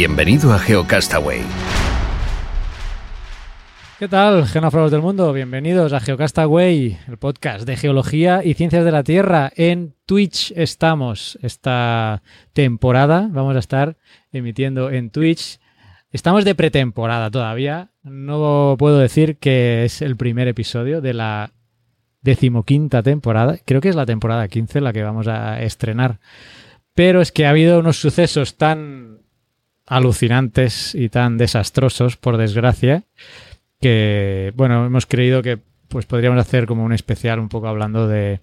Bienvenido a GeoCastaway. ¿Qué tal, genófagos del mundo? Bienvenidos a GeoCastaway, el podcast de geología y ciencias de la Tierra. En Twitch estamos esta temporada. Vamos a estar emitiendo en Twitch. Estamos de pretemporada todavía. No puedo decir que es el primer episodio de la decimoquinta temporada. Creo que es la temporada 15 la que vamos a estrenar. Pero es que ha habido unos sucesos tan alucinantes y tan desastrosos, por desgracia, que, bueno, hemos creído que pues podríamos hacer como un especial un poco hablando de,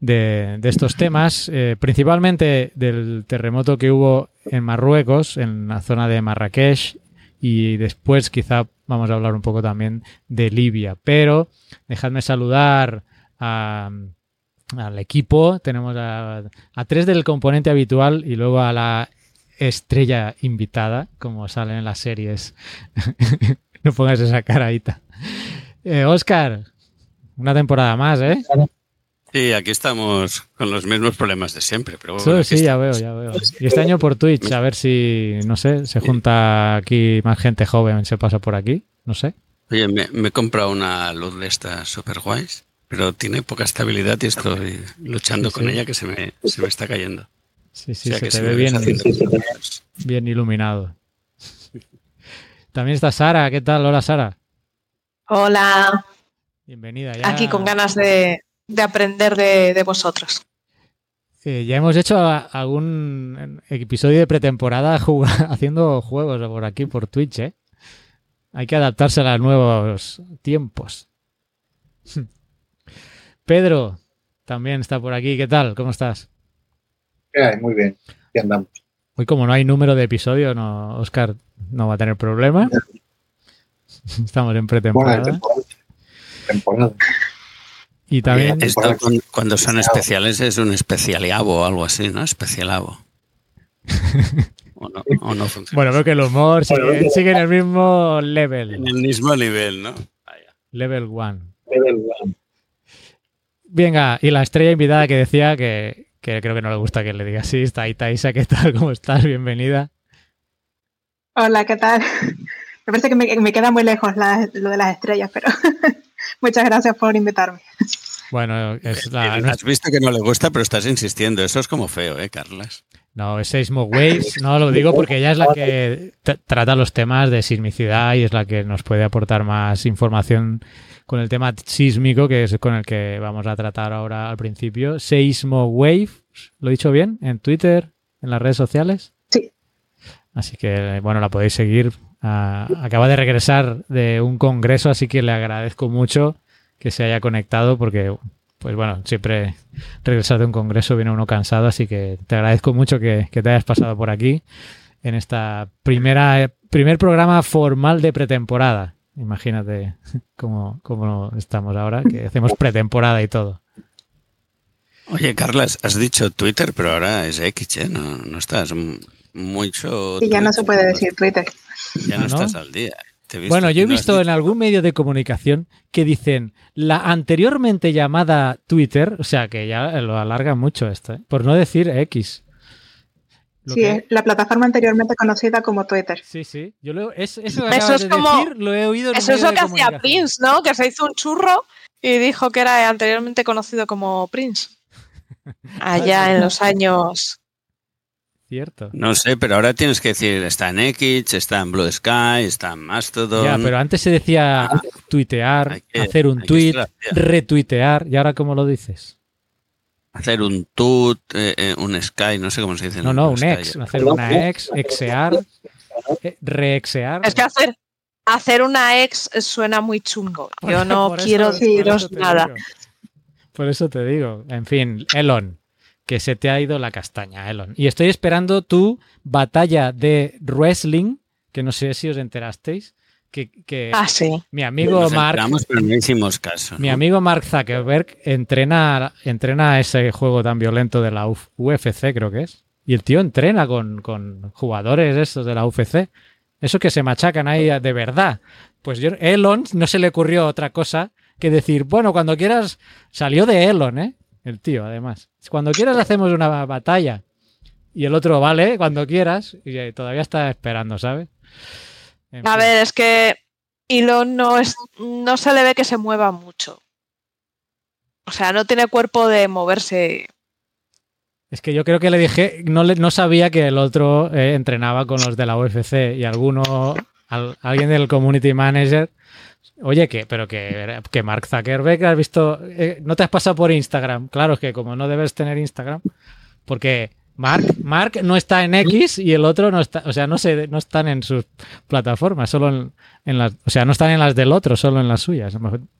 de, estos temas, eh, principalmente del terremoto que hubo en Marruecos, en la zona de Marrakech, y después quizá vamos a hablar un poco también de Libia. Pero dejadme saludar al equipo. Tenemos a, a, tres del componente habitual y luego a la estrella invitada, como salen en las series. no pongas esa caradita. Eh, Oscar, una temporada más, ¿eh? Sí, aquí estamos con los mismos problemas de siempre. Pero sí, ya veo, ya veo. Y este año por Twitch, a ver si, no sé, se junta aquí más gente joven, se pasa por aquí, no sé. Oye, me, he comprado una luz de estas super guays, pero tiene poca estabilidad y estoy luchando con ella que se me, se me está cayendo. Sí, sí, se te ve bien, bien iluminado. También está Sara. ¿Qué tal? Hola, Sara. Hola. Bienvenida. Aquí con ganas de, aprender de, vosotros. Eh, ya hemos hecho algún episodio de pretemporada haciendo juegos por aquí, por Twitch. ¿eh? Hay que adaptarse a los nuevos tiempos. Pedro también está por aquí. ¿Qué tal? ¿Cómo estás? Muy bien, ya andamos. Hoy como no hay número de episodio, no, Oscar no va a tener problema. Estamos en pretemporada. temporada. Y también... cuando son especiales es un especialiabo o algo así, ¿no? Especialabo. o no, funciona. Bueno, creo que el humor sigue, en el mismo level. En el mismo nivel, ¿no? Level 1. Level 1. Venga, y la estrella invitada que decía que, que creo que no le gusta que le diga así. Está ahí Taisa, ¿qué tal? ¿Cómo estás? Bienvenida. Hola, ¿qué tal? Me parece que me, queda muy lejos lo de las estrellas, pero muchas gracias por invitarme. Bueno, es la, has visto que no le gusta, pero estás insistiendo. Eso es como feo, ¿eh, Carlas? No, es Seismo Waves. No lo digo porque ella es la que trata los temas de sismicidad y es la que nos puede aportar más información con el tema sísmico, que es con el que vamos a tratar ahora al principio. Seismo Wave, ¿lo he dicho bien? ¿En Twitter? ¿En las redes sociales? Sí. Así que, bueno, la podéis seguir. Ah, acaba de regresar de un congreso, así que le agradezco mucho que se haya conectado porque, pues bueno, siempre regresar de un congreso viene uno cansado, así que te agradezco mucho que, que te hayas pasado por aquí en esta primera primer programa formal de pretemporada. Imagínate cómo, cómo estamos ahora, que hacemos pretemporada y todo. Oye, Carlas, has dicho Twitter, pero ahora es X, ¿eh? No, no estás mucho... Sí, ya no se puede decir Twitter. Ya no, estás al día. Bueno, yo he visto en algún medio de comunicación que dicen la anteriormente llamada Twitter, o sea que ya lo alarga mucho esto, ¿eh? por no decir X sí, la plataforma anteriormente conocida como Twitter. Sí, sí. Yo lo, eso, es como, lo he oído Eso es lo que hacía Prince, ¿no? Que se hizo un churro y dijo que era anteriormente conocido como Prince. Allá en los años. Cierto. No sé, pero ahora tienes que decir, está en X, está en Blue Sky, está en Mastodon. Ya, pero antes se decía tuitear, hacer un tweet, retuitear, ¿y ahora cómo lo dices? Hacer un tut, eh, eh, un sky, no sé cómo se dice. No, no, un ex, hacer una ex, exear, eh, reexear. Es que hacer, hacer una ex suena muy chungo. Yo no por eso- quiero deciros nada. digo. Por eso te digo. En fin, Elon, que se te ha ido la castaña, Elon. Y estoy esperando tu batalla de wrestling, que no sé si os enterasteis, que, que Ah, sí. mi amigo Nos Mark, enteramos, pero no hicimos caso. mi amigo Mark Zuckerberg entrena, entrena ese juego tan violento de la Uf- UFC, creo que es. Y el tío entrena con, con jugadores estos de la UFC. Eso que se machacan ahí de verdad. Pues yo, Elon no se le ocurrió otra cosa que decir, bueno, cuando quieras, salió de Elon, ¿eh? El tío, además. Cuando quieras hacemos una batalla. Y el otro, vale, cuando quieras. Y todavía está esperando, ¿sabes? En A fin. ver, es que Elon no, es, no se le ve que se mueva mucho. O sea, no tiene cuerpo de moverse. Es que yo creo que le dije, no, le- no sabía que el otro eh, entrenaba con los de la UFC y alguno, al- alguien del community manager, oye, que, pero que, que Mark Zuckerberg, has visto, Eh, no te has pasado por Instagram. Claro, es que como no debes tener Instagram, porque Mark, Mark no está en X y el otro no está, o sea, no se, no están en sus plataformas, solo en, en las, o sea, no están en las del otro, solo en las suyas.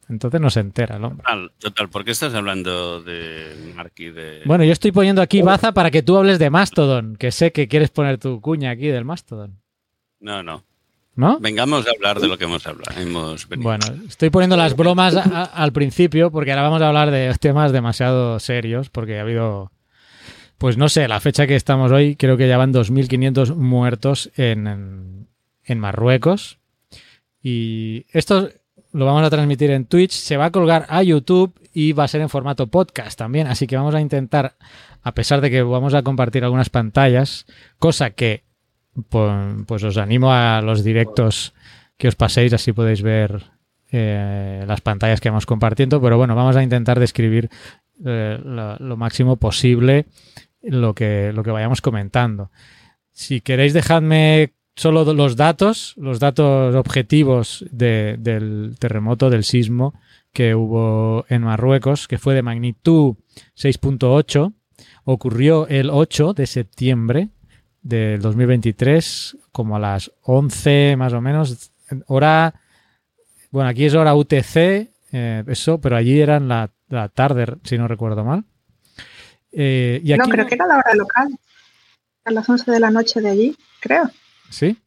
Entonces no se entera el hombre. Total, total, ¿por qué estás hablando de Mark y de... Bueno, yo estoy poniendo aquí baza para que tú hables de Mastodon, que sé que quieres poner tu cuña aquí del Mastodon. No, no. ¿No? Vengamos a hablar de lo que hemos hablado. Hemos. Bueno, estoy poniendo las bromas a- al principio porque ahora vamos a hablar de temas demasiado serios porque ha habido, pues no sé, la fecha que estamos hoy, creo que ya van 2.500 muertos en, en, Marruecos. Y esto lo vamos a transmitir en Twitch, se va a colgar a YouTube y va a ser en formato podcast también. Así que vamos a intentar, a pesar de que vamos a compartir algunas pantallas, cosa que pues, pues os animo a los directos que os paséis, así podéis ver eh, las pantallas que vamos compartiendo. Pero bueno, vamos a intentar describir eh, lo máximo posible lo que, lo que vayamos comentando. Si queréis, dejadme solo los datos, los datos objetivos de- del terremoto, del sismo que hubo en Marruecos, que fue de magnitud 6.8. Ocurrió el 8 de septiembre del 2023, como a las 11 más o menos, hora, bueno, aquí es hora UTC, eh, eso, pero allí eran la, la tarde, si no recuerdo mal. Eh, y aquí No, creo que era la hora local. A las 11 de la noche de allí, creo. ¿Sí?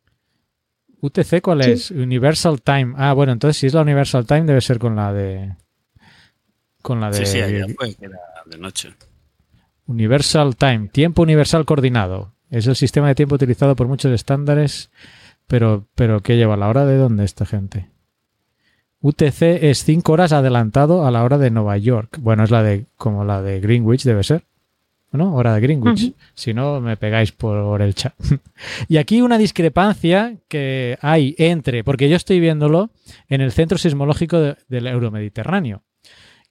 ¿UTC cuál Sí. es? Universal Time. Ah, bueno, entonces si es la Universal Time debe ser con la de... Con la de... Sí, sí, allá fue, que era de noche. Universal Time, tiempo universal coordinado. Es el sistema de tiempo utilizado por muchos estándares, pero, pero ¿qué lleva? ¿La hora de dónde esta gente? UTC es 5 horas adelantado a la hora de Nueva York. Bueno, es la de como la de Greenwich debe ser. ¿No? Hora de Greenwich. Si no, me pegáis por el chat. y aquí una discrepancia que hay entre, porque yo estoy viéndolo en el Centro Sismológico de- del Euromediterráneo,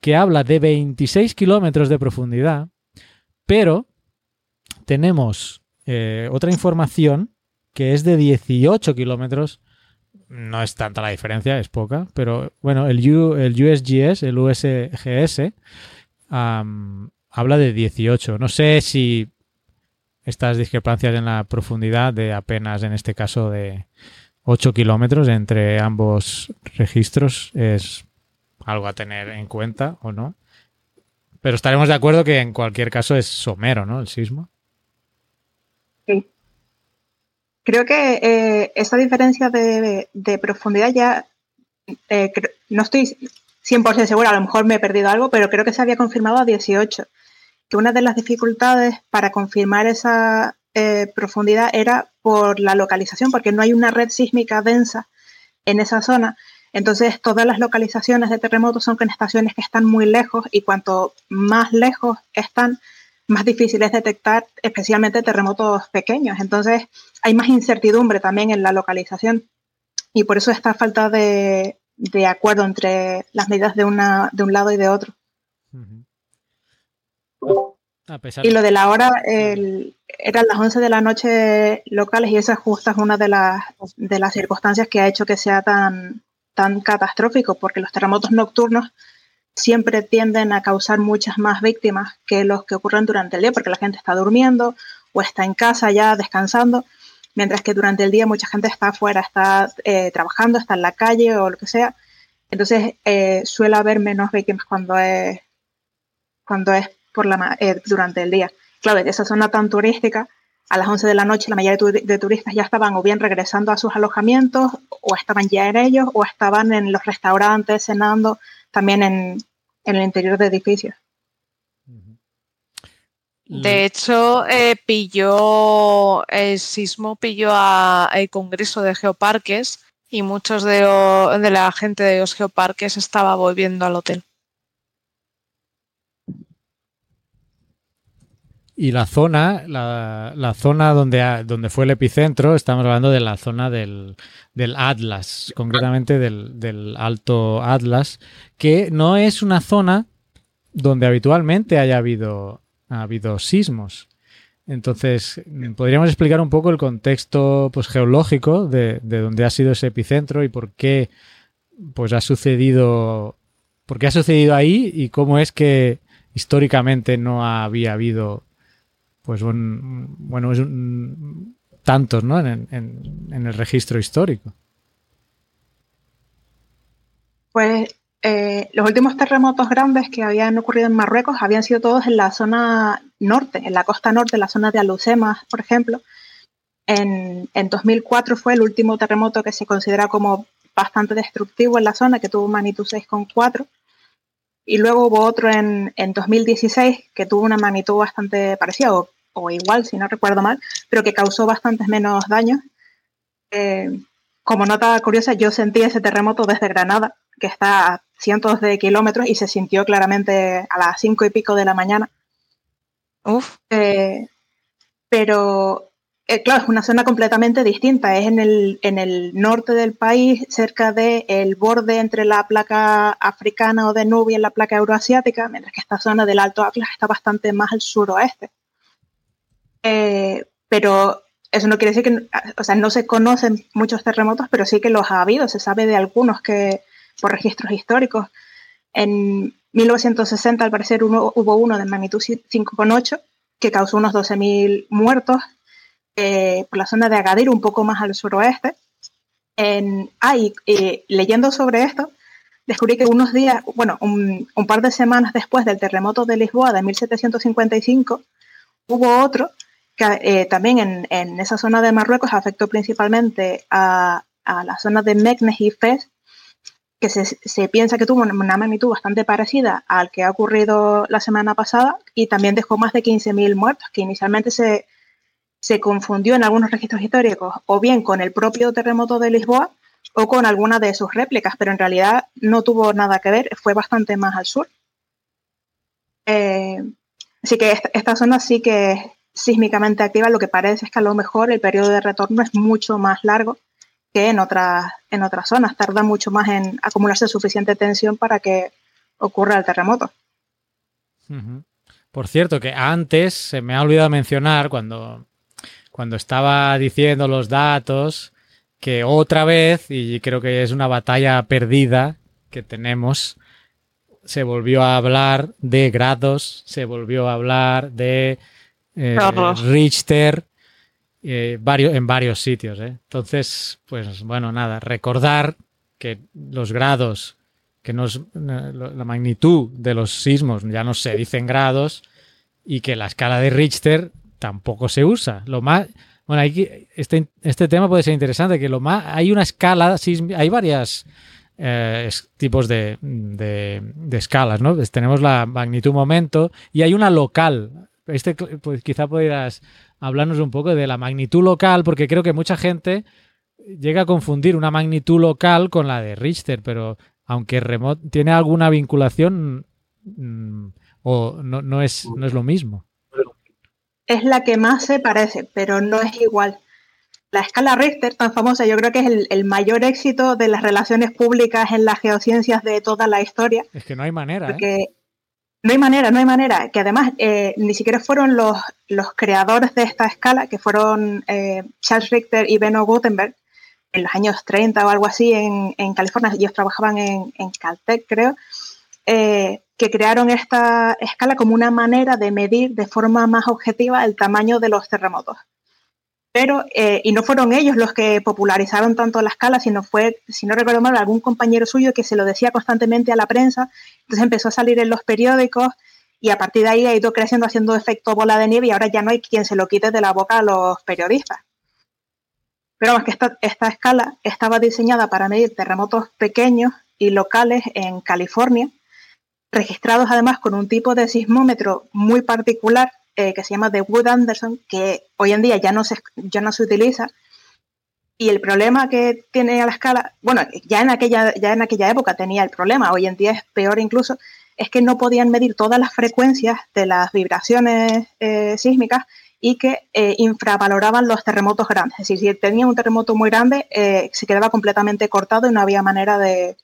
que habla de 26 kilómetros de profundidad pero tenemos eh, otra información que es de 18 kilómetros. No es tanta la diferencia, es poca, pero bueno, el, U- el USGS, el USGS, habla de 18. No sé si estas discrepancias en la profundidad de apenas, en este caso, de 8 kilómetros entre ambos registros es algo a tener en cuenta o no. Pero estaremos de acuerdo que en cualquier caso es somero, ¿no? El sismo. Creo que eh, esa diferencia de, profundidad ya, eh, no estoy 100% segura, a lo mejor me he perdido algo, pero creo que se había confirmado a 18. Que una de las dificultades para confirmar esa eh, profundidad era por la localización, porque no hay una red sísmica densa en esa zona. Entonces, todas las localizaciones de terremotos son con estaciones que están muy lejos y cuanto más lejos están, más difícil es detectar especialmente terremotos pequeños. Entonces, hay más incertidumbre también en la localización y por eso esta falta de, acuerdo entre las medidas de, una, de un lado y de otro. A pesar Y lo de la hora, el- eran las 11 de la noche locales y esa justa es una de las, de las circunstancias que ha hecho que sea tan, tan catastrófico, porque los terremotos nocturnos siempre tienden a causar muchas más víctimas que los que ocurren durante el día, porque la gente está durmiendo o está en casa ya descansando. mientras que durante el día mucha gente está afuera, está eh, trabajando, está en la calle o lo que sea. Entonces eh, suele haber menos víctimas cuando es, cuando es por la, eh, durante el día. Claro, en esa zona tan turística, a las 11 de la noche la mayoría de, turistas ya estaban o bien regresando a sus alojamientos, o estaban ya en ellos, o estaban en los restaurantes cenando, también en, en el interior de edificios. De hecho, eh, pilló el sismo, pilló al Congreso de Geoparques y muchos de, de, la gente de los geoparques estaba volviendo al hotel. Y la zona, la, la zona donde, donde, fue el epicentro, estamos hablando de la zona del, del Atlas, concretamente del, del, Alto Atlas, que no es una zona donde habitualmente haya habido, ha habido sismos. Entonces, podríamos explicar un poco el contexto pues, geológico de, de donde ha sido ese epicentro y por qué pues, ha sucedido, por qué ha sucedido ahí y cómo es que históricamente no había habido pues un, bueno, es un, tantos ¿no? En, el registro histórico. Pues eh, los últimos terremotos grandes que habían ocurrido en Marruecos habían sido todos en la zona norte, en la costa norte, en la zona de Alucemas, por ejemplo. En, en 2004 fue el último terremoto que se considera como bastante destructivo en la zona, que tuvo magnitud 6,4. Y luego hubo otro en, en, 2016 que tuvo una magnitud bastante parecida, o o igual, si no recuerdo mal, pero que causó bastantes menos daños. Eh, como nota curiosa, yo sentí ese terremoto desde Granada, que está a cientos de kilómetros y se sintió claramente a las cinco y pico de la mañana. Uf. Eh, pero, eh, claro, es una zona completamente distinta. Es en el, en el norte del país, cerca del borde entre la placa africana o de Nubia y la placa euroasiática, mientras que esta zona del Alto Atlas está bastante más al suroeste. Eh, pero eso no quiere decir que, o sea, no se conocen muchos terremotos, pero sí que los ha habido. Se sabe de algunos que, por registros históricos, en 1960 al parecer uno, hubo uno de magnitud 5,8 que causó unos 12.000 muertos eh, por la zona de Agadir, un poco más al suroeste. En, ah, y, leyendo sobre esto, descubrí que unos días, bueno, un, un, par de semanas después del terremoto de Lisboa de 1755, hubo otro que eh, también en, en, esa zona de Marruecos afectó principalmente a, a la zona de Meknes y Fez, que se, se, piensa que tuvo una, magnitud bastante parecida al que ha ocurrido la semana pasada y también dejó más de 15.000 muertos, que inicialmente se, se confundió en algunos registros históricos o bien con el propio terremoto de Lisboa o con alguna de sus réplicas, pero en realidad no tuvo nada que ver, fue bastante más al sur. Eh, así que esta, esta, zona sí que sísmicamente activa, lo que parece es que a lo mejor el periodo de retorno es mucho más largo que en otras, en otras zonas. Tarda mucho más en acumularse suficiente tensión para que ocurra el terremoto. Por cierto, que antes se me ha olvidado mencionar cuando, cuando estaba diciendo los datos que otra vez, y creo que es una batalla perdida que tenemos, se volvió a hablar de grados, se volvió a hablar de eh, Richter, eh, varios, en varios sitios. ¿eh? Entonces, pues bueno, nada, recordar que los grados, que nos, la magnitud de los sismos ya no se dicen grados y que la escala de Richter tampoco se usa. Lo más, bueno, hay, este, este tema puede ser interesante, que lo más, hay una escala, hay varias eh, tipos de, de, de, escalas, ¿no? Pues tenemos la magnitud momento y hay una local. Este, pues quizá pudieras hablarnos un poco de la magnitud local, porque creo que mucha gente llega a confundir una magnitud local con la de Richter, pero aunque remoto tiene alguna vinculación mmm, o no, no, es, no es lo mismo. Es la que más se parece, pero no es igual. La escala Richter, tan famosa, yo creo que es el, el, mayor éxito de las relaciones públicas en las geociencias de toda la historia. Es que no hay manera. Porque ¿eh? No hay manera, no hay manera. Que además eh, ni siquiera fueron los, los, creadores de esta escala, que fueron eh, Charles Richter y Benno Gutenberg, en los años 30 o algo así en, en California. Ellos trabajaban en, en Caltech, creo. Eh, que crearon esta escala como una manera de medir de forma más objetiva el tamaño de los terremotos. Pero, eh, y no fueron ellos los que popularizaron tanto la escala, sino fue, si no recuerdo mal, algún compañero suyo que se lo decía constantemente a la prensa. Entonces empezó a salir en los periódicos y a partir de ahí ha ido creciendo haciendo efecto bola de nieve y ahora ya no hay quien se lo quite de la boca a los periodistas. Pero vamos, que esta, esta escala estaba diseñada para medir terremotos pequeños y locales en California, registrados además con un tipo de sismómetro muy particular eh, que se llama de Wood Anderson, que hoy en día ya no, se, ya no se utiliza. Y el problema que tiene a la escala, bueno, ya en, aquella, ya en aquella época tenía el problema, hoy en día es peor incluso, es que no podían medir todas las frecuencias de las vibraciones eh, sísmicas y que eh, infravaloraban los terremotos grandes. Es decir, si tenía un terremoto muy grande, eh, se quedaba completamente cortado y no había manera de,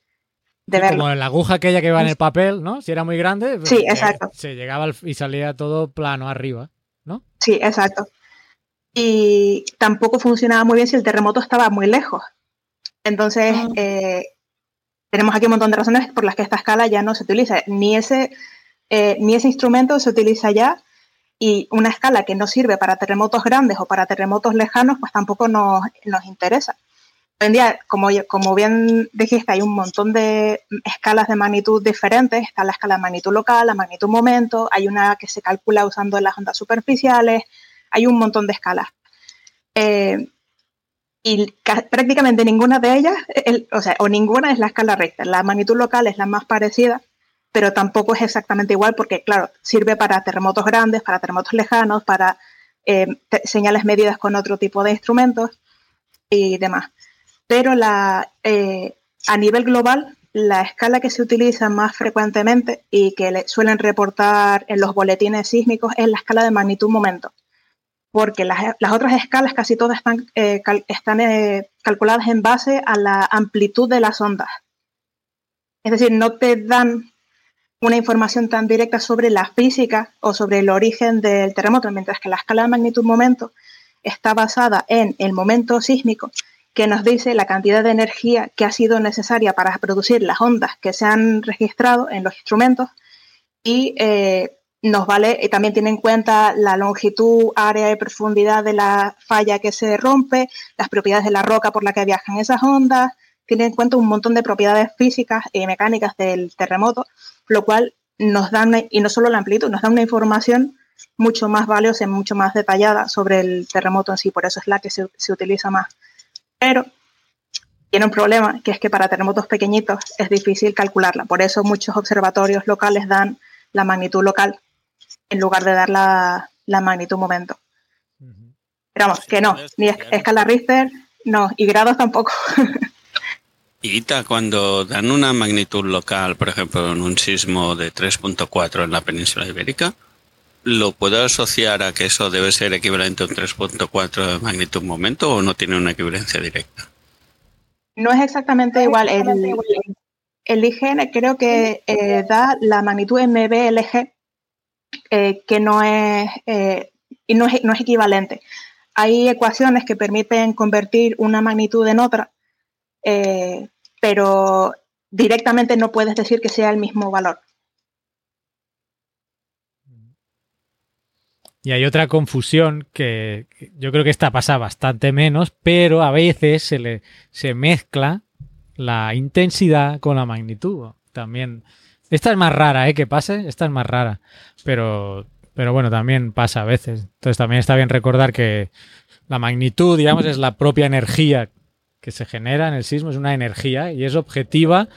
de verlo. Como la aguja aquella que va en el papel, ¿no? Si era muy grande, pues, Sí, eh, exacto. se llegaba al- y salía todo plano arriba, ¿no? Sí, exacto. Y tampoco funcionaba muy bien si el terremoto estaba muy lejos. Entonces, Ah. eh, tenemos aquí un montón de razones por las que esta escala ya no se utiliza. Ni ese, eh, ni ese instrumento se utiliza ya y una escala que no sirve para terremotos grandes o para terremotos lejanos, pues tampoco nos, nos interesa. Hoy en día, como, como bien dijiste, hay un montón de escalas de magnitud diferentes. Está la escala de magnitud local, la magnitud momento, hay una que se calcula usando las ondas superficiales, hay un montón de escalas. Eh, y ca- prácticamente ninguna de ellas, el- o sea, o ninguna es la escala Richter. La magnitud local es la más parecida, pero tampoco es exactamente igual porque, claro, sirve para terremotos grandes, para terremotos lejanos, para eh, señales medidas con otro tipo de instrumentos y demás. Pero la, eh, a nivel global, la escala que se utiliza más frecuentemente y que le suelen reportar en los boletines sísmicos es la escala de magnitud momento porque las, otras escalas casi todas están, eh, están eh, calculadas en base a la amplitud de las ondas. Es decir, no te dan una información tan directa sobre la física o sobre el origen del terremoto, mientras que la escala de magnitud momento está basada en el momento sísmico que nos dice la cantidad de energía que ha sido necesaria para producir las ondas que se han registrado en los instrumentos y eh, nos vale, y también tiene en cuenta la longitud, área y profundidad de la falla que se rompe, las propiedades de la roca por la que viajan esas ondas, tiene en cuenta un montón de propiedades físicas y mecánicas del terremoto, lo cual nos da, y no solo la amplitud, nos da una información mucho más valiosa y mucho más detallada sobre el terremoto en sí, por eso es la que se, se utiliza más. Pero tiene un problema, que es que para terremotos pequeñitos es difícil calcularla, por eso muchos observatorios locales dan la magnitud local en lugar de dar la, la magnitud momento. Pero vamos, que no, ni es- escala Richter, no, y grados tampoco. Y Ita, cuando dan una magnitud local, por ejemplo, en un sismo de 3.4 en la península ibérica, ¿lo puedo asociar a que eso debe ser equivalente a un 3.4 de magnitud momento o no tiene una equivalencia directa? No es exactamente igual. El, el IGN creo que eh, da la magnitud MBLG, eh, que no es, eh, y no, es, no es equivalente. Hay ecuaciones que permiten convertir una magnitud en otra, eh, pero directamente no puedes decir que sea el mismo valor. Y hay otra confusión que, yo creo que esta pasa bastante menos, pero a veces se le se mezcla la intensidad con la magnitud. También. Esta es más rara, ¿eh? Que pase. Esta es más rara. Pero, pero bueno, también pasa a veces. Entonces también está bien recordar que la magnitud, digamos, es la propia energía que se genera en el sismo, es una energía y es objetiva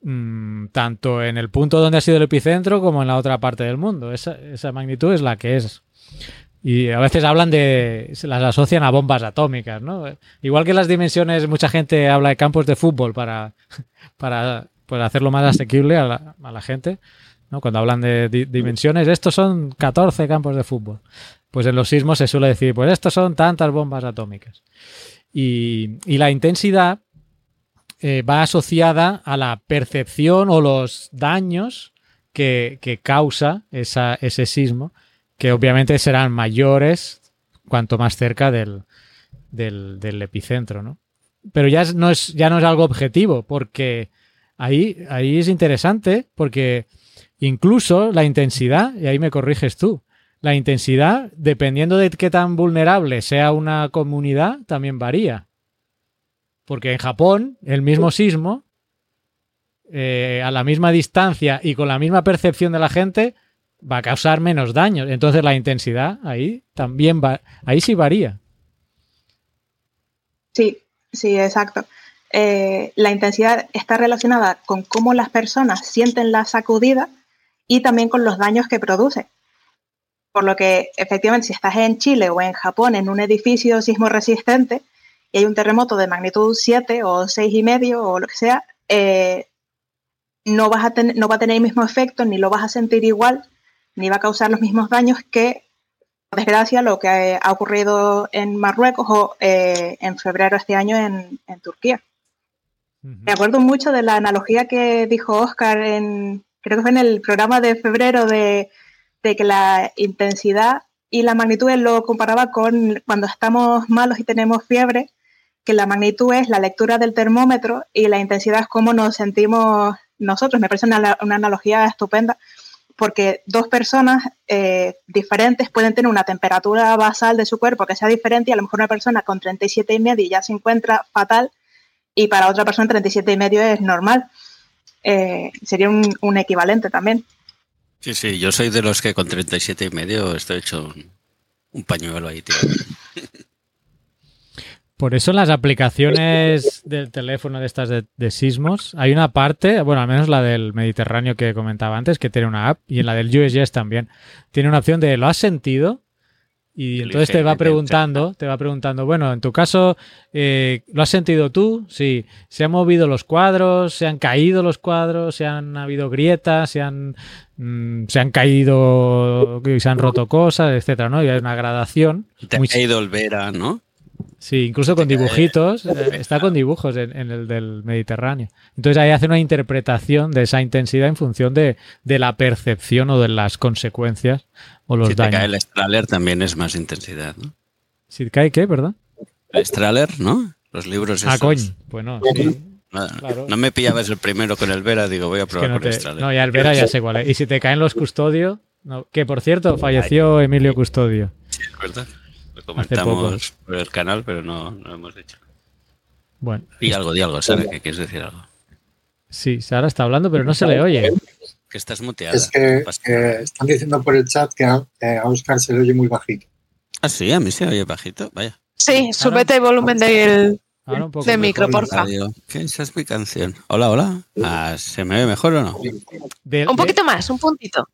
mm, tanto en el punto donde ha sido el epicentro como en la otra parte del mundo. Esa, esa magnitud es la que es. Y a veces hablan de. se las asocian a bombas atómicas, ¿no? Igual que las dimensiones, mucha gente habla de campos de fútbol para, para pues, hacerlo más asequible a la, gente, ¿no? Cuando hablan de di- dimensiones, estos son 14 campos de fútbol. Pues en los sismos se suele decir, pues estos son tantas bombas atómicas. Y, y la intensidad eh, va asociada a la percepción o los daños que, que causa esa- ese sismo, que obviamente serán mayores cuanto más cerca del, del, del epicentro, ¿no? Pero ya no, es, ya no es algo objetivo, porque ahí, ahí es interesante, porque incluso la intensidad, y ahí me corriges tú, la intensidad, dependiendo de qué tan vulnerable sea una comunidad, también varía. Porque en Japón, el mismo sismo, eh, a la misma distancia y con la misma percepción de la gente, va a causar menos daños. Entonces la intensidad ahí también va, ahí sí varía. Sí, sí, exacto. Eh, la intensidad está relacionada con cómo las personas sienten la sacudida y también con los daños que produce. Por lo que, efectivamente, si estás en Chile o en Japón en un edificio sismo resistente y hay un terremoto de magnitud 7 o 6 y medio o lo que sea, eh, no, vas a no va a tener el mismo efecto, ni lo vas a sentir igual, ni va a causar los mismos daños que, por desgracia, lo que ha ocurrido en Marruecos o eh, en febrero de este año en, Turquía. Me acuerdo mucho de la analogía que dijo Oscar en, creo que fue en el programa de febrero de, de que la intensidad y la magnitud él lo comparaba con cuando estamos malos y tenemos fiebre, que la magnitud es la lectura del termómetro y la intensidad es cómo nos sentimos nosotros. Me parece una, analogía estupenda porque dos personas eh, diferentes pueden tener una temperatura basal de su cuerpo que sea diferente y a lo mejor una persona con 37 y medio ya se encuentra fatal y para otra persona 37 y medio es normal. Eh, sería un, equivalente también. Sí, sí, yo soy de los que con 37 y medio estoy hecho un, pañuelo ahí, tío. Por eso en las aplicaciones del teléfono de estas de, sismos hay una parte, bueno, al menos la del Mediterráneo que comentaba antes, que tiene una app, y en la del USGS también, tiene una opción de ¿lo has sentido? Y entonces te va preguntando, te va preguntando, bueno, en tu caso, eh, ¿lo has sentido tú? Sí. ¿Se han movido los cuadros? ¿Se han caído los cuadros? ¿Se han habido grietas? ¿Se han, mm, se han caído se han roto cosas, etcétera, ¿no? Y hay una gradación. Te ha caído el Vera, ¿no? Sí, incluso con dibujitos. Eh, está con dibujos en, el del Mediterráneo. Entonces ahí hace una interpretación de esa intensidad en función de, la percepción o de las consecuencias o los si daños. te cae el Straler también es más intensidad, ¿no? Si cae qué, perdón? El Straler, ¿no? Los libros Ah, coño. Bueno, sí. No me pillabas el primero con el Vera, digo, voy a probar con el Straler. No, ya el Vera ya sé cuál es. Y si te caen los Custodio, que por cierto, falleció Emilio Custodio. Sí, es verdad comentamos por el canal, pero no, no lo hemos dicho. Bueno. Y algo, di algo, Sara, que quieres decir algo. Sí, Sara está hablando, pero no se le oye. Que estás muteada. Es que están diciendo por el chat que a, Oscar se le oye muy bajito. Ah, sí, a mí se oye bajito, vaya. Sí, súbete el volumen del, de micro, porfa. ¿Qué? Esa es mi canción. Hola, hola. Ah, ¿Se me ve mejor o no? un poquito más, un puntito.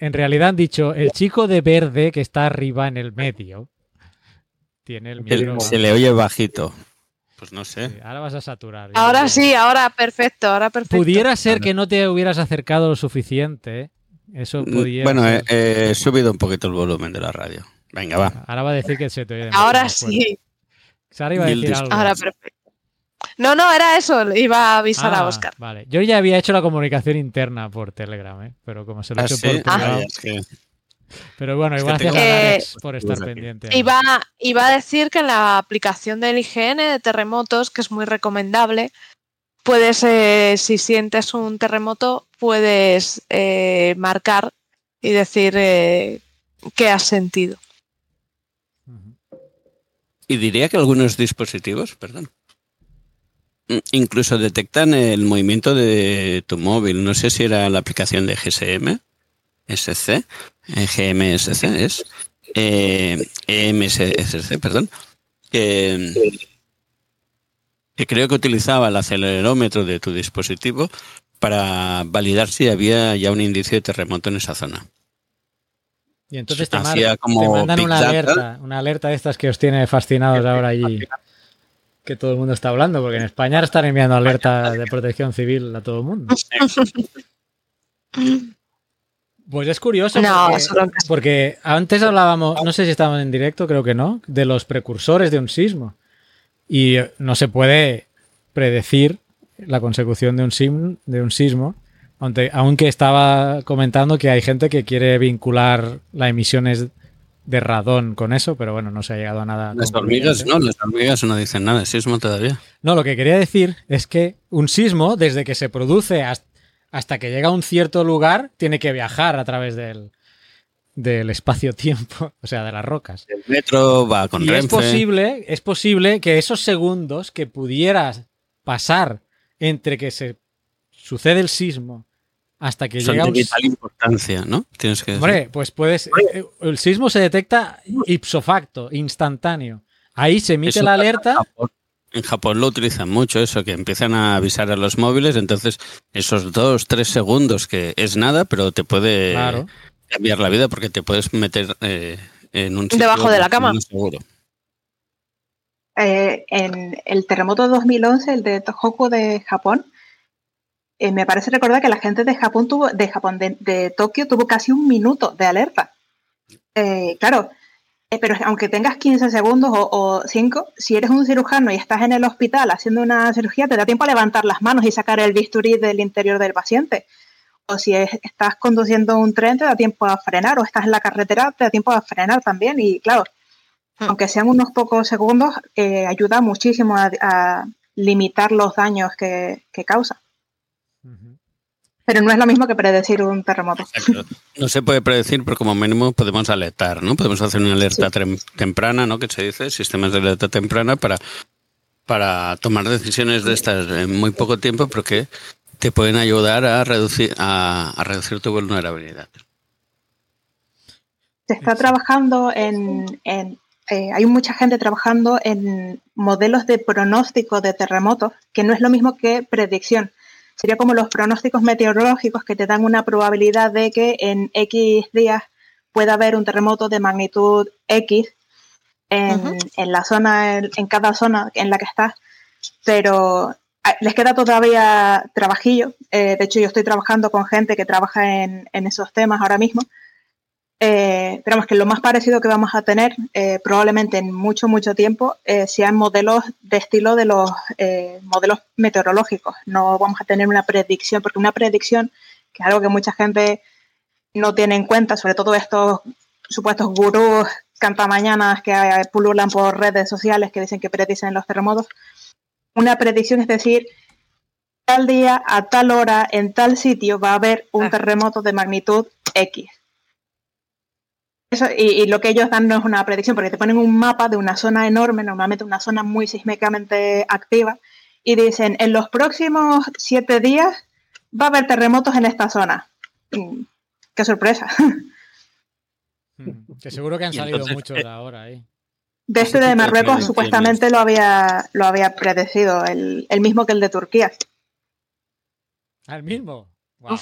En, realidad han dicho, el chico de verde que está arriba en el medio tiene el micro. Se le oye bajito. Pues no sé. ahora vas a saturar. Ahora sí, ahora perfecto, ahora perfecto. Pudiera ser que no te hubieras acercado lo suficiente. Eso mm, podía. Bueno, he, subido un poquito el volumen de la radio. Venga, va. Ahora va a decir que se te oye. Ahora sí. Sara iba a decir algo. Ahora perfecto. No, no, era eso, iba a avisar a ah, Oscar. Vale, yo ya había hecho la comunicación interna por Telegram, ¿eh? pero como se lo he ah, hecho por Telegram. Pero bueno, igual gracias a Alex por estar pendiente. Iba, iba a decir que en la aplicación del IGN de terremotos, que es muy recomendable, puedes, eh, si sientes un terremoto, puedes eh, marcar y decir eh, qué has sentido. Y diría que algunos dispositivos, perdón, incluso detectan el movimiento de tu móvil. No sé si era la aplicación de GSM, SC, GMSC es, eh, EMSC, perdón, que, que creo que utilizaba el acelerómetro de tu dispositivo para validar si había ya un indicio de terremoto en esa zona. Y entonces te, mandan una alerta, una alerta de estas que os tiene fascinados ahora allí, que todo el mundo está hablando, porque en España están enviando alerta de protección civil a todo el mundo. Pues es curioso, porque, antes hablábamos, no sé si estábamos en directo, creo que no, de los precursores de un sismo. Y no se puede predecir la consecución de un, de un sismo aunque, estaba comentando que hay gente que quiere vincular las emisiones de radón con eso, pero bueno, no se ha llegado a nada. Las hormigas no, las hormigas no dicen nada sismo todavía. No, lo que quería decir es que un sismo, desde que se produce hasta, que llega a un cierto lugar, tiene que viajar a través del, del espacio-tiempo, o sea, de las rocas. El metro va con y es posible, es posible que esos segundos que pudieras pasar entre que se sucede el sismo hasta que Son llega de un vital importancia, ¿no? Tienes que Hombre, pues puedes. eh, El sismo se detecta ipso facto, instantáneo. Ahí se emite Eso la en alerta. Japón. En Japón lo utilizan mucho eso, que empiezan a avisar a los móviles, entonces esos dos, tres segundos que es nada, pero te puede Claro. cambiar la vida porque te puedes meter eh, en un sitio Debajo de la cama. seguro. Eh, en el terremoto de 2011, el de Tohoku de Japón, eh, me parece recordar que la gente de Japón tuvo, de Japón, de, de Tokio, tuvo casi un minuto de alerta. Eh, claro, eh, pero aunque tengas 15 segundos o, 5, si eres un cirujano y estás en el hospital haciendo una cirugía, te da tiempo a levantar las manos y sacar el bisturí del interior del paciente. O si es- estás conduciendo un tren, te da tiempo a frenar, o estás en la carretera, te da tiempo a frenar también. Y claro, aunque sean unos pocos segundos, ayuda muchísimo a, a limitar los daños que, que causa. Pero no es lo mismo que predecir un terremoto. Exacto. No se puede predecir, pero como mínimo podemos alertar, ¿no? Podemos hacer una alerta temprana, ¿no? Que se dice, sistemas de alerta temprana para, para tomar decisiones de estas en muy poco tiempo, porque te pueden ayudar a reducir, a, a reducir tu vulnerabilidad. Se está trabajando en... en, eh, hay mucha gente trabajando en modelos de pronóstico de terremotos, que no es lo mismo que predicción. Sería como los pronósticos meteorológicos que te dan una probabilidad de que en X días pueda haber un terremoto de magnitud X en, en la zona, en, en cada zona en la que estás, pero ah, les queda todavía trabajillo. Eh, de hecho, yo estoy trabajando con gente que trabaja en, en esos temas ahora mismo. Eh, pero que lo más parecido que vamos a tener eh, probablemente en mucho, mucho tiempo eh, sean modelos de estilo de los eh, modelos meteorológicos. No vamos a tener una predicción, porque una predicción, que es algo que mucha gente no tiene en cuenta, sobre todo estos supuestos gurús cantamañanas que eh, pululan por redes sociales que dicen que predicen los terremotos. Una predicción es decir, tal día, a tal hora, en tal sitio va a haber un terremoto de magnitud X. Eso, y, y lo que ellos dan no es una predicción, porque te ponen un mapa de una zona enorme, normalmente una zona muy sísmicamente activa, y dicen, en los próximos siete días va a haber terremotos en esta zona. Mm, ¡Qué sorpresa! Ujú. Que seguro que han salido entonces, muchos eh, ahora ahí. De Ese este de de Marruecos supuestamente lo había, lo había predecido, el, el mismo que el de Turquía. Al mismo. Guau.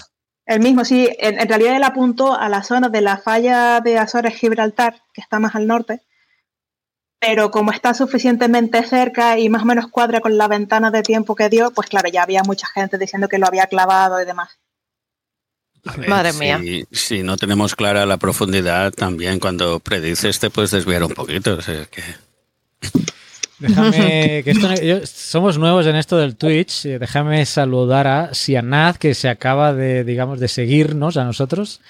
El mismo, sí, en, en realidad él apuntó a la zona de la falla de Azores-Gibraltar, que está más al norte, pero como está suficientemente cerca y más o menos cuadra con la ventana de tiempo que dio, pues claro, ya había mucha gente diciendo que lo había clavado y demás. Ver, Madre si- mía. Si no tenemos clara la profundidad, también cuando predices te puedes desviar un poquito. o sea que- Déjame, que esto, yo- somos nuevos en esto del Twitch. eh, Déjame saludar a Sianaz, que se acaba de, digamos, de seguirnos a nosotros.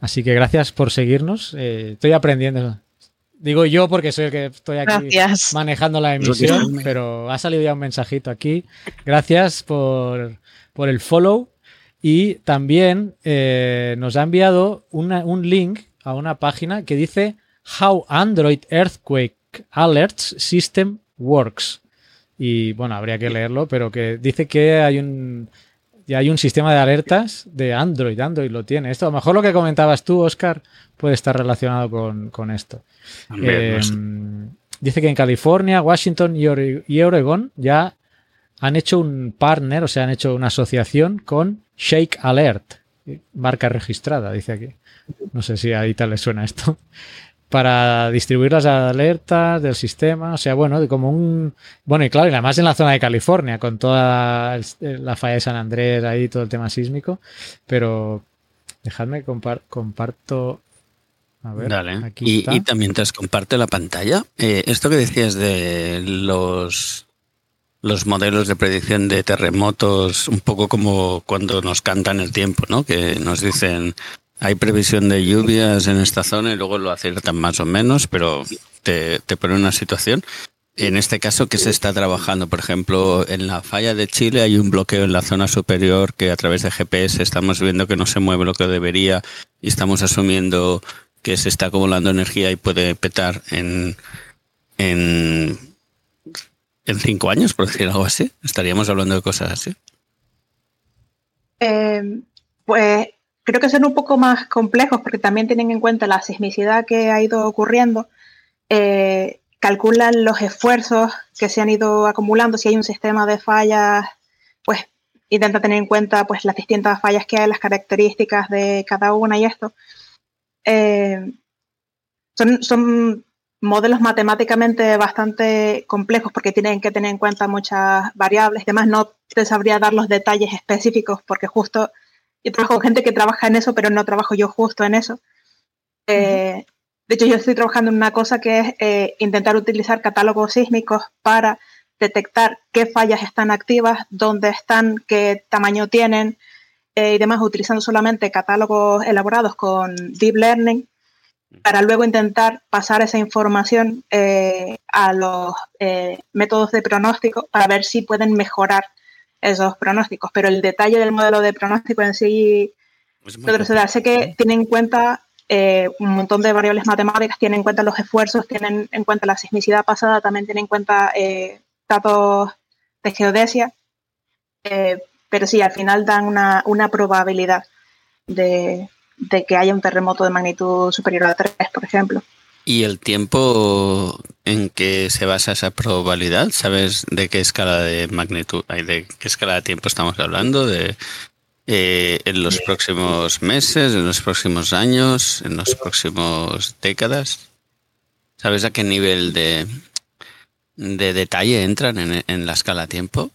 Así que gracias por seguirnos. eh, estoy aprendiendo. Digo yo porque soy el que estoy aquí Gracias. manejando la emisión, pero ha salido ya un mensajito aquí. Gracias por, por el follow. Y también eh, nos ha enviado una- un link a una página que dice How Android Earthquake Alerts System Works. Y bueno, habría que leerlo, pero que dice que hay un, ya hay un sistema de alertas de Android. Android lo tiene. Esto, a lo mejor lo que comentabas tú, Oscar, puede estar relacionado con, con esto. Eh, dice que en California, Washington y, Ore- y Oregon ya han hecho un partner, o sea, han hecho una asociación con Shake Alert, marca registrada, dice aquí. No sé si ahí tal le suena esto. Para distribuir las alertas del sistema, o sea, bueno, de como un. Bueno, y claro, y además en la zona de California, con toda la falla de San Andrés, ahí todo el tema sísmico. Pero dejadme compar- comparto. A ver, Dale. aquí Y, está. y también te comparte la pantalla. Eh, esto que decías de los, los modelos de predicción de terremotos, un poco como cuando nos cantan el tiempo, ¿no? Que nos dicen hay previsión de lluvias en esta zona y luego lo aciertan más o menos, pero te, te pone una situación. En este caso, que se está trabajando? Por ejemplo, en la falla de Chile hay un bloqueo en la zona superior que a través de GPS estamos viendo que no se mueve lo que debería y estamos asumiendo que se está acumulando energía y puede petar en, en, en cinco años, por decir algo así. Estaríamos hablando de cosas así. Eh, pues creo que son un poco más complejos porque también tienen en cuenta la sismicidad que ha ido ocurriendo. Eh, calculan los esfuerzos que se han ido acumulando. Si hay un sistema de fallas, pues intenta tener en cuenta pues, las distintas fallas que hay, las características de cada una y esto. Eh, son, son modelos matemáticamente bastante complejos porque tienen que tener en cuenta muchas variables. Además, no te sabría dar los detalles específicos porque justo yo trabajo con gente que trabaja en eso, pero no trabajo yo justo en eso. Eh, de hecho, yo estoy trabajando en una cosa que es eh, intentar utilizar catálogos sísmicos para detectar qué fallas están activas, dónde están, qué tamaño tienen eh, y demás, utilizando solamente catálogos elaborados con Deep Learning para luego intentar pasar esa información eh, a los eh, métodos de pronóstico para ver si pueden mejorar esos pronósticos. Pero el detalle del modelo de pronóstico en sí, Pedro sé que tiene en cuenta eh, un montón de variables matemáticas, tiene en cuenta los esfuerzos, tienen en cuenta la sismicidad pasada, también tiene en cuenta datos de geodesia, pero sí, al final dan una, una probabilidad de, de que haya un terremoto de magnitud superior a 3, por ejemplo. ¿Y el tiempo en que se basa esa probabilidad? ¿Sabes de qué escala de magnitud, de qué escala de tiempo estamos hablando? ¿De eh, en los próximos meses, en los próximos años, en los próximos décadas? ¿Sabes a qué nivel de, de detalle entran en, en la escala tiempo?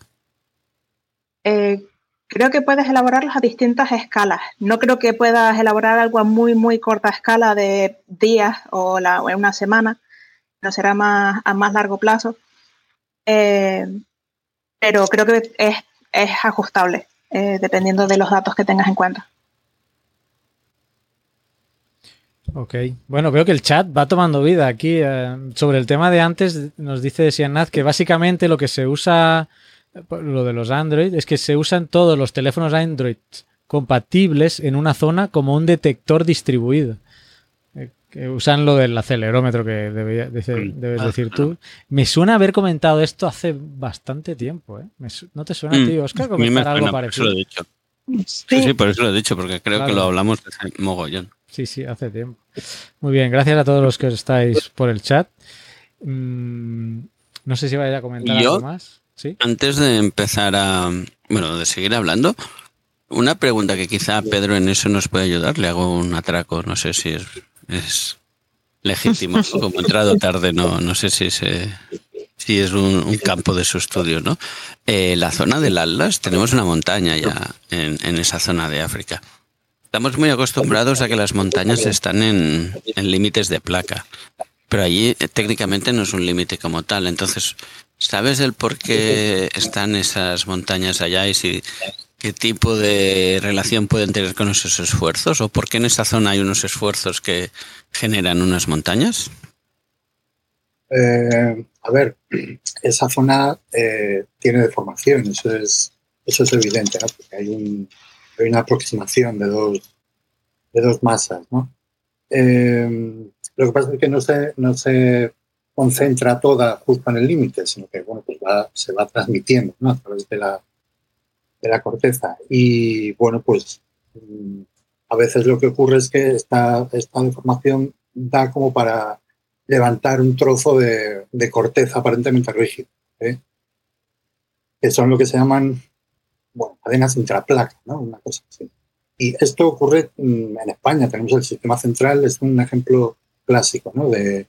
Eh, Creo que puedes elaborarlos a distintas escalas. No creo que puedas elaborar algo a muy, muy corta escala de días o, la, una semana. No será más a más largo plazo. Eh, pero creo que es, ajustable, eh, dependiendo de los datos que tengas en cuenta. Ok, bueno, veo que el chat va tomando vida aquí. Eh, sobre el tema de antes, nos dice Sianaz que básicamente lo que se usa lo de los Android es que se usan todos los teléfonos Android compatibles en una zona como un detector distribuido. Eh, que usan lo del acelerómetro que debes ah, decir tú. Me suena haber comentado esto hace bastante tiempo. ¿eh? ¿No te suena, tío, Oscar, comentar algo parecido? Sí. sí. por eso lo he dicho, porque creo que lo hablamos hace mogollón. Sí, sí, hace tiempo. Muy bien, gracias a todos los que estáis por el chat. Mm, no sé si vais a comentar algo más. Antes de empezar a, bueno, de seguir hablando, una pregunta que quizá Pedro en eso nos puede ayudar. Le hago un atraco, no sé si es, es legítimo. Como he entrado tarde, no, no sé si, si es un, campo de su estudio, ¿no? Eh, la zona del Atlas, tenemos una montaña ya en, en, esa zona de África. Estamos muy acostumbrados a que las montañas están en, en límites de placa. Pero allí eh, técnicamente no es un límite como tal. Entonces, ¿sabes el por qué están esas montañas allá y qué tipo de relación pueden tener con esos esfuerzos? ¿O por qué en esa zona hay unos esfuerzos que generan unas montañas? Eh, a ver, esa zona eh, tiene deformación, eso es, eso es evidente, ¿no? porque hay, un, hay una aproximación de dos, de dos masas. ¿no? Lo que pasa es que no se, no se concentra toda justo en el límite, sino que bueno, pues se va transmitiendo a través de la, de la corteza. Y bueno, pues mm, a veces lo que ocurre es que esta, esta deformación da como para levantar un trozo de, corteza aparentemente rígido, ¿eh? que son lo que se llaman bueno, cadenas intraplaca, ¿no? una cosa así. Y esto ocurre mm, en España, tenemos el sistema central, es un ejemplo clásico, ¿no? De,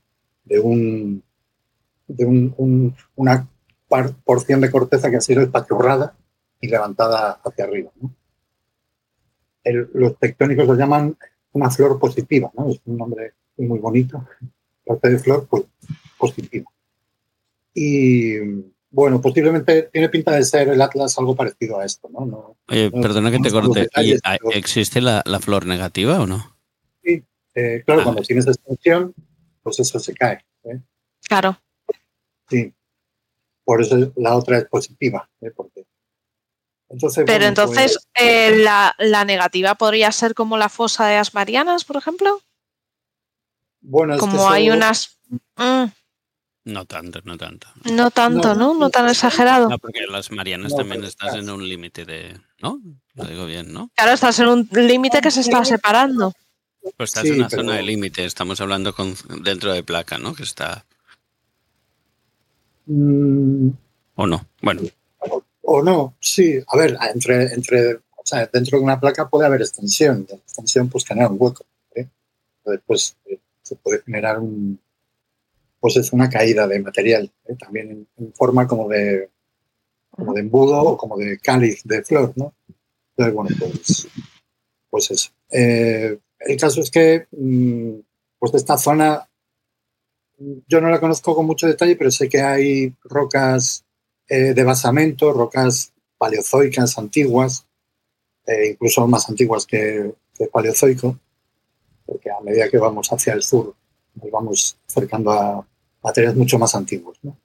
de, un, de un, una porción de corteza que ha sido espachurrada y levantada hacia arriba. ¿no? los tectónicos lo llaman una flor positiva, ¿no? es un nombre muy bonito, parte de flor pues, positiva. Y bueno, posiblemente tiene pinta de ser el Atlas algo parecido a esto, ¿no? Oye, perdona que te corte. ¿Existe la, la, flor negativa o no? Eh, claro, cuando tienes extensión, pues eso se cae. ¿eh? Claro. Sí. Por eso la otra es positiva. ¿eh? Porque entonces, Pero entonces, pues la, negativa podría ser como la fosa de las Marianas, por ejemplo. Bueno, es que Como hay unas... Mm, No tanto, no tanto. no tanto, No. ¿no? No tan exagerado. No, porque las Marianas No, también estás- en un límite de. ¿No? Lo digo bien, ¿no? Claro, estás en un límite que se está separando. Pues estás Sí, en una pero- zona de límite. Estamos hablando con, dentro de placa, ¿no? Que está. Mm, ¿O no? Bueno, o no, sí. A ver, entre, entre, o sea, dentro de una placa puede haber extensión. La extensión pues genera un hueco. ¿eh? Pues eh, se puede generar un, pues es una caída de material. ¿eh? También en, en forma como de, como de embudo o como de cáliz de flor, ¿no? Entonces, bueno, pues, pues eso. Eh, el caso es que, mm, pues esta zona, yo no la conozco con mucho detalle, pero sé que hay rocas eh, de basamento, rocas paleozoicas antiguas, eh, incluso más antiguas que, que paleozoico, porque a medida que vamos hacia el sur nos vamos acercando a materiales mucho más antiguos. ¿no?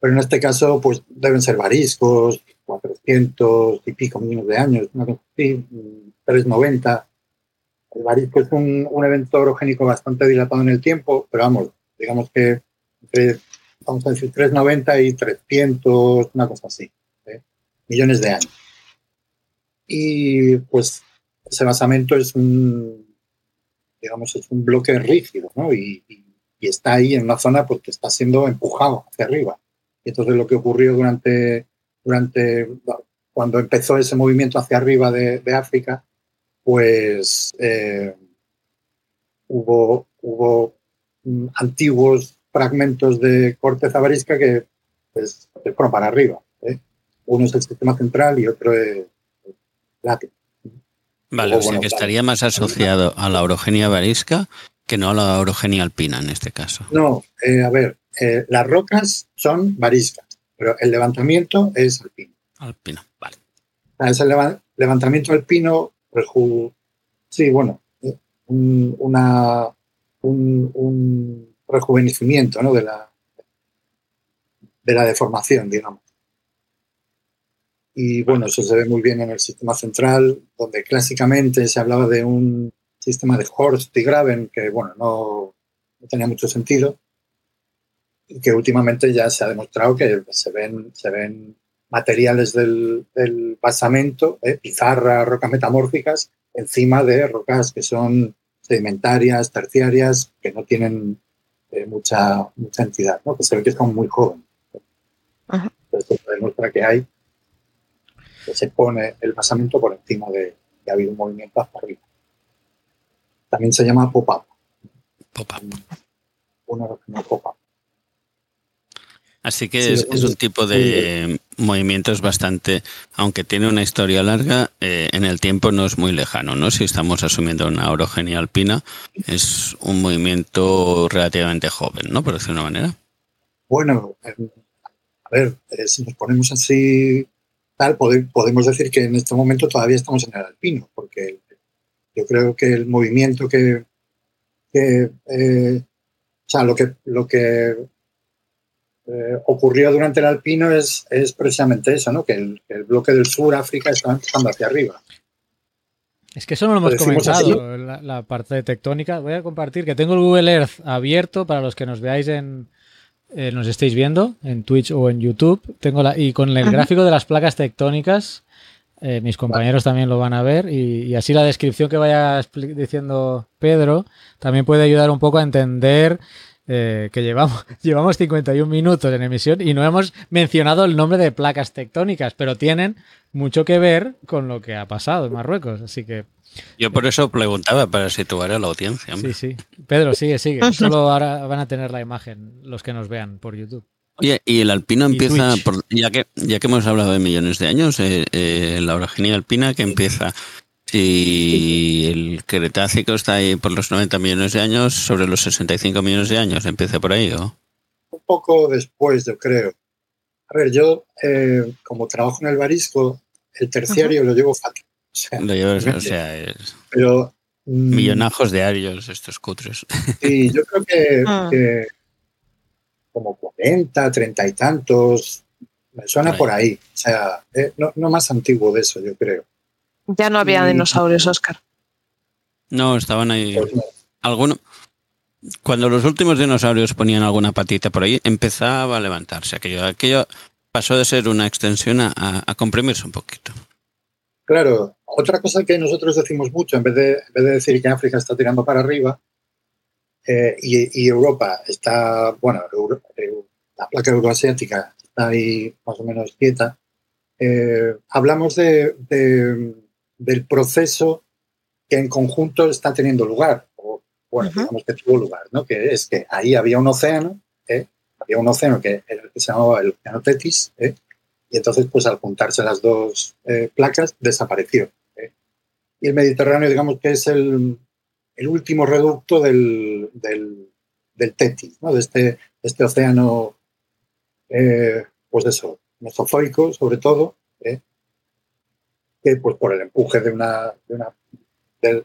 Pero en este caso, pues deben ser variscos, 400 y pico millones de años, 390. El varisco es un, un evento orogénico bastante dilatado en el tiempo, pero vamos, digamos que entre, vamos a decir, 390 y 300, una cosa así, ¿eh? millones de años. Y pues ese basamento es un, digamos, es un bloque rígido, ¿no? Y, y- y está ahí en una zona pues, que está siendo empujado hacia arriba. Y entonces lo que ocurrió durante, durante cuando empezó ese movimiento hacia arriba de, de África, pues eh, hubo, hubo mm, antiguos fragmentos de corteza varisca que pues, se fueron para arriba. ¿eh? Uno es el sistema central y otro es el látigo. vale, O o sea bueno, que estaría más asociado a la orogenia varisca que no a la orogenia alpina en este caso. No, eh, a ver, eh, las rocas son variscas, pero el levantamiento es alpino. Alpina, vale. Es el leva- levantamiento alpino, sí, bueno, un, una, un, un rejuvenecimiento ¿no? de, la, de la deformación, digamos. Y bueno, eso se ve muy bien en el sistema central, donde clásicamente se hablaba de un sistema de Horst y Graben, que bueno, no, no tenía mucho sentido, y que últimamente ya se ha demostrado que se ven, se ven materiales del, del basamento, ¿eh? pizarra, rocas metamórficas, encima de rocas que son sedimentarias, terciarias, que no tienen eh, mucha, mucha entidad, ¿no? que se ve que son muy jóvenes. Ajá. Entonces, esto demuestra que hay, que se pone el basamento por encima de que ha habido un movimiento hacia arriba. También se llama pop-up, Pop-up. una roca pop-up. Así que Sí, es, lo- es un tipo de movimientos bastante, aunque tiene una historia larga, eh, en el tiempo no es muy lejano, ¿no? Si estamos asumiendo una orogenia alpina, es un movimiento relativamente joven, ¿no? Por decirlo de una manera. Bueno, a ver, eh, si nos ponemos así, tal, pode- podemos decir que en este momento todavía estamos en el alpino, porque yo creo que el movimiento que, que, eh, o sea, lo que, lo que eh, ocurrió durante el alpino es, es precisamente eso, ¿no? Que el, que el bloque del sur, África, estaba empezando hacia arriba. Es que eso no lo hemos comentado, la, la parte de tectónica. Voy a compartir que tengo el Google Earth abierto para los que nos veáis en, eh, nos estéis viendo en Twitch o en YouTube. Tengo la, y con el Ajá. gráfico de las placas tectónicas, eh, mis compañeros también lo van a ver y, y así la descripción que vaya diciendo Pedro también puede ayudar un poco a entender eh, que llevamos, llevamos 51 minutos en emisión y no hemos mencionado el nombre de placas tectónicas, pero tienen mucho que ver con lo que ha pasado en Marruecos. Así que Yo por eso preguntaba, para situar a la audiencia. hombre. sí, sí. Pedro, sigue, sigue. Solo ahora van a tener la imagen los que nos vean por YouTube. Oye, y el alpino empieza, por- ya, que, ya que hemos hablado de millones de años, eh, eh, la orogenia alpina que empieza, si el Cretácico está ahí por los 90 millones de años, sobre los 65 millones de años, empieza por ahí, ¿o? un poco después, yo creo. A ver, yo, eh, como trabajo en el Barisco, el terciario lo llevo fatal. O sea, Lo llevas, o sea, es pero. mm, millonajos diarios estos cutres. Sí, yo creo que, Ah. que como 40, 30 y tantos, me suena Por por ahí. O sea, eh, no, no más antiguo de eso, yo creo. Ya no había dinosaurios, Oscar. No, estaban ahí. No. Alguno. Cuando los últimos dinosaurios ponían alguna patita por ahí, empezaba a levantarse. Aquello, aquello pasó de ser una extensión a, a comprimirse un poquito. Claro, otra cosa que nosotros decimos mucho, en vez de, en vez de decir que África está tirando para arriba eh, y, y, Europa está, bueno, Euro, la placa euroasiática está ahí más o menos quieta, eh, hablamos de, de, del proceso que en conjunto está teniendo lugar, o bueno, uh -huh. digamos que tuvo lugar, ¿no? que es que ahí había un océano, ¿eh? había un océano que, se llamaba el océano Tetis, ¿eh? y entonces pues al juntarse las dos eh, placas desapareció. Y el Mediterráneo digamos que es el, el último reducto del, del, del Tetis, ¿no? de, este, este océano, pues eso, mesozoico sobre todo. Que pues por el empuje de una, de, una, de,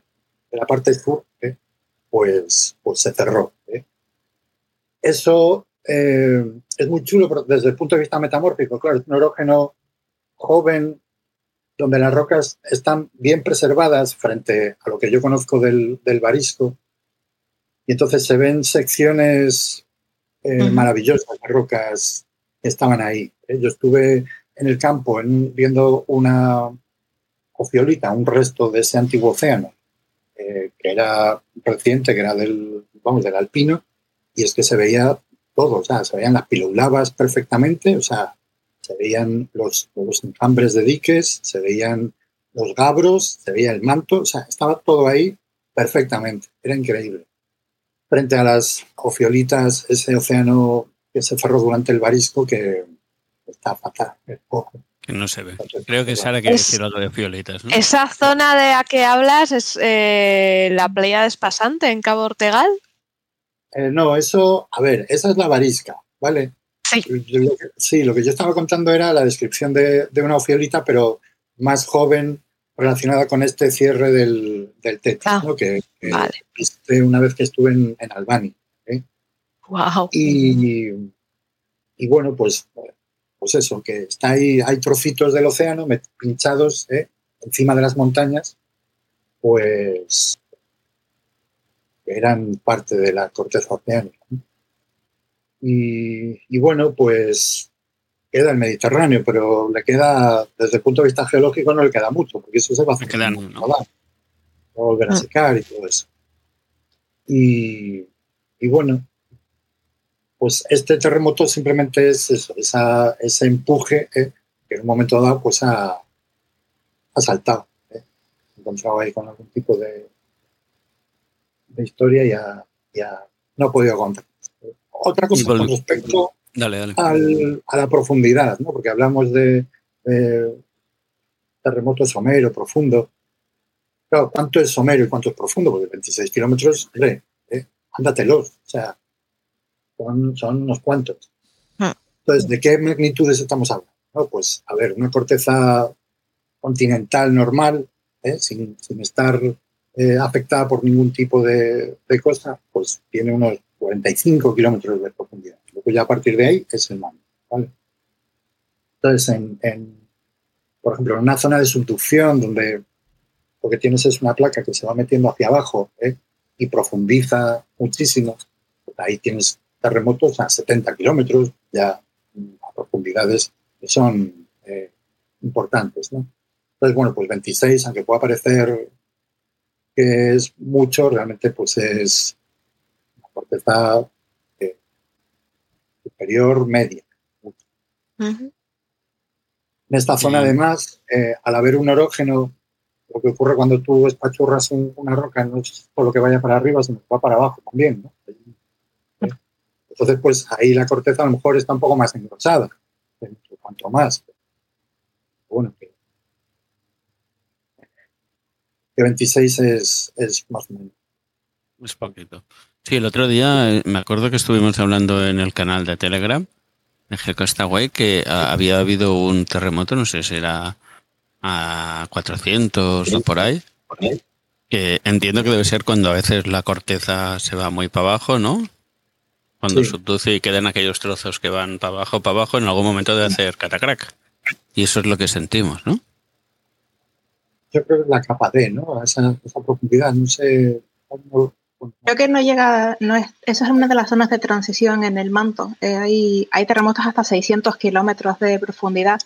la parte sur, ¿eh? pues, pues se cerró. ¿eh? Eso eh, es muy chulo pero desde el punto de vista metamórfico. Claro, es un orógeno joven donde las rocas están bien preservadas frente a lo que yo conozco del, del barisco. Y entonces se ven secciones eh, uh -huh. maravillosas de rocas que estaban ahí. Yo estuve en el campo en, viendo una ofiolita, un resto de ese antiguo océano, eh, que era reciente, que era del, vamos, del alpino, y es que se veía todo, o sea, se veían las piloulabas perfectamente, o sea, se veían los, los enjambres de diques, se veían los gabros, se veía el manto, o sea, estaba todo ahí perfectamente, era increíble. Frente a las ofiolitas, ese océano que se cerró durante el Barisco, que está fatal, es poco. Que no se ve. Creo que Sara quiere decir algo de ofiolitas. ¿no? Esa zona de la que hablas es eh, la playa de Espasante, en Cabo Ortegal. Eh, no, eso, a ver, esa es la varisca, ¿vale? Sí. Yo, lo que, sí, lo que yo estaba contando era la descripción de, de, una ofiolita, pero más joven, relacionada con este cierre del, del Tetis, ah, ¿no? que, que vale. viste una vez que estuve en, en Albany. ¿eh? Wow. Y, y, bueno, pues, pues eso, que está ahí, hay trocitos del océano pinchados ¿eh? encima de las montañas, pues eran parte de la corteza oceánica. Y, y, bueno, pues queda el Mediterráneo, pero le queda, desde el punto de vista geológico, no le queda mucho, porque eso se va a hacer. Quedan, ¿no? Va a volver a secar y todo eso. Y, y, bueno, pues este terremoto simplemente es eso, esa, ese empuje eh, que en un momento dado pues ha, ha saltado. Eh. Encontrado ahí con algún tipo de, de historia ya, ya no he podido contar. Otra cosa con respecto dale, dale. Al, a la profundidad, ¿no? porque hablamos de, de, terremoto somero, profundo. Claro, ¿cuánto es somero y cuánto es profundo? Porque 26 kilómetros, hombre, ¿eh? ándatelos, o sea, son, son unos cuantos. Ah. Entonces, ¿de qué magnitudes estamos hablando? ¿No? Pues, a ver, una corteza continental normal, ¿eh? sin, sin estar eh, afectada por ningún tipo de, de, cosa, pues tiene unos 45 kilómetros de profundidad. Luego ya a partir de ahí es el mar. ¿vale? Entonces, en, en, por ejemplo, en una zona de subducción donde lo que tienes es una placa que se va metiendo hacia abajo ¿eh? y profundiza muchísimo, pues ahí tienes terremotos a 70 kilómetros, ya a profundidades que son eh, importantes. ¿no? Entonces, bueno, pues 26, aunque pueda parecer que es mucho, realmente pues es una corteza eh, superior media. Uh -huh. En esta zona, además, eh, al haber un orógeno, lo que ocurre cuando tú espachurras un, una roca no es por lo que vaya para arriba, sino que va para abajo también. ¿no? Entonces, pues ahí la corteza a lo mejor está un poco más engrosada, cuanto más. Bueno, que que 26 es, es más o menos. Es poquito. Sí, el otro día eh, me acuerdo que estuvimos hablando en el canal de Telegram de Geocastaway que había habido un terremoto, no sé si era a 400 ¿Sí? o por ahí, por ahí, que entiendo que debe ser cuando a veces la corteza se va muy para abajo, ¿no? Cuando sí. subduce y quedan aquellos trozos que van para abajo, para abajo, en algún momento de hacer catacrack. Y eso es lo que sentimos, ¿no? yo creo que es la capa D, ¿no? A esa, esa profundidad, no sé cómo, Creo que no llega, no es, esa es una de las zonas de transición en el manto. Eh, hay, hay terremotos hasta 600 kilómetros de profundidad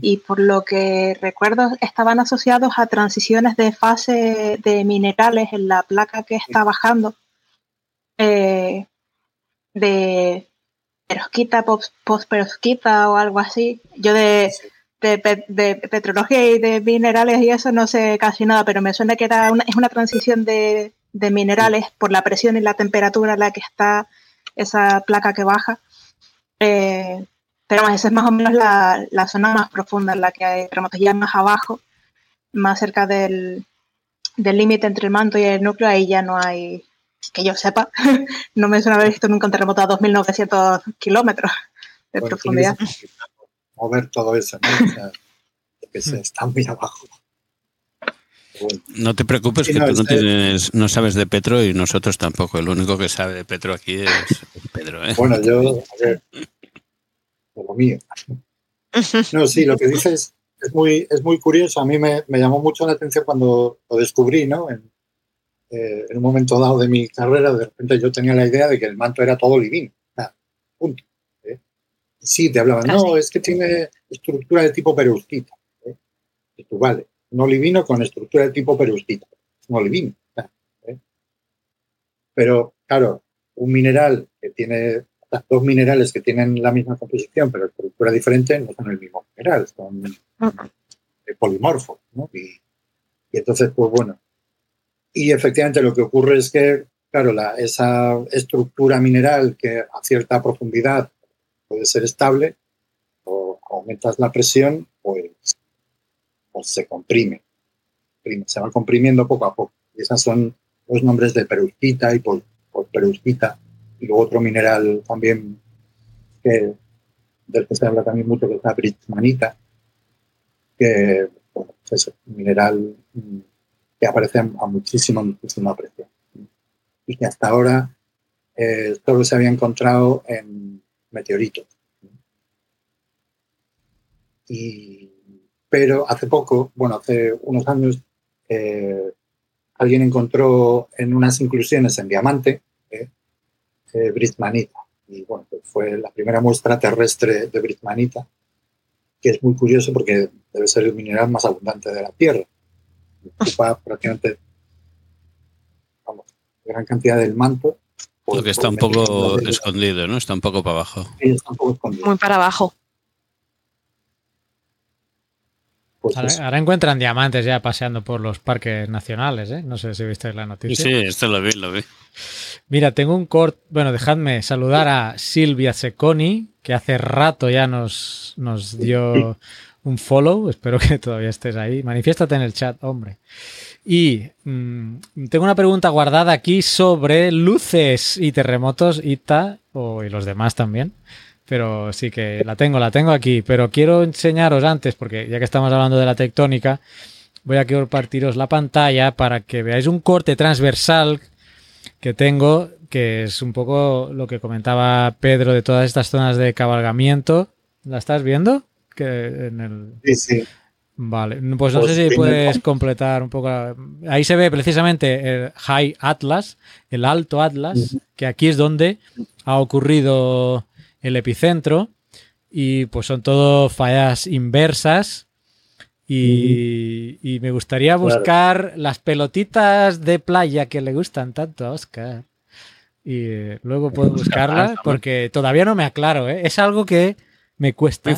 y por lo que recuerdo estaban asociados a transiciones de fase de minerales en la placa que está bajando eh, de perosquita, post-perosquita o algo así. Yo de, de, petrología y de minerales y eso no sé casi nada, pero me suena que era una, es una transición de, de minerales por la presión y la temperatura en la que está esa placa que baja. Eh, pero esa es más o menos la, la, zona más profunda en la que hay terremotos ya más abajo, más cerca del límite entre el manto y el núcleo, ahí ya no hay, que yo sepa, no me suena haber visto nunca un terremoto a 2.900 kilómetros de profundidad. Mover todo eso, ¿no? que se está muy abajo. No te preocupes que tú no, tienes, no sabes de Petro y nosotros tampoco. El único que sabe de Petro aquí es Pedro. ¿eh? Bueno, yo, a ver, lo mío. No, sí, lo que dices es muy, es muy curioso. A mí me, me llamó mucho la atención cuando lo descubrí, ¿no? En, eh, en, un momento dado de mi carrera, de repente yo tenía la idea de que el manto era todo livino. punto. ¿eh? Sí, te hablaban, no, es que tiene estructura de tipo pereustita. ¿eh? Y tú, vale, no livino con estructura de tipo pereustita. No livino. ¿eh? Pero, claro, un mineral que tiene dos minerales que tienen la misma composición pero estructura diferente no son el mismo mineral, son polimorfos. ¿no? Y, entonces, pues bueno. Y efectivamente lo que ocurre es que, claro, la, esa estructura mineral que a cierta profundidad puede ser estable, o aumentas la presión, pues, pues se comprime. Se va comprimiendo poco a poco. Y esos son los nombres de perustita y por, por perustita y luego otro mineral también que, del que se habla también mucho, que es la britmanita, que es un mineral que aparece a muchísima, muchísima presión. Y que hasta ahora eh, solo se había encontrado en meteoritos. Y, pero hace poco, bueno, hace unos años, eh, alguien encontró en unas inclusiones en diamante, eh, eh, britmanita. Y bueno, pues fue la primera muestra terrestre de britmanita, que es muy curioso porque debe ser el mineral más abundante de la Tierra. Ocupa prácticamente, vamos, gran cantidad del manto. Porque está un poco escondido, ¿no? Está un poco para abajo. Sí, está un poco escondido. Muy para abajo. Pues ahora, encuentran diamantes ya paseando por los parques nacionales, ¿eh? No sé si visteis la noticia. Sí, esto lo vi, lo vi. Mira, tengo un corte. Bueno, dejadme saludar a Silvia Seconi, que hace rato ya nos, nos dio un follow. Espero que todavía estés ahí. Manifiéstate en el chat, hombre. Y mm, tengo una pregunta guardada aquí sobre luces y terremotos, ITA, o, y los demás también pero sí que la tengo, la tengo aquí. Pero quiero enseñaros antes, porque ya que estamos hablando de la tectónica, voy a compartiros la pantalla para que veáis un corte transversal que tengo, que es un poco lo que comentaba Pedro de todas estas zonas de cabalgamiento. ¿La estás viendo? Que en el... Sí, sí. Vale, pues no sé si puedes completar un poco. Ahí se ve precisamente el High Atlas, el Alto Atlas, que aquí es donde ha ocurrido el epicentro y pues son todo fallas inversas y, me gustaría buscar las pelotitas de playa que le gustan tanto a Oscar. Y eh, luego puedo buscarla porque todavía no me aclaro. ¿eh? Es algo que me cuesta.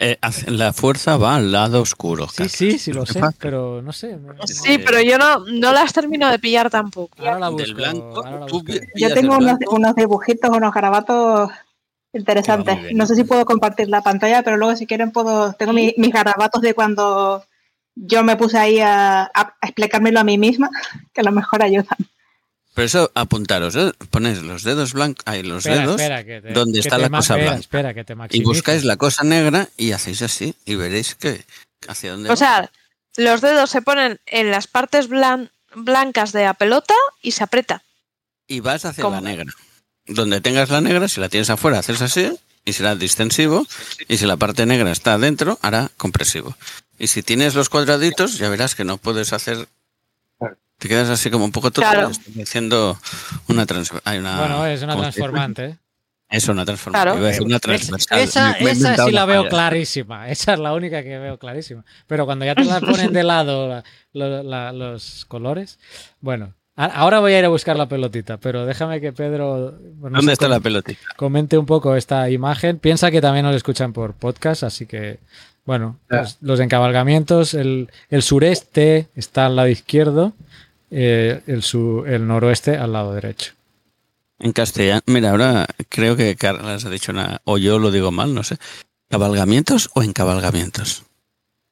Eh, la fuerza va al lado oscuro. Sí, sí, sí lo sé, pero no sé. Sí, pero yo no, no las termino de pillar tampoco. Del blanco, yo tengo unos, unos, dibujitos, unos garabatos Interesante. No sé si puedo compartir la pantalla, pero luego si quieren puedo... Tengo mis, garabatos de cuando yo me puse ahí a, explicármelo a mí misma, que a lo mejor ayudan. Pero eso, apuntaros, ¿eh? ponéis los dedos blancos, ahí los dedos, donde está la cosa blanca. y buscáis la cosa negra y hacéis así y veréis que hacia dónde. O sea, los dedos se ponen en las partes blancas de la pelota y se aprieta. Y vas hacia la negra donde tengas la negra, si la tienes afuera, haces así y será distensivo. Y si la parte negra está adentro, hará compresivo. Y si tienes los cuadraditos, ya verás que no puedes hacer Te quedas así como un poco todo Claro. diciendo una trans hay una bueno, es una transformante. ¿eh? Es una transformante. Claro. Transversal. esa Me- me he esa sí la veo falla. clarísima. Esa es la única que veo clarísima. Pero cuando ya te la ponen de lado la- lo- la- los colores. Bueno, a- ahora voy a ir a buscar la pelotita, pero déjame que Pedro bueno, no ¿Dónde sé, está com- la pelotita? comente un poco esta imagen. Piensa que también nos escuchan por podcast, así que, bueno, Ya. los, los encabalgamientos, el, el sureste está al lado izquierdo, eh, el, su- el noroeste al lado derecho. En castellano. Mira, ahora creo que Carlas ha dicho una. O yo lo digo mal, no sé. ¿Cabalgamientos o encabalgamientos?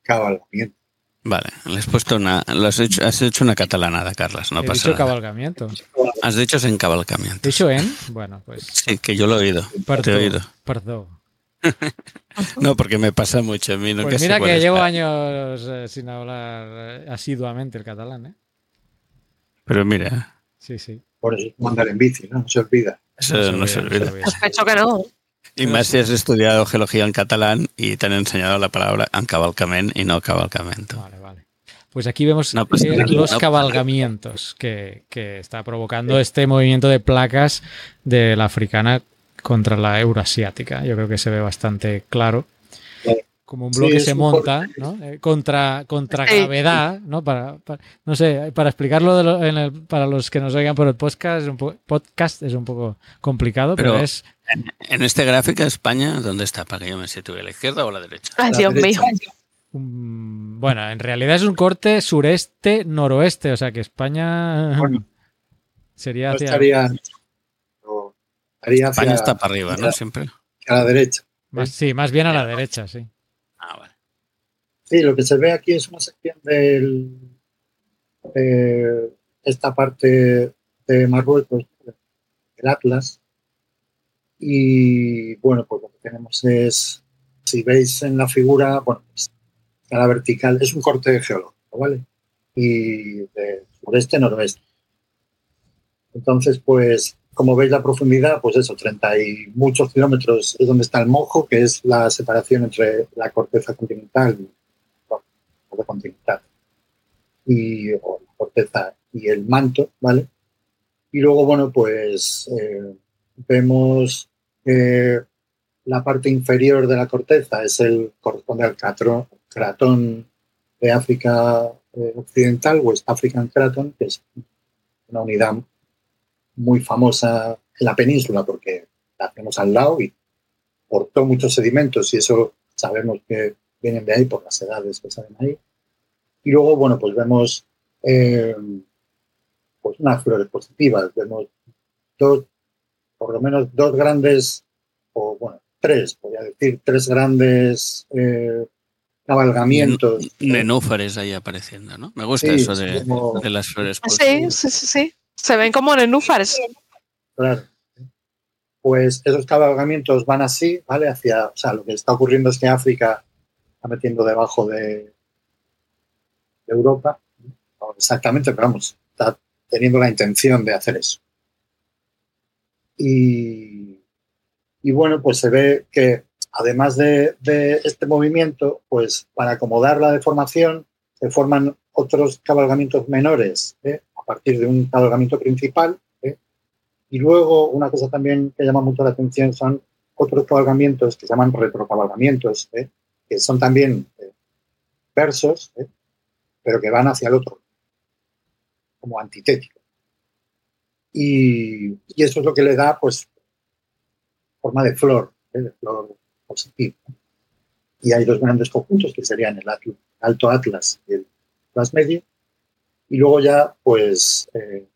Cabalgamiento. Vale, le has puesto una. lo has, hecho, has hecho una catalanada, Carlas, no He pasa dicho nada. cabalgamiento. Has dicho ¿He encabalgamientos. dicho en? Bueno, pues Sí, que yo lo he oído. Te he oído. perdón. No, porque me pasa mucho a mí. Pues mira que llevo años eh, sin hablar eh, asiduamente el catalán, ¿eh? Pero mira, Sí, sí. Por eso es como andar en bici, ¿no? No se olvida. eso no se olvida. Sospecho que no. Y más si has estudiado geología en catalán y te han enseñado la palabra encabalcament y no cabalcamento. Vale, vale. Pues aquí vemos No pasa eh, los no cabalgamientos que, que está provocando este movimiento de placas de la africana contra la euroasiática. Yo creo que se ve bastante claro. Como un Sí, bloque se un monta ¿no? Eh, contra, contra Sí. gravedad, ¿no? Para, para- no sé, para explicarlo de lo- en el- para los que nos oigan por el podcast es un, po- podcast es un poco complicado, pero, Pero- es En este gráfico, España, ¿dónde está? Para que yo me sitúe, ¿a la izquierda o a la derecha? Ay, La Dios derecha. mío. bueno, en realidad es un corte sureste-noroeste, o sea que España Bueno, sería No hacia, estaría. o estaría hacia, España está para arriba, ¿no? Siempre. hacia la derecha. más, sí, más bien a la derecha, sí. Ah, vale. Sí, lo que se ve aquí es una sección del, de esta parte de Marruecos, el Atlas. Y bueno, pues lo que tenemos es, si veis en la figura, bueno, pues, a la vertical, es un corte geológico, ¿vale? Y de sureste noroeste. Entonces, pues, como veis la profundidad, pues eso, 30 y muchos kilómetros es donde está el mojo, que es la separación entre la corteza continental y la corteza y el manto, ¿vale? Y luego, bueno, pues eh, vemos que la parte inferior de la corteza es el corresponde al cratón de África eh, Occidental, West African Craton, que es una unidad muy famosa en la península porque la tenemos al lado y portó muchos sedimentos y eso sabemos que vienen de ahí por las edades que salen ahí. Y luego, bueno, pues vemos eh, pues unas flores positivas, vemos dos, por lo menos dos grandes, o bueno, tres, podría decir, tres grandes eh, cabalgamientos. Nenúfares ahí apareciendo, ¿no? Me gusta Sí, eso de, como- de las flores. Ah, Sí, sí, sí, sí. Se ven como nenúfares. Claro. Pues esos cabalgamientos van así, ¿vale? Hacia, o sea, lo que está ocurriendo es que África está metiendo debajo de, de Europa, exactamente, pero vamos, está teniendo la intención de hacer eso. Y, y bueno, pues se ve que además de, de este movimiento, pues para acomodar la deformación se forman otros cabalgamientos menores ¿eh? A partir de un cabalgamiento principal. ¿eh? Y luego una cosa también que llama mucho la atención son otros cabalgamientos que se llaman retrocabalgamientos, ¿eh? que son también eh, versos, ¿eh? pero que van hacia el otro, como antitético. Y, eso es lo que le da, pues, forma de flor, de flor positiva. Y hay dos grandes conjuntos que serían el Alto Atlas y el Atlas Medio. Y luego ya, pues, eh,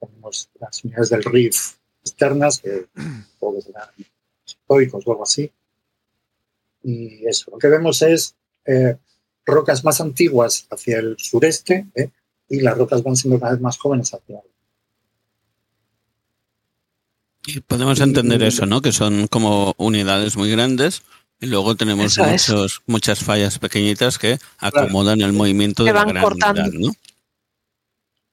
tenemos las unidades del Riff externas, que supongo que serán estoicos o algo así. Y eso, lo que vemos es eh, rocas más antiguas hacia el sureste ¿eh? y las rocas van siendo cada vez más jóvenes hacia el Y podemos entender eso, ¿no? Que son como unidades muy grandes y luego tenemos muchos, muchas fallas pequeñitas que acomodan el movimiento Que de la gran cortando. unidad, ¿no?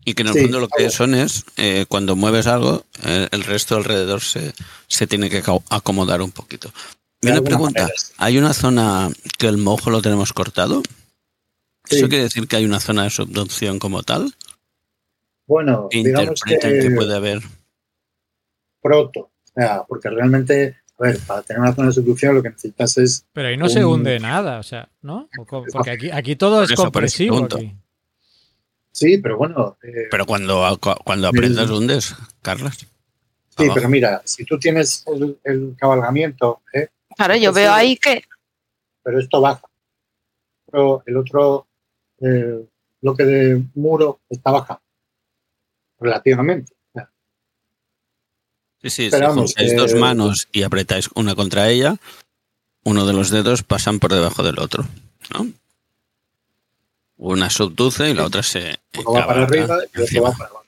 Y que en el Sí, fondo lo que son es, eh, cuando mueves algo, eh, el resto alrededor se, se tiene que aco- acomodar un poquito. Y una pregunta, manera. ¿hay una zona que el mojo lo tenemos cortado? Sí. ¿Eso quiere decir que hay una zona de subducción como tal? Bueno, digamos que, que puede haber. proto, o sea, porque realmente, a ver, para tener una zona de subducción lo que necesitas es Pero ahí no se Un- hunde nada, o sea, ¿no? Porque aquí, aquí todo es eso, compresivo. aquí. Sí, pero bueno, eh, Pero cuando, cuando aprietas hundes, Carlos. sí, abajo. pero mira, si tú tienes el, el cabalgamiento, ¿eh? Claro, yo veo ahí que pero esto baja. Pero el otro eh, bloque de muro está bajando, relativamente. Sí, sí, si vamos, juntáis dos eh, manos y apretáis una contra ella, uno de los dedos pasan por debajo del otro, ¿no? Una subduce y la otra se Uno va para arriba y otro va para abajo.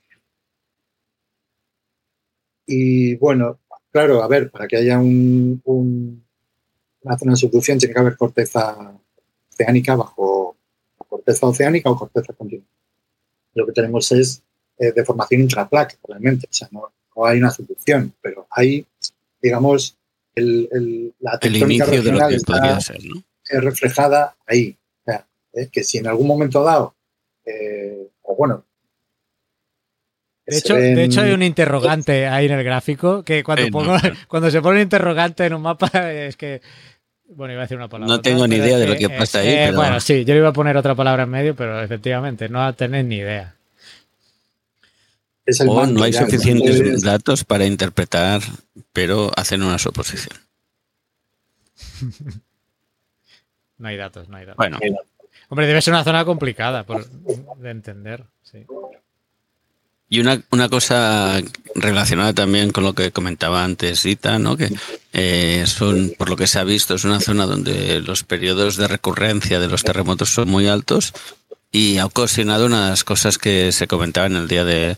Y bueno, claro, a ver, para que haya un, un- una zona de subducción tiene que haber corteza oceánica bajo corteza oceánica o corteza continua. Lo que tenemos es eh, deformación intraplaca, realmente. O sea, no, no hay una subducción, pero hay, digamos, el, el- la El tectónica inicio de lo que está- podría ser, ¿no? eh, reflejada ahí. Eh, que si en algún momento dado, eh, o bueno. De hecho, ven- de hecho, hay un interrogante ahí en el gráfico que cuando, Eh, no, pongo, cuando se pone un interrogante en un mapa es que... Bueno, iba a decir una palabra. No tengo ni idea es de lo que pasa ahí, pero- Bueno, sí, yo iba a poner otra palabra en medio, pero efectivamente, no tenéis ni idea. es el O no hay ya, suficientes datos para interpretar, pero hacen una suposición. No hay datos, no hay datos. Bueno, Hombre, debe ser una zona complicada de entender. Sí. Y una, una cosa relacionada también con lo que comentaba antes Ita, ¿no? que eh, son, por lo que se ha visto, es una zona donde los periodos de recurrencia de los terremotos son muy altos y ha ocasionado unas cosas que se comentaban el día de,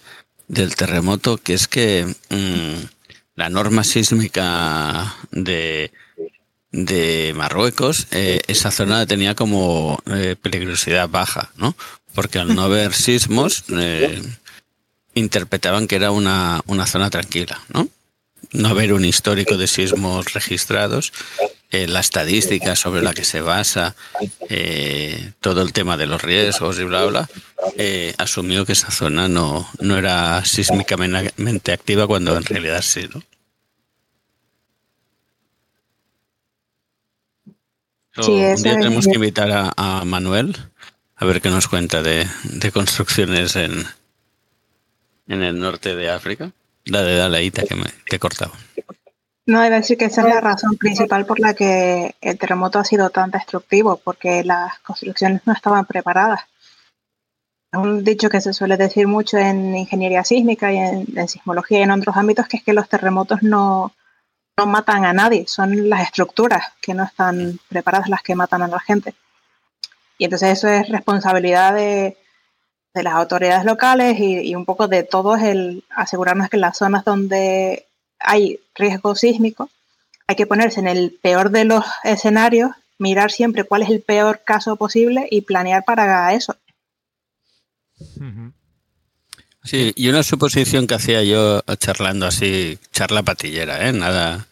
del terremoto, que es que mm, la norma sísmica de, de Marruecos, eh, esa zona tenía como eh, peligrosidad baja, ¿no? Porque al no haber sismos, eh, interpretaban que era una, una zona tranquila, ¿no? No haber un histórico de sismos registrados, la estadística sobre la que se basa todo el tema de los riesgos y bla, bla, asumió que esa zona no, no era sísmicamente activa cuando en realidad sí, ¿no? Sí, un día tenemos que invitar a, a Manuel a ver qué nos cuenta de, de construcciones en, en el norte de África. Dale, dale, Ita, que me que he cortado. No, iba a decir que esa es la razón principal por la que el terremoto ha sido tan destructivo, porque las construcciones no estaban preparadas. Es un dicho que se suele decir mucho en ingeniería sísmica y en, en sismología y en otros ámbitos, que es que los terremotos no, no matan a nadie, son las estructuras que no están preparadas las que matan a la gente. Y entonces eso es responsabilidad de, de las autoridades locales y, y un poco de todos el asegurarnos que en las zonas donde hay riesgo sísmico, hay que ponerse en el peor de los escenarios, mirar siempre cuál es el peor caso posible y planear para eso. Sí, y una suposición que hacía yo charlando así, charla patillera, ¿eh? Nada,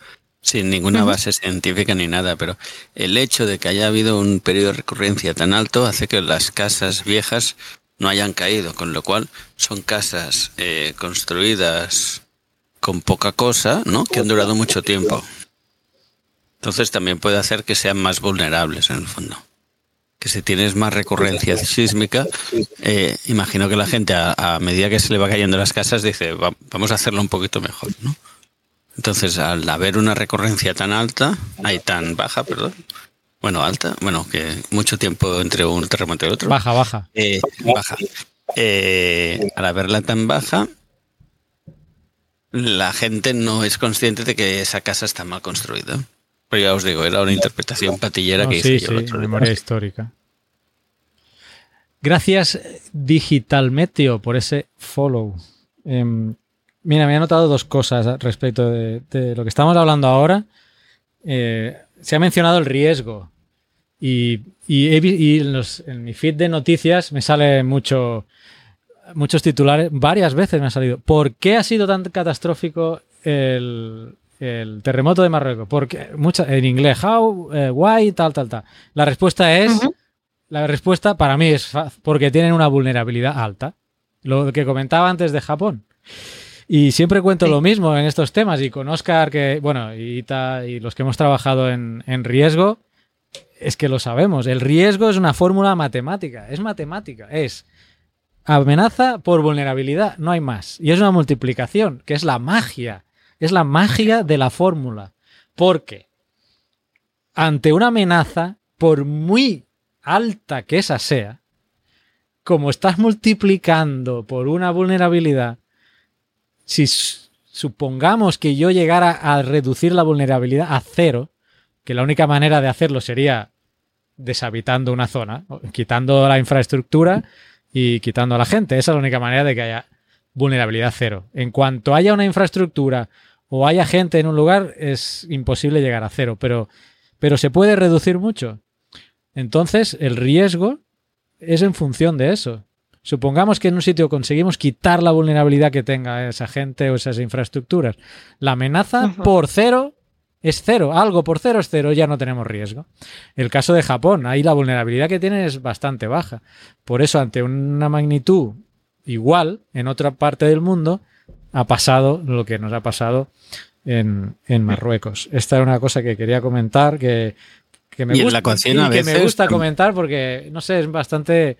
sin ninguna base científica ni nada, pero el hecho de que haya habido un periodo de recurrencia tan alto hace que las casas viejas no hayan caído, con lo cual son casas eh, construidas con poca cosa, ¿no? Que han durado mucho tiempo. Entonces también puede hacer que sean más vulnerables en el fondo. Que si tienes más recurrencia sísmica, eh, imagino que la gente a, a medida que se le va cayendo las casas dice, "Va- vamos a hacerlo un poquito mejor, ¿no? Entonces, al haber una recurrencia tan alta, hay tan baja, perdón, bueno, alta, bueno, que mucho tiempo entre un terremoto y otro, Baja, baja. eh, baja. Eh, al haberla tan baja, la gente no es consciente de que esa casa está mal construida. Pero ya os digo, era una interpretación patillera No, que hice sí, yo el sí, otro día. memoria histórica. Gracias Digital Meteo por ese follow. Em, mira, me he notado dos cosas respecto de, de lo que estamos hablando ahora. Eh, se ha mencionado el riesgo y, y he vi- y en, los- en mi feed de noticias me sale mucho, muchos titulares, varias veces me ha salido. ¿Por qué ha sido tan catastrófico el, el terremoto de Marruecos? Porque mucha, en inglés, how, eh, why, tal, tal, tal. La respuesta es, la respuesta para mí es porque tienen una vulnerabilidad alta. Lo que comentaba antes de Japón. Y siempre cuento Sí. lo mismo en estos temas. Y con Oscar, que, bueno, y, Ita, y los que hemos trabajado en, en riesgo, es que lo sabemos. El riesgo es una fórmula matemática. Es matemática. Es amenaza por vulnerabilidad. No hay más. Y es una multiplicación, que es la magia. Es la magia de la fórmula. Porque ante una amenaza, por muy alta que esa sea, como estás multiplicando por una vulnerabilidad, si supongamos que yo llegara a reducir la vulnerabilidad a cero, que la única manera de hacerlo sería deshabitando una zona, quitando la infraestructura y quitando a la gente. Esa es la única manera de que haya vulnerabilidad cero. En cuanto haya una infraestructura o haya gente en un lugar, es imposible llegar a cero, pero, pero se puede reducir mucho. Entonces, el riesgo es en función de eso. Supongamos que en un sitio conseguimos quitar la vulnerabilidad que tenga esa gente o esas infraestructuras. La amenaza por cero es cero. Algo por cero es cero, ya no tenemos riesgo. El caso de Japón, ahí la vulnerabilidad que tienen es bastante baja. Por eso, ante una magnitud igual en otra parte del mundo, ha pasado lo que nos ha pasado en, en Marruecos. Esta era una cosa que quería comentar, que, que me Y gusta, la cocina y a que me veces gusta tam- comentar porque, no sé, es bastante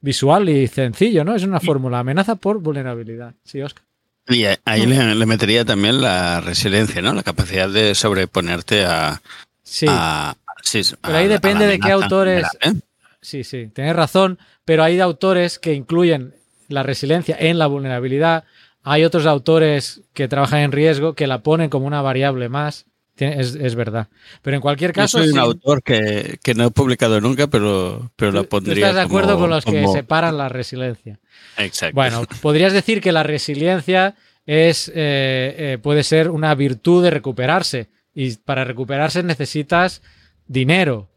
visual y sencillo, ¿no? Es una fórmula, amenaza por vulnerabilidad. Sí, Oscar. Y ahí le, le metería también la resiliencia, ¿no? La capacidad de sobreponerte a... Sí. a- sí, Pero ahí a depende de qué autores- general, ¿eh? Sí, sí, tienes razón, pero hay autores que incluyen la resiliencia en la vulnerabilidad. Hay otros autores que trabajan en riesgo que la ponen como una variable más. Es, es verdad. Pero en cualquier Yo caso, soy un sí, autor que, que no he publicado nunca, pero, pero tú pondría estás de acuerdo como- con los que separan la resiliencia. Exacto. Bueno, podrías decir que la resiliencia es, eh, eh, puede ser una virtud de recuperarse. Y para recuperarse necesitas dinero.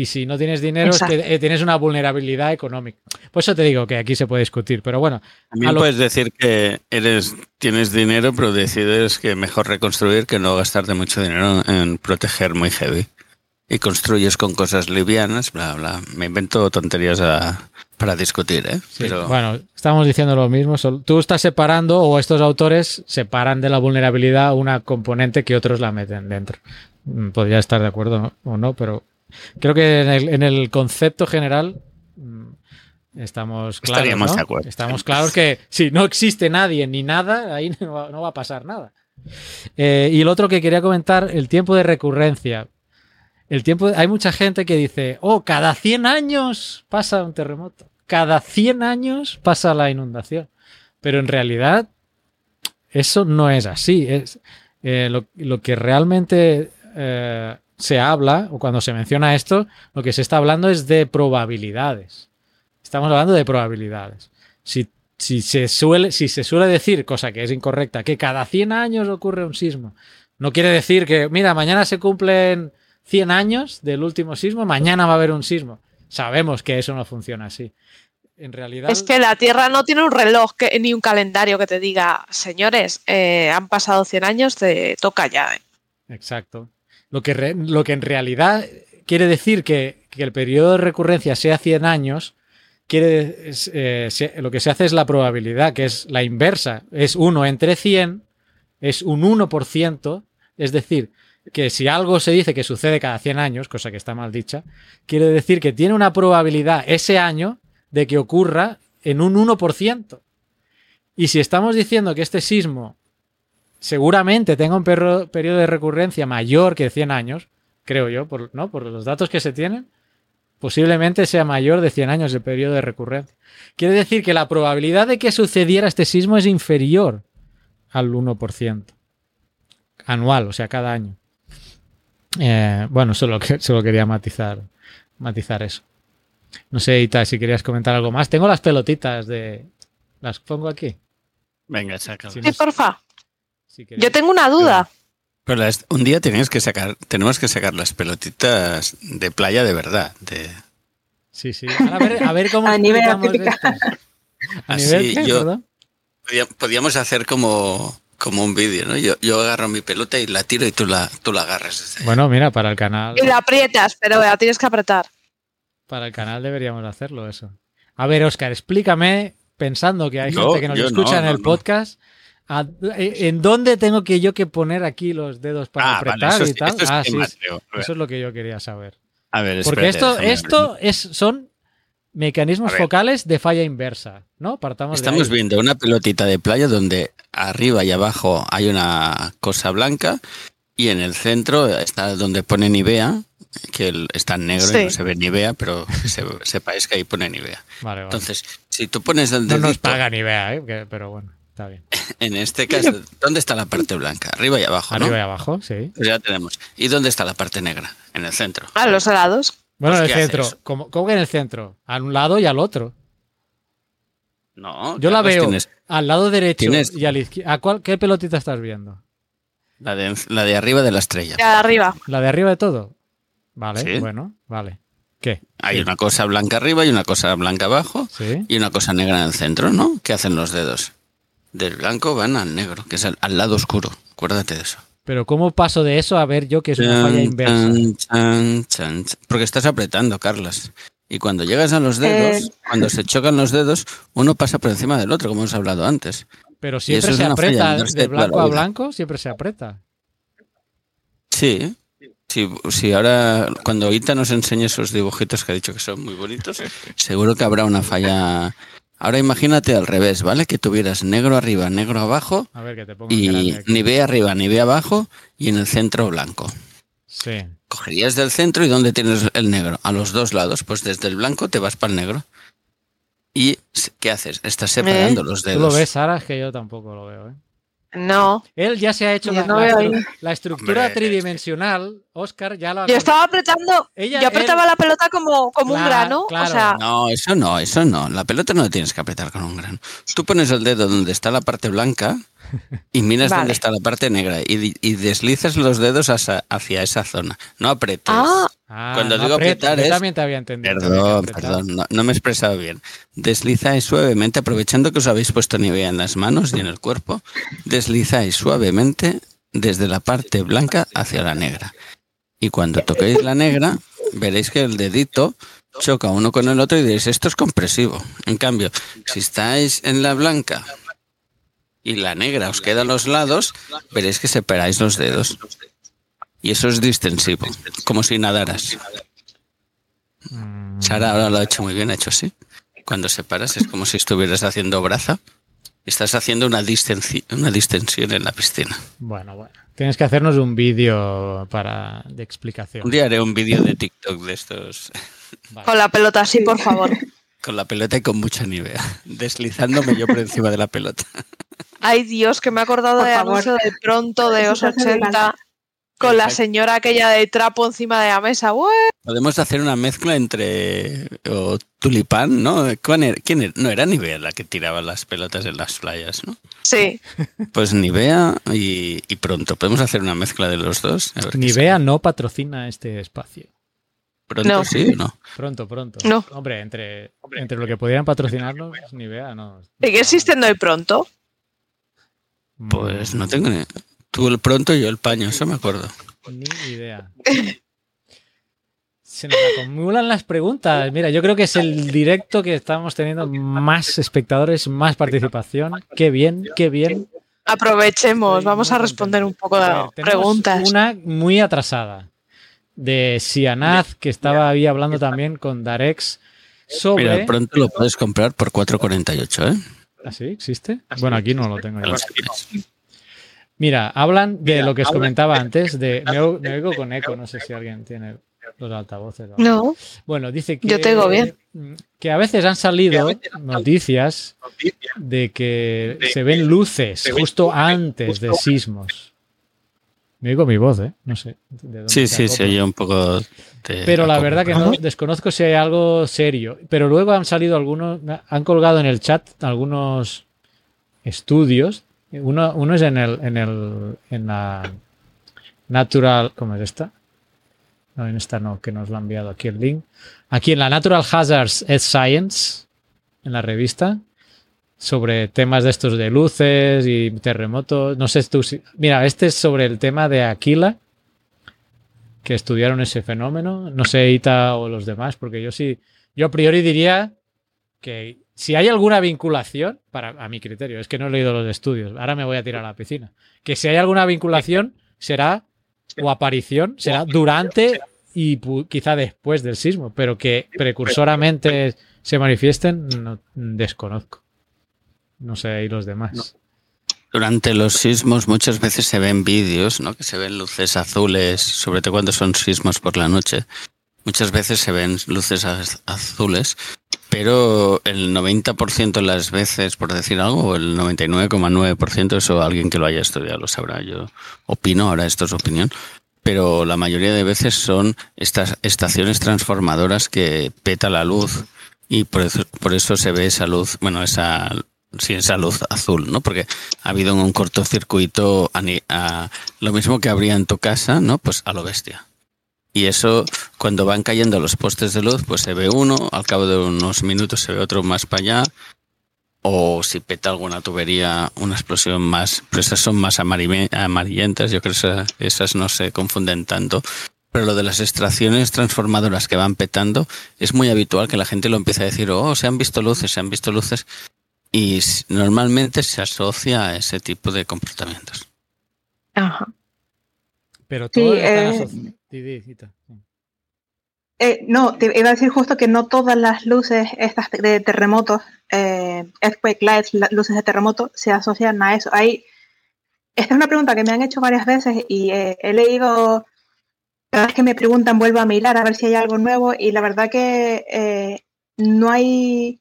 Y si no tienes dinero, es que eh, tienes una vulnerabilidad económica. Por eso te digo que aquí se puede discutir. Pero bueno, También a lo- puedes decir que eres, tienes dinero, pero decides que mejor reconstruir que no gastarte mucho dinero en proteger muy heavy. Y construyes con cosas livianas, bla, bla. Me invento tonterías a- para discutir, ¿eh? Sí, Pero Bueno, estamos diciendo lo mismo. Tú estás separando, o estos autores separan de la vulnerabilidad una componente que otros la meten dentro. Mm, Podría estar de acuerdo ¿no? o no, pero creo que en el, en el concepto general mm, estamos claros. De acuerdo. Estamos claros que si no existe nadie ni nada, ahí no va, no va a pasar nada. Eh, y el otro que quería comentar, el tiempo de recurrencia. El tiempo, hay mucha gente que dice, oh, cada 100 años pasa un terremoto. Cada 100 años pasa la inundación. Pero en realidad, eso no es así. Es, eh, lo, lo que realmente eh, se habla, o cuando se menciona esto, lo que se está hablando es de probabilidades. Estamos hablando de probabilidades. Si, si, se, suele, si se suele decir, cosa que es incorrecta, que cada 100 años ocurre un sismo, no quiere decir que, mira, mañana se cumplen 100 años del último sismo, mañana va a haber un sismo. Sabemos que eso no funciona así. En realidad. Es que la Tierra no tiene un reloj que- ni un calendario que te diga, señores, eh, han pasado 100 años, te toca ya. eh". Exacto. Lo que, lo que en realidad quiere decir que, que el periodo de recurrencia sea 100 años, quiere, eh, lo que se hace es la probabilidad, que es la inversa. Es 1 entre 100, es un 1%, es decir, que si algo se dice que sucede cada 100 años, cosa que está mal dicha, quiere decir que tiene una probabilidad ese año de que ocurra en un 1%. Y si estamos diciendo que este sismo seguramente tenga un perro- periodo de recurrencia mayor que 100 años, creo yo, por, ¿no? por los datos que se tienen, posiblemente sea mayor de 100 años el periodo de recurrencia. Quiere decir que la probabilidad de que sucediera este sismo es inferior al 1% anual, o sea, cada año. Eh, bueno, solo, que, solo quería matizar, matizar eso. No sé, Ita, si querías comentar algo más. Tengo las pelotitas de... Las pongo aquí. venga, Sí, porfa. Si. Yo tengo una duda. Pero las- un día tenéis que sacar, tenemos que sacar las pelotitas de playa de verdad. De, Sí, sí. A ver, a ver cómo A nivel. ¿A Así, nivel qué, yo- podíamos hacer como, como un vídeo, ¿no? Yo, yo agarro mi pelota y la tiro y tú la, tú la agarras. Bueno, mira, para el canal, Y la aprietas, pero la tienes que apretar. para el canal deberíamos hacerlo eso. A ver, Oscar, explícame pensando que hay gente que nos escucha no, en no, el no. podcast. ¿A- eh, ¿En dónde tengo que yo que poner aquí los dedos para Ah, vale, apretar eso y tal? esto es ah, sí, Eso es lo que yo quería saber. A ver, Porque espérate, esto, esto es, son mecanismos focales de falla inversa, ¿no? Partamos de Estamos viendo una pelotita de playa donde arriba y abajo hay una cosa blanca y en el centro está donde pone Nivea, que el- está en negro Sí. y no se ve Nivea, pero se, sepáis que ahí pone Nivea. Vale, vale. Entonces, si tú pones el no nos paga ni vea, ¿eh? Que- pero bueno, está bien. en este caso, ¿dónde está la parte blanca? Arriba y abajo, ¿no? Arriba y abajo, sí. Pues ya tenemos. ¿Y dónde está la parte negra? En el centro. A los helados. Bueno, en Pues, el ¿qué centro. ¿Cómo, cómo que en el centro? A un lado y al otro. No, Yo la veo tienes al lado derecho tienes- y a la izquierda. ¿A cuál, ¿Qué pelotita estás viendo? la de, la de arriba de la estrella. Ya de arriba. ¿La de arriba de todo? Vale, Sí. bueno, vale. ¿Qué? Hay una cosa blanca arriba y una cosa blanca abajo. Sí. y una cosa negra en el centro, ¿no? ¿Qué hacen los dedos? Del blanco van al negro, que es al, al lado oscuro. Acuérdate de eso. Pero ¿cómo paso de eso a ver yo que es una falla inversa? chan, chan, chan, chan. Porque estás apretando, Carlas. Y cuando llegas a los dedos, Eh. cuando se chocan los dedos, uno pasa por encima del otro, como hemos hablado antes. Pero eso siempre se aprieta inversa de blanco a blanco, siempre se aprieta. Sí. Si, si ahora, cuando Ita nos enseñe esos dibujitos que ha dicho que son muy bonitos, seguro que habrá una falla. Ahora imagínate al revés, ¿vale? Que tuvieras negro arriba, negro abajo, A ver que te pongo y grande aquí. ni ve arriba ni ve abajo y en el centro blanco. Sí. Cogerías del centro y ¿dónde tienes el negro? A los dos lados. Pues desde el blanco te vas para el negro. ¿Y qué haces? Estás separando los ¿Tú dedos. lo ves, Sara? Es que yo tampoco lo veo, ¿eh? No. Él ya se ha hecho la, no la estru- la estructura Hombre. tridimensional. Oscar ya la Yo estaba apretando. Ella- yo apretaba la pelota como, como un grano. claro. O sea, No, eso no, eso no. La pelota no la tienes que apretar con un grano. Tú pones el dedo donde está la parte blanca y miras Vale. dónde está la parte negra y, y deslizas los dedos hacia, hacia esa zona. No apretes. ah, Ah, Cuando no digo apretar yo es- también te había entendido. Perdón, perdón, no, no me he expresado bien. Deslizáis suavemente, aprovechando que os habéis puesto Nivea en las manos y en el cuerpo, deslizáis suavemente desde la parte blanca hacia la negra. Y cuando toquéis la negra, veréis que el dedito choca uno con el otro y diréis, esto es compresivo. En cambio, si estáis en la blanca y la negra os queda a los lados, veréis que separáis los dedos. Y eso es distensivo, como si nadaras. Mm, Sara ahora lo ha hecho muy bien, ha hecho así. Cuando separas es como si estuvieras haciendo braza. Estás haciendo una, distensi- una distensión en la piscina. Bueno, bueno. Tienes que hacernos un vídeo para de explicación. Un día haré un vídeo de TikTok de estos Vale. con la pelota así, por favor. con la pelota y con mucha nivea, deslizándome yo por encima de la pelota. Ay, Dios, que me he acordado Por de favor. anuncio de pronto de hace 80 con la señora aquella de trapo encima de la mesa. ¡Ué! Podemos hacer una mezcla entre o tulipán, ¿no? ¿Quién era? quién era? No era Nivea la que tiraba las pelotas en las playas, ¿no? Sí, Pues Nivea y, y pronto. Podemos hacer una mezcla de los dos. A ver qué Nivea no patrocina este espacio. Pronto No. sí o no. Pronto, pronto. No. Hombre, entre, entre lo que pudieran patrocinarnos, Nivea no. sigue existiendo hoy pronto. Mm, Pues no tengo ni. Tú el pronto y yo el paño, eso me acuerdo. Ni idea. Se nos acumulan las preguntas. Mira, yo creo que es el directo que estamos teniendo más espectadores, más participación. Qué bien, qué bien. Aprovechemos, vamos a responder un poco de preguntas. Una muy atrasada de Sianaz, que estaba ahí hablando también con Darex sobre. Mira, pronto lo puedes comprar por 4,48, ¿eh? ¿Ah, sí? ¿Existe? Bueno, aquí no lo tengo. Yo. Mira, hablan de lo que os comentaba antes, de me, oigo con eco, no sé si alguien tiene los altavoces. No, Bueno, dice que, Yo te oigo bien. que a veces han salido noticias de que se ven luces justo antes de sismos. Me oigo mi voz, ¿eh? No sé. de dónde Sí, se sí, se acopla. oye un poco de. Pero la verdad que no, desconozco si hay algo serio. Pero luego han salido algunos, han colgado en el chat algunos estudios. Uno, uno es en el, en el, en la Natural, ¿cómo es esta? No, en esta no, que nos lo ha enviado aquí el link. Aquí en la Natural Hazards Earth Science, en la revista, sobre temas de estos de luces y terremotos. No sé tú si. Mira, este es sobre el tema de Aquila, que estudiaron ese fenómeno. No sé, Ita o los demás, porque yo sí. Yo a priori diría que si hay alguna vinculación, para, a mi criterio, es que no he leído los estudios, ahora me voy a tirar a la piscina, que si hay alguna vinculación será o aparición, será durante y quizá después del sismo, pero que precursoramente se manifiesten, no, desconozco. No sé, y los demás. Durante los sismos muchas veces se ven vídeos, ¿no? Que se ven luces azules, sobre todo cuando son sismos por la noche. Muchas veces se ven luces azules, pero el 90% de las veces, por decir algo, o el 99,9%, eso alguien que lo haya estudiado lo sabrá. Yo opino, ahora esto es opinión, pero la mayoría de veces son estas estaciones transformadoras que peta la luz y por eso, por eso se ve esa luz, bueno, esa sí, esa luz azul, ¿no? Porque ha habido un cortocircuito lo mismo que habría en tu casa, ¿no? Pues a lo bestia. Y eso, cuando van cayendo los postes de luz, pues se ve uno, al cabo de unos minutos se ve otro más para allá, o si peta alguna tubería, una explosión más, pero esas son más amarillentas, yo creo que esas, no se confunden tanto. Pero lo de las extracciones transformadoras que van petando, es muy habitual que la gente lo empiece a decir, oh, se han visto luces, se han visto luces, y normalmente se asocia a ese tipo de comportamientos. Ajá. Pero todo sí, eh, no, te iba a decir justo que no todas las luces estas de terremotos, eh, earthquake lights, luces de terremoto, se asocian a eso. Hay, esta es una pregunta que me han hecho varias veces y eh, he leído, cada vez que me preguntan vuelvo a mirar a ver si hay algo nuevo y la verdad que eh, no hay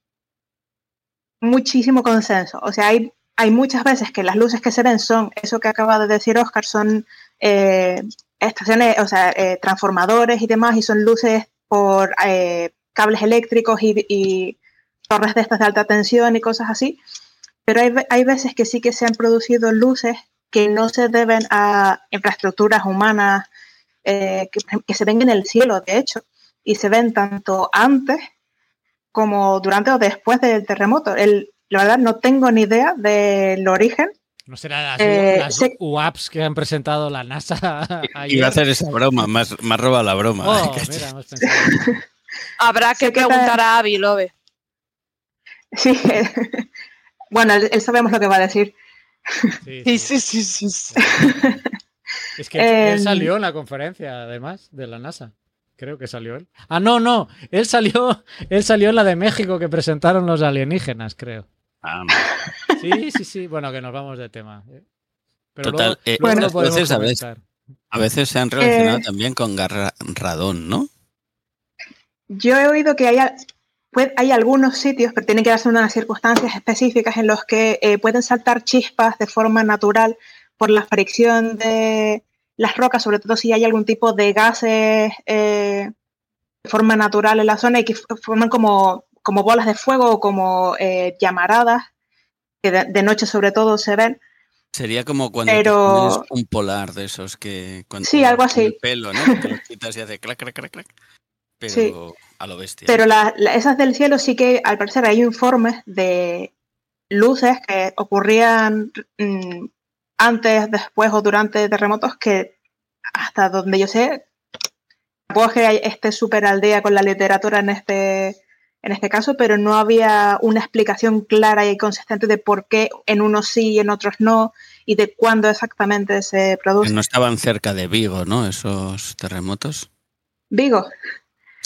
muchísimo consenso. O sea, hay, hay muchas veces que las luces que se ven son, eso que acaba de decir Oscar, son eh, estaciones, o sea, eh, transformadores y demás, y son luces por eh, cables eléctricos y, torres de estas de alta tensión y cosas así. Pero hay, hay veces que sí que se han producido luces que no se deben a infraestructuras humanas que, que, se ven en el cielo, de hecho, y se ven tanto antes como durante o después del terremoto. El, la verdad no tengo ni idea del origen. ¿No será las, eh, las UAPs que han presentado la NASA? Iba a hacer esa broma, más, más roba la broma. Oh, mira, Habrá que preguntar a Avi Lobe. Sí, bueno, él, sabemos lo que va a decir. Sí, sí, sí. sí, sí. Es que él em, salió en la conferencia, además, de la NASA. Creo que salió él. Ah, no, no. Él salió, él salió en la de México que presentaron los alienígenas, creo. Ah, sí, sí, sí. Bueno, que nos vamos de tema. ¿eh? Pero Total, luego, eh, luego bueno, veces, a, veces, a veces, se han relacionado eh, también con radón, ¿no? Yo he oído que hay, pues, hay algunos sitios, pero tienen que darse unas circunstancias específicas en los que eh, pueden saltar chispas de forma natural por la fricción de, las rocas, sobre todo si hay algún tipo de gases eh, de forma natural en la zona y que forman como, como bolas de fuego o como eh, llamaradas, que de, noche sobre todo se ven. Sería como cuando Pero... un polar de esos que cuando sí, algo así. el pelo, ¿no? Que lo quitas y hace clac, clac, clac, clac. Pero sí. a lo bestia. Pero la, la, esas del cielo sí que al parecer hay informes de luces que ocurrían mmm, antes, después o durante terremotos que hasta donde yo sé, tampoco es que esté súper al día con la literatura en este, en este caso, pero no había una explicación clara y consistente de por qué en unos sí y en otros no y de cuándo exactamente se produce. No estaban cerca de Vigo, ¿no? Esos terremotos. Vigo.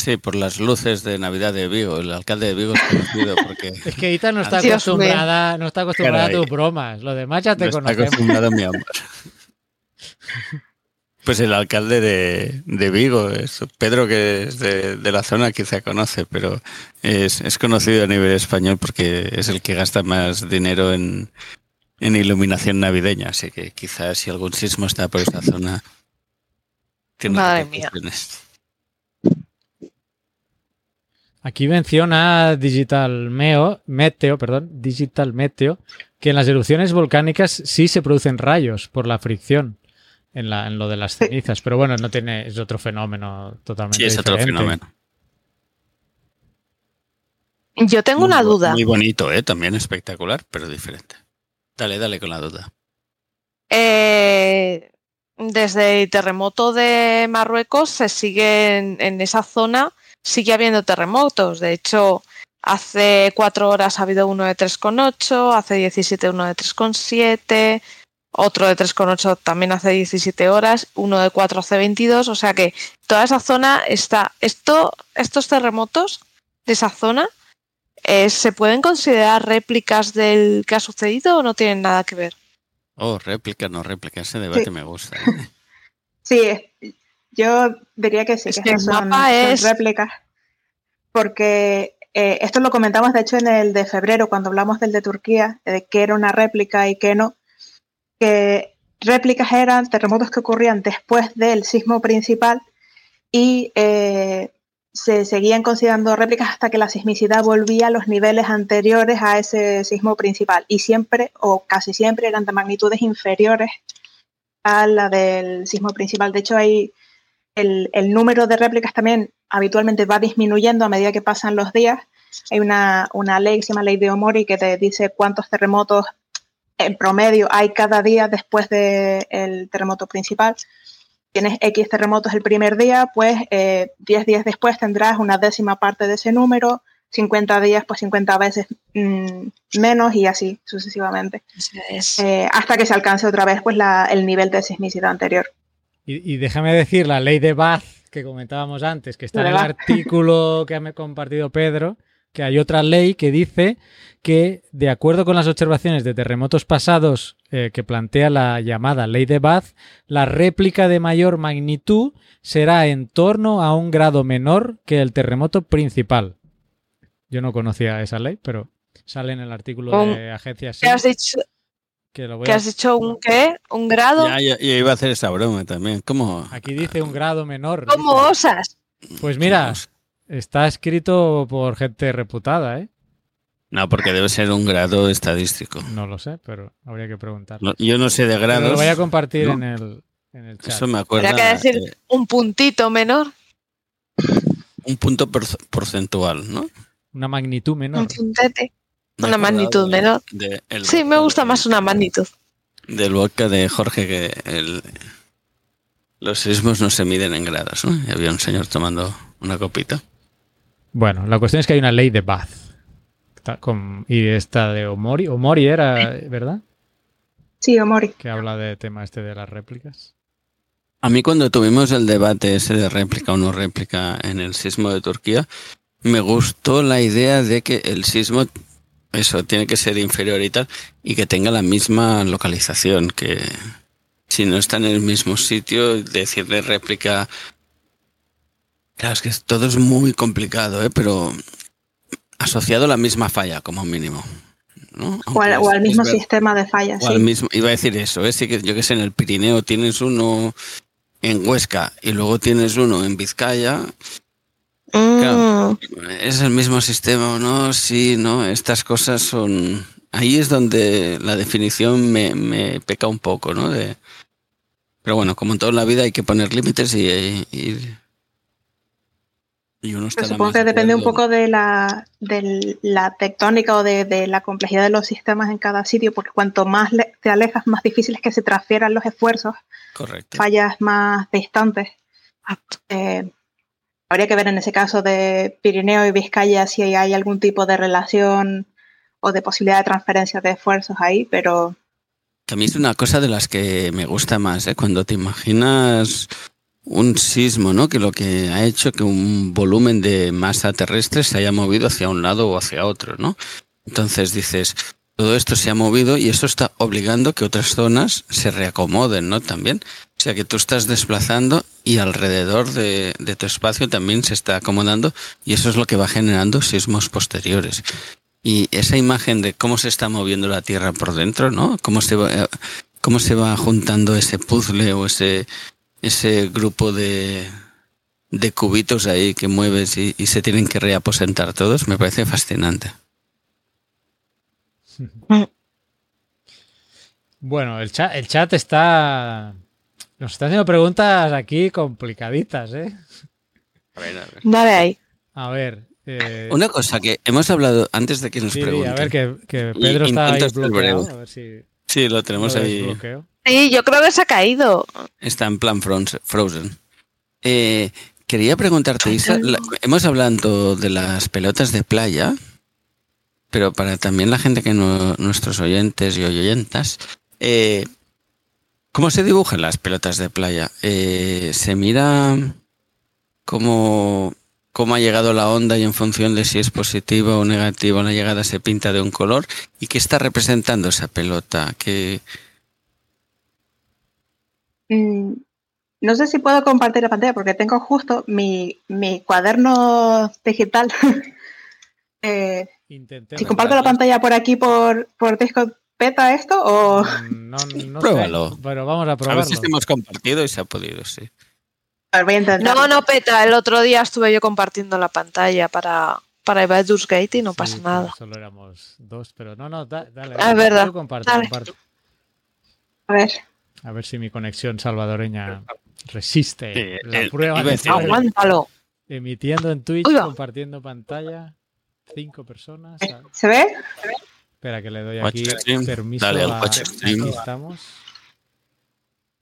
Sí, por las luces de Navidad de Vigo. El alcalde de Vigo es conocido porque. Es que Ita no está acostumbrada, no está acostumbrada a tus bromas. Lo demás ya te no conocemos. Está acostumbrado a mi amor. Pues el alcalde de, de Vigo, es Pedro, que es de, de, la zona, quizá conoce, pero es, es, conocido a nivel español porque es el que gasta más dinero en, en iluminación navideña. Así que quizás si algún sismo está por esa zona, tiene Madre mía. Aquí menciona Digital Meo, Meteo, perdón, Digital Meteo, que en las erupciones volcánicas sí se producen rayos por la fricción en, la, en lo de las cenizas, pero bueno, no tiene, es otro fenómeno totalmente Sí, es diferente. otro fenómeno. Yo tengo una duda. Muy bonito, ¿eh? también espectacular, pero diferente. Dale, dale con la duda. Eh, desde el terremoto de Marruecos se sigue en, en, esa zona, sigue habiendo terremotos. De hecho, Hace cuatro horas ha habido uno de 3,8, hace 17 uno de 3,7, otro de 3,8 también hace 17 horas, uno de 4 hace 22, o sea que toda esa zona está, esto, estos terremotos de esa zona, eh, ¿se pueden considerar réplicas del que ha sucedido o no tienen nada que ver? Oh, réplica, no réplica, ese debate Sí. me gusta. ¿eh? Sí, yo diría que sí, Es que que son, réplicas. Porque eh, esto lo comentamos, de hecho, en el de febrero, cuando hablamos del de Turquía, de qué era una réplica y qué no. Que réplicas eran terremotos que ocurrían después del sismo principal y eh, se seguían considerando réplicas hasta que la sismicidad volvía a los niveles anteriores a ese sismo principal. Y siempre, o casi siempre, eran de magnitudes inferiores a la del sismo principal. De hecho, hay el, el número de réplicas también habitualmente va disminuyendo a medida que pasan los días. Hay una, una ley que se llama ley de Omori que te dice cuántos terremotos en promedio hay cada día después del terremoto principal. Tienes X terremotos el primer día, pues eh, 10 días después tendrás una décima parte de ese número, 50 días, pues 50 veces mm, menos y así sucesivamente, es. eh, hasta que se alcance otra vez pues la- el nivel de sismicidad anterior. Y, y déjame decir, la ley de Bath que comentábamos antes, que está en el artículo que ha compartido Pedro, que hay otra ley que dice que, de acuerdo con las observaciones de terremotos pasados eh, que plantea la llamada ley de Bath, la réplica de mayor magnitud será en torno a un grado menor que el terremoto principal. Yo no conocía esa ley, pero sale en el artículo de Agencia ¿Qué has dicho? Que lo voy ¿Qué a- has dicho? ¿Un qué? ¿Un grado? Ya, ya, ya iba a hacer esa broma también. ¿Cómo? Aquí dice un grado menor. ¿Cómo dice. osas? Pues mira, Está escrito por gente reputada, ¿eh? No, porque debe ser un grado estadístico. No lo sé, pero habría que preguntar. No, yo no sé de Pero grados. lo voy a compartir ¿no? en, el, en el chat. Eso me acuerda. Habrá que decir- eh, Un puntito menor. un punto por- porcentual, ¿no? Una magnitud menor. Un puntete. Una magnitud de- menor. de Sí, me gusta de- más una magnitud. Del vodka de Jorge que el- los sismos no se miden en grados, ¿no? Y había un señor tomando una copita. Bueno, la cuestión es que hay una ley de Bath. Con- y esta de Omori. Omori era, ¿verdad? Sí, Omori. Que habla de tema este de las réplicas. A mí cuando tuvimos el debate ese de réplica o no réplica en el sismo de Turquía, me gustó la idea de que el sismo, eso, tiene que ser inferior y tal, y que tenga la misma localización, que si no está en el mismo sitio, decirle réplica... Claro, es que todo es muy complicado, ¿eh? pero asociado a la misma falla, como mínimo. ¿no? O al, o mismo ver- sistema de fallas. o sí. al mismo, iba a decir eso, ¿eh? Sí que yo que sé, en el Pirineo tienes uno en Huesca y luego tienes uno en Vizcaya, Claro. Mm, ¿es el mismo sistema o no? Sí, no, estas cosas son... Ahí es donde la definición me, me peca un poco, ¿no? De... Pero bueno, como en toda la vida hay que poner límites y... y, y uno está supongo que depende un poco de la, de la tectónica o de, de la complejidad de los sistemas en cada sitio, porque cuanto más te alejas, más difícil es que se transfieran los esfuerzos, Correcto. fallas más distantes. Eh, habría que ver en ese caso de Pirineo y Vizcaya si hay algún tipo de relación o de posibilidad de transferencia de esfuerzos ahí, pero Que a mí es una cosa de las que me gusta más, ¿eh? Cuando te imaginas un sismo, ¿no? Que lo que ha hecho que un volumen de masa terrestre se haya movido hacia un lado o hacia otro, ¿no? Entonces dices, todo esto se ha movido y eso está obligando que otras zonas se reacomoden, ¿no? También. O sea que tú estás desplazando y alrededor de, tu espacio también se está acomodando y eso es lo que va generando sismos posteriores. Y esa imagen de cómo se está moviendo la Tierra por dentro, ¿no? Cómo se va, eh, cómo se va juntando ese puzzle o ese, ese grupo de, de cubitos ahí que mueves y se tienen que reaposentar todos, me parece fascinante. Bueno, el chat, el chat está. Nos está haciendo preguntas aquí complicaditas, ¿eh? Dale ahí. A ver. eh, Una cosa que hemos hablado antes de que nos sí, sí, pregunten. a ver, que, Pedro está ahí bloqueado. A ver si Sí, lo tenemos lo ahí. desbloqueo. Sí, yo creo que se ha caído. Está en plan Frozen. Eh, quería preguntarte, Isa, la- hemos hablado de las pelotas de playa pero para también la gente que no, nuestros oyentes y oyentas, eh, ¿cómo se dibujan las pelotas de playa? Eh, ¿Se mira cómo, cómo ha llegado la onda y en función de si es positiva o negativa la llegada se pinta de un color? ¿Y qué está representando esa pelota? ¿Qué, Mm, no sé si puedo compartir la pantalla porque tengo justo mi, mi cuaderno digital. Eh, si comparto la pantalla por aquí por, por Discord, ¿peta esto o...? Mm, No, no sé, Pruébalo. pero vamos a A probarlo. ver si hemos compartido y se ha podido, sí. A ver, voy a intentar. No, no peta. El otro día estuve yo compartiendo la pantalla para, para Baldur's Gate y no pasa Sí, pero nada. Solo éramos dos, pero no, no, da- dale. Ah, es verdad. Tú comparte, Dale. comparte. A ver. A ver si mi conexión salvadoreña resiste Sí, la el- prueba a de. Aguántalo. Emitiendo en Twitch, compartiendo pantalla. Cinco personas. Ah, ¿Se ve? Espera que le doy Watch aquí stream. permiso Dale al watch stream. Estamos.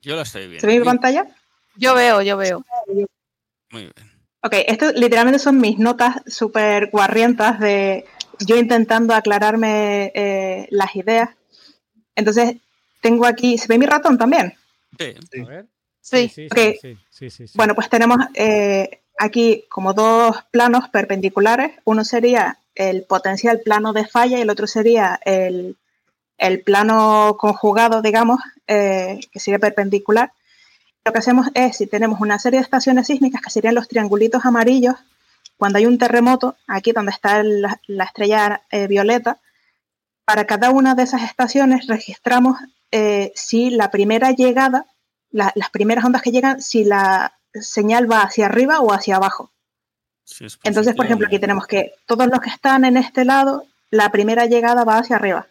Yo lo estoy viendo. ¿Se ve mi pantalla? Yo veo, yo veo. Muy bien. Ok, esto literalmente son mis notas súper guarrientas de yo intentando aclararme eh, las ideas. Entonces, tengo aquí, ¿se ve mi ratón también? Sí. Sí. A ver. Sí. sí, Ok. sí, sí, sí, sí, sí. Bueno, pues tenemos eh, aquí como dos planos perpendiculares. Uno sería el potencial plano de falla y el otro sería el, el plano conjugado, digamos, eh, que sería perpendicular. Lo que hacemos es, si tenemos una serie de estaciones sísmicas, que serían los triangulitos amarillos, cuando hay un terremoto, aquí donde está la, la estrella eh, violeta, para cada una de esas estaciones registramos eh, si la primera llegada, la- las primeras ondas que llegan, si la señal va hacia arriba o hacia abajo. Sí, Entonces, por ejemplo, aquí tenemos que todos los que están en este lado, la primera llegada va hacia arriba.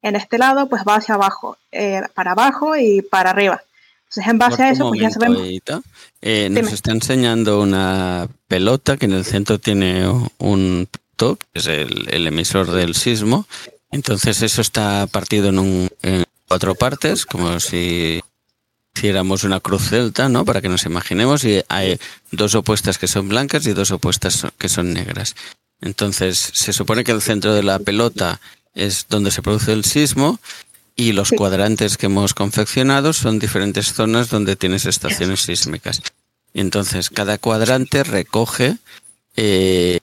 En este lado, pues va hacia abajo, eh, para abajo y para arriba. Entonces, en base a eso, pues ya sabemos. Eh, nos Dime. está enseñando una pelota que en el centro tiene un punto, que es el, el emisor del sismo. Entonces eso está partido en, un- en cuatro partes, como si hiciéramos una cruz celta, ¿no? Para que nos imaginemos. Y hay dos opuestas que son blancas y dos opuestas que son negras. Entonces se supone que el centro de la pelota es donde se produce el sismo y los cuadrantes que hemos confeccionado son diferentes zonas donde tienes estaciones sísmicas. Y entonces cada cuadrante recoge eh,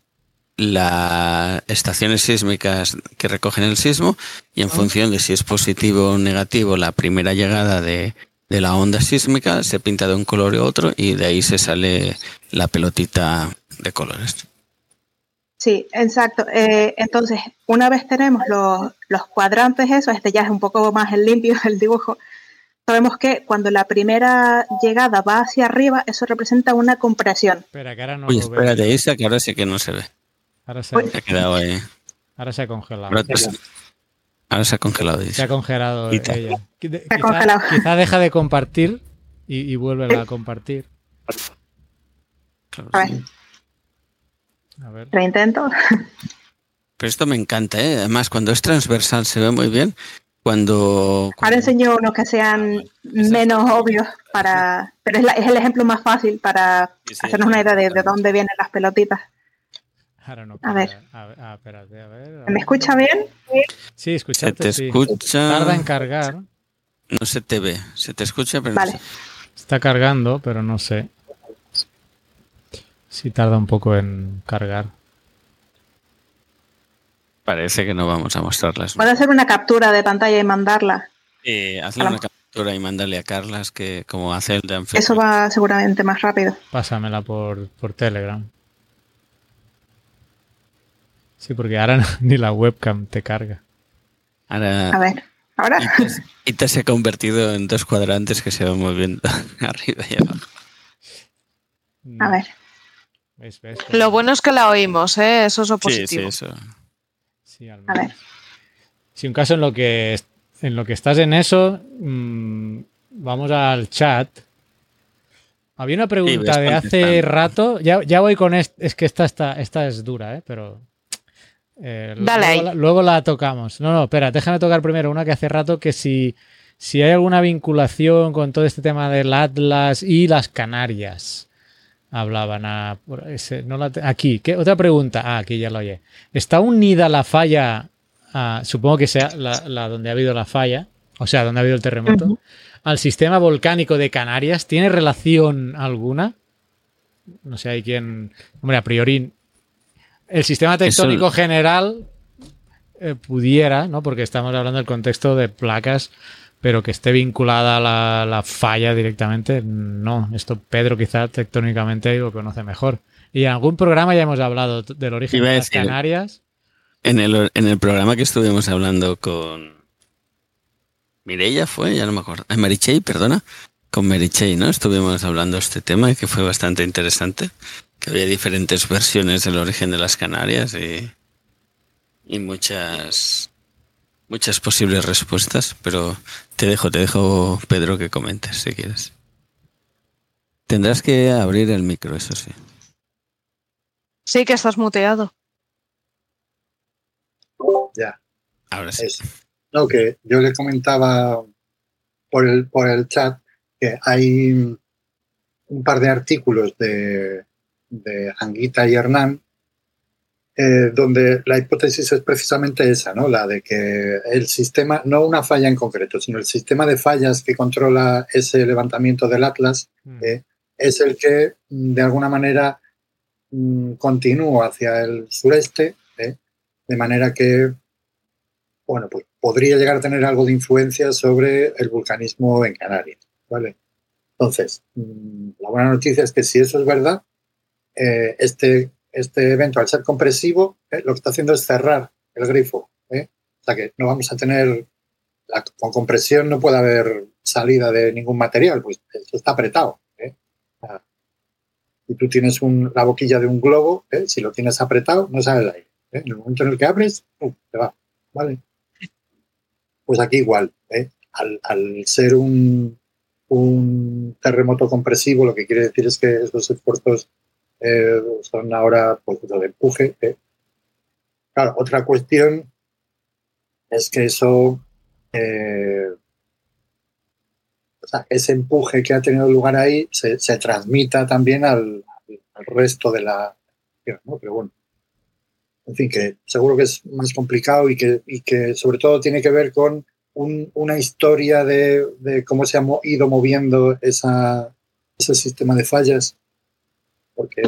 las estaciones sísmicas que recogen el sismo y en función de si es positivo o negativo la primera llegada de, de la onda sísmica se pinta de un color u otro y de ahí se sale la pelotita de colores. Sí, exacto. Eh, entonces, una vez tenemos los, los cuadrantes, eso, este ya es un poco más el limpio el dibujo. Sabemos que cuando la primera llegada va hacia arriba, eso representa una compresión. Espera, que ahora no Uy, espérate, Isa, que ahora sí que no se ve. Ahora se, Uy. Se ha quedado ahí. ahora se ha congelado. Ahora, ahora se ha congelado. Se ha congelado Quita. ella. Qui- ha Quizá, congelado. quizá deja de compartir y, y vuelve a compartir. Claro, A sí. ver, A ver. lo intento. Pero esto me encanta, ¿eh? Además, cuando es transversal se ve muy bien. Cuando, Ahora cuando- enseño unos que sean menos obvios para, pero es, la- es el ejemplo más fácil para Sí, sí, hacernos una idea de, de dónde vienen las pelotitas. Ahora no A ver. A ver, ah, espérate, a ver. a ¿Me escucha bien? Sí, se escucharte, te sí. escucha. Tarda en cargar. No se te ve. Se te escucha, pero Vale. no se- Está cargando, pero no sé. Si tarda un poco en cargar. parece que no vamos a mostrarlas. Puedo hacer una captura de pantalla y mandarla. Eh, hazle una captura y mandarle a Carlas que como hace el de. Eso va seguramente más rápido. Pásamela por, por Telegram. Sí, porque ahora ni la webcam te carga. Ahora, A ver, ahora. Ita, se ha convertido en dos cuadrantes que se van moviendo arriba y abajo. A ver. ¿Ves, ves? Lo bueno es que la oímos, ¿eh? Eso es lo Sí, sí, positivo. eso. Sí, al A ver. menos. Si un caso en lo que en lo que estás en eso, mm, vamos al chat. Había una pregunta de hace rato. Ya, ya voy con esta. Es que esta, está, esta es dura, ¿eh? Pero. Eh, Dale luego, ahí. la, luego la tocamos. No, no, espera, déjame tocar primero una que hace rato que si, si hay alguna vinculación con todo este tema del Atlas y las Canarias. hablaban a, no la, aquí. ¿qué? Otra pregunta. Ah, aquí ya lo oye. ¿Está unida la falla, supongo que sea la, donde ha habido la falla, o sea, donde ha habido el terremoto, al sistema volcánico de Canarias? ¿Tiene relación alguna? No sé, hay quien. Hombre, a priori. El sistema tectónico general eh, pudiera, ¿no? Porque estamos hablando del contexto de placas pero que esté vinculada a la, falla directamente, no. Esto Pedro quizá tectónicamente lo conoce mejor. Y en algún programa ya hemos hablado del origen de las Canarias. En el, en el programa que estuvimos hablando con Mireia fue, ya no me acuerdo. Marichey, perdona. Con Marichey, ¿no? Estuvimos hablando de este tema que fue bastante interesante. Que había diferentes versiones del origen de las Canarias y, y muchas muchas posibles respuestas, pero te dejo, te dejo, Pedro, que comentes si quieres. Tendrás que abrir el micro, eso sí. Sí, que estás muteado. Ya. Ahora sí. no, que yo le comentaba por el, por el chat que hay un par de artículos de, de Anguita y Hernán eh, donde la hipótesis es precisamente esa, ¿no? La de que el sistema, no una falla en concreto, sino el sistema de fallas que controla ese levantamiento del Atlas mm. eh, es el que mm, de alguna manera mm, continúa hacia el sureste, ¿eh? de manera que, bueno, pues podría llegar a tener algo de influencia sobre el vulcanismo en Canarias, ¿vale? Entonces, la buena noticia es que si eso es verdad, este este evento, al ser compresivo, eh, lo que está haciendo es cerrar el grifo. ¿eh? O sea que no vamos a tener, con compresión no puede haber salida de ningún material, pues eso está apretado. ¿eh? si tú tienes la boquilla de un globo, si lo tienes apretado, no sale el aire. En el momento en el que abres, te va. ¿Vale? Pues aquí igual. Al, ser un, un terremoto compresivo, lo que quiere decir es que esos esfuerzos eh, son ahora pues, de empuje. ¿eh? Claro, otra cuestión es que eso, eh, o sea, ese empuje que ha tenido lugar ahí se, transmita también al, resto de la... Pero bueno, en fin, que seguro que es más complicado y que, y que sobre todo tiene que ver con una historia de, de, cómo se ha ido moviendo esa, ese sistema de fallas porque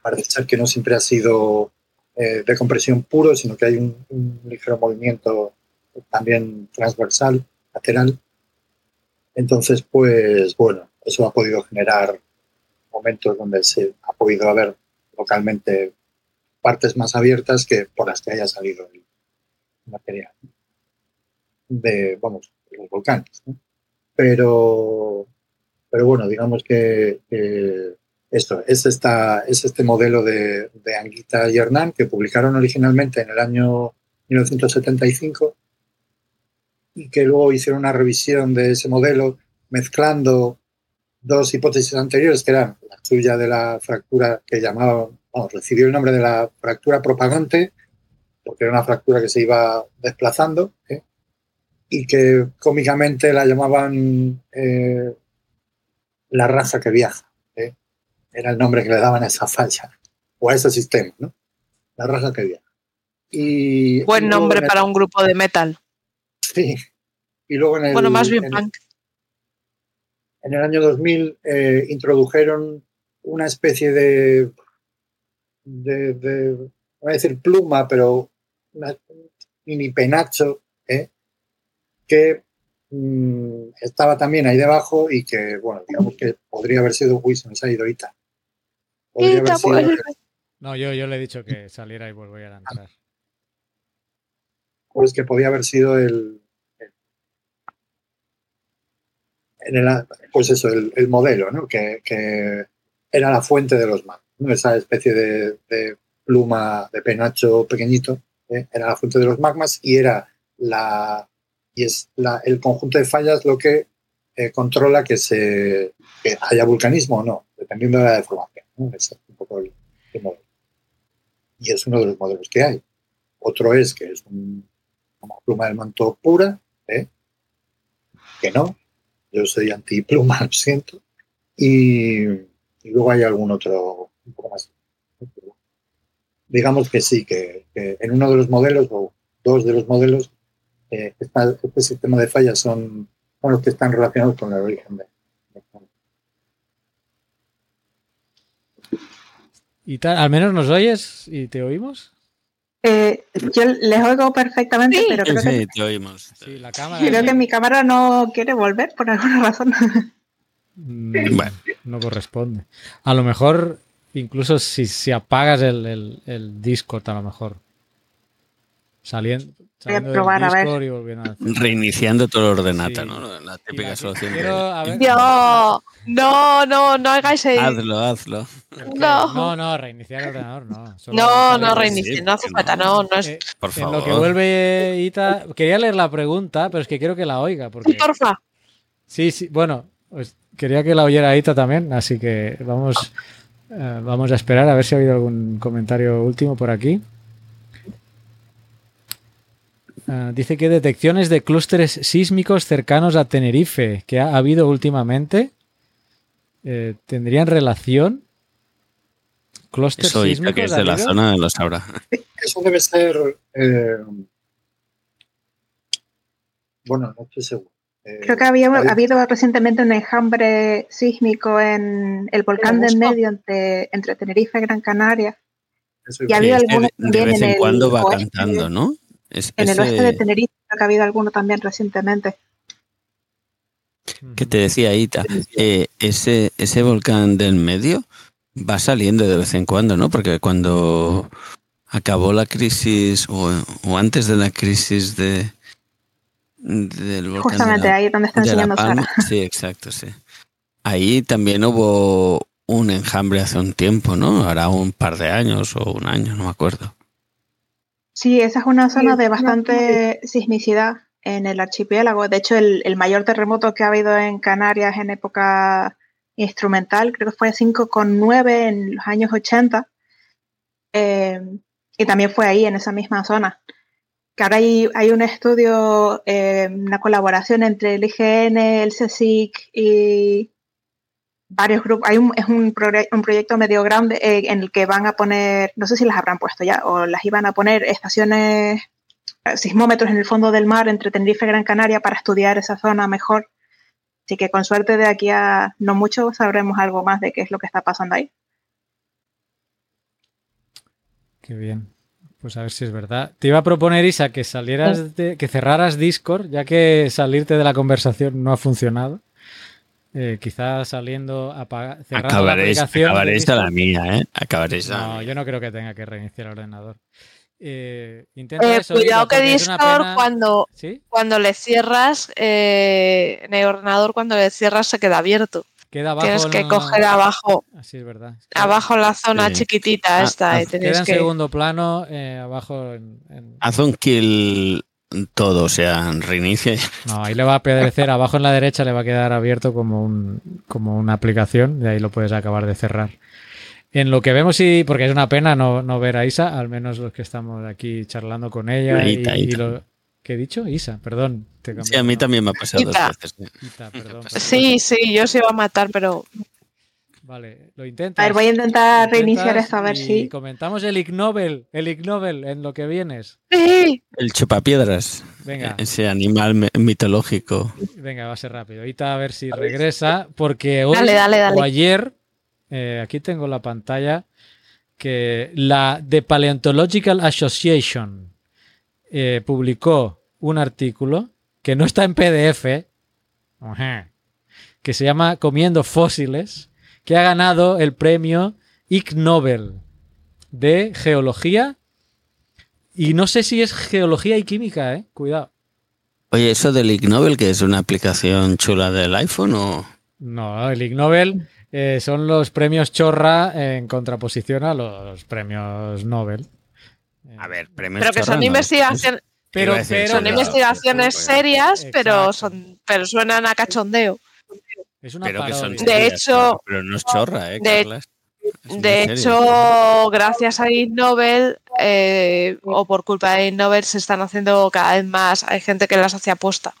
parece ser que no siempre ha sido eh, de compresión puro, sino que hay un, ligero movimiento también transversal, lateral. Entonces, pues bueno, eso ha podido generar momentos donde se ha podido haber localmente partes más abiertas que por las que haya salido el material de, vamos, los volcanes. Pero, pero bueno, digamos que esto, es, esta, es este modelo de, Anguita y Hernán que publicaron originalmente en el año 1975 y que luego hicieron una revisión de ese modelo mezclando dos hipótesis anteriores, que eran la suya de la fractura que llamaban, recibió el nombre de la fractura propagante, porque era una fractura que se iba desplazando, ¿eh? y que cómicamente la llamaban eh, la raza que viaja era el nombre que le daban a esa falla o a ese sistema, ¿no? La raza que había. Y, Buen nombre para un grupo de metal. Sí. Y luego en el, bueno, más bien punk. En el año 2000 eh, introdujeron una especie de, de, de, voy a decir pluma, pero una mini penacho, ¿eh? que mm, estaba también ahí debajo y que, bueno, digamos que podría haber sido, uy, se me ha ido ahorita, no, yo, yo le he dicho que saliera y volviera a entrar. Pues que podía haber sido el, pues eso, el, modelo, ¿no? Que, era la fuente de los magmas, ¿no? esa especie de, pluma de penacho pequeñito, ¿eh? era la fuente de los magmas y era la y es el conjunto de fallas lo que eh, controla que se que haya vulcanismo o no, dependiendo de la deformación. Es un poco el, modelo. Y es uno de los modelos que hay. Otro es que es una pluma del manto pura, ¿eh? que no. Yo soy anti-pluma, lo siento. Y, y luego hay algún otro un poco más. Digamos que sí, que, en uno de los modelos o dos de los modelos, eh, este sistema de fallas son, son los que están relacionados con el origen de. ¿Y tal? ¿Al menos nos oyes y te oímos? Eh, yo les oigo perfectamente, Sí. pero creo que, Sí, te oímos. Sí, la cámara. creo que mi cámara no quiere volver por alguna razón. Mm, Bueno. No corresponde. A lo mejor, incluso si, si apagas el, el, el Discord, a lo mejor. Saliendo, saliendo probar, a del ver. Discord y volviendo a Reiniciando todo el ordenata, Sí. ¿no? La típica la- solución. ver- No, no, no, hagáis ahí. Hazlo, hazlo. No. No, no, reiniciar el ordenador, no. Solo No, no Sí, reinicie, no hace falta, no. no, no es. Eh, Por En lo que favor. vuelve Ita, quería leer la pregunta, pero es que quiero que la oiga. Porque... Porfa. Sí, sí, bueno, pues quería que la oyera Ita también, así que vamos, eh, vamos a esperar a ver si ha habido algún comentario último por aquí. Ah, dice que detecciones de clústeres sísmicos cercanos a Tenerife que ha habido últimamente eh, tendrían relación. Clústeres Eso, sísmicos que es de la habido? zona, lo sabrá. Eso debe ser. eh, bueno, no estoy seguro. Eh, Creo que había ha habido recientemente un enjambre sísmico en el volcán del medio entre, entre Tenerife y Gran Canaria. eso y ha habido Sí, es que alguno de, de vez en en el cuando va oeste. cantando, ¿no? Es, En el oeste de Tenerife ha habido alguno también recientemente. que te decía Ita, eh, ese, ese volcán del medio va saliendo de vez en cuando, ¿no? Porque cuando acabó la crisis o, o antes de la crisis de del volcán de Justamente la- ahí donde está de La enseñando. Sara. Sí, exacto, sí. Ahí también hubo un enjambre hace un tiempo, ¿no? Hará un par de años o un año, no me acuerdo. Sí, esa es una zona de bastante sismicidad en el archipiélago. De hecho, el, el mayor terremoto que ha habido en Canarias en época instrumental, creo que fue 5,9 en los años 80. Eh, y también fue ahí, en esa misma zona. Que ahora hay, hay un estudio, eh, una colaboración entre el IGN, el CSIC y varios grupos. Hay un, es un, un proyecto medio grande eh, en el que van a poner, no sé si las habrán puesto ya, o las iban a poner estaciones, eh, sismómetros en el fondo del mar entre Tenerife y Gran Canaria para estudiar esa zona mejor. Así que con suerte de aquí a no mucho sabremos algo más de qué es lo que está pasando ahí. Qué bien. Pues a ver si es verdad. Te iba a proponer, Isa, que salieras de, que cerraras Discord, ya que salirte de la conversación no ha funcionado. Eh, quizás saliendo apaga, cerrando la Acabaréis, aplicación de acabaréis a la Discord. mía, ¿eh? Acabaréis a la No, mía. yo no creo que tenga que reiniciar el ordenador. Eh, intenta Eh, eso, cuidado que Discord pena- cuando, ¿Sí? cuando le cierras eh, en el ordenador, cuando le cierras se queda abierto. Queda abajo. Tienes que no- coger abajo, Así es verdad. abajo la zona Sí. chiquitita Ah, esta. ah, y tienes Queda en que... segundo plano, eh, abajo. en- en- Haz un kill todo, o sea, reinicia. No, ahí le va a aparecer, abajo en la derecha le va a quedar abierto como, un, como una aplicación y ahí lo puedes acabar de cerrar. En lo que vemos, y porque es una pena no, no ver a Isa, al menos los que estamos aquí charlando con ella. y, Ita, y lo- ¿Qué he dicho? Isa, perdón. te Sí, a mí también me ha pasado dos veces. perdón, perdón. Sí, sí, yo se iba a matar, pero Vale, lo intentas. A ver, voy a intentar reiniciar esto a ver y si. comentamos el Ig Nobel, el Ig Nobel en lo que vienes. sí, El chupapiedras, Venga. ese animal mitológico. Venga, va a ser rápido. Ahorita a ver si regresa, porque hoy Dale, dale, dale. o ayer, eh, aquí tengo la pantalla, que la The Paleontological Association eh, publicó un artículo que no está en PDF, ajá, que se llama Comiendo fósiles, que ha ganado el premio Ig Nobel de Geología. Y no sé si es Geología y Química, ¿eh? Cuidado. Oye, eso del Ig Nobel, que es una aplicación chula del iPhone o... No, el Ig Nobel eh, son los premios Chorra en contraposición a los premios Nobel. A ver, premios pero que chorra son no, investigaciones, pero, pero son investigaciones serias, pero son, pero suenan a cachondeo. Es una Pero que son. De hecho- pero no es chorra, ¿eh, de- Carlas? De hecho, gracias a Ig Nobel eh, o por culpa de Ig Nobel se están haciendo cada vez más. Hay gente que las hace aposta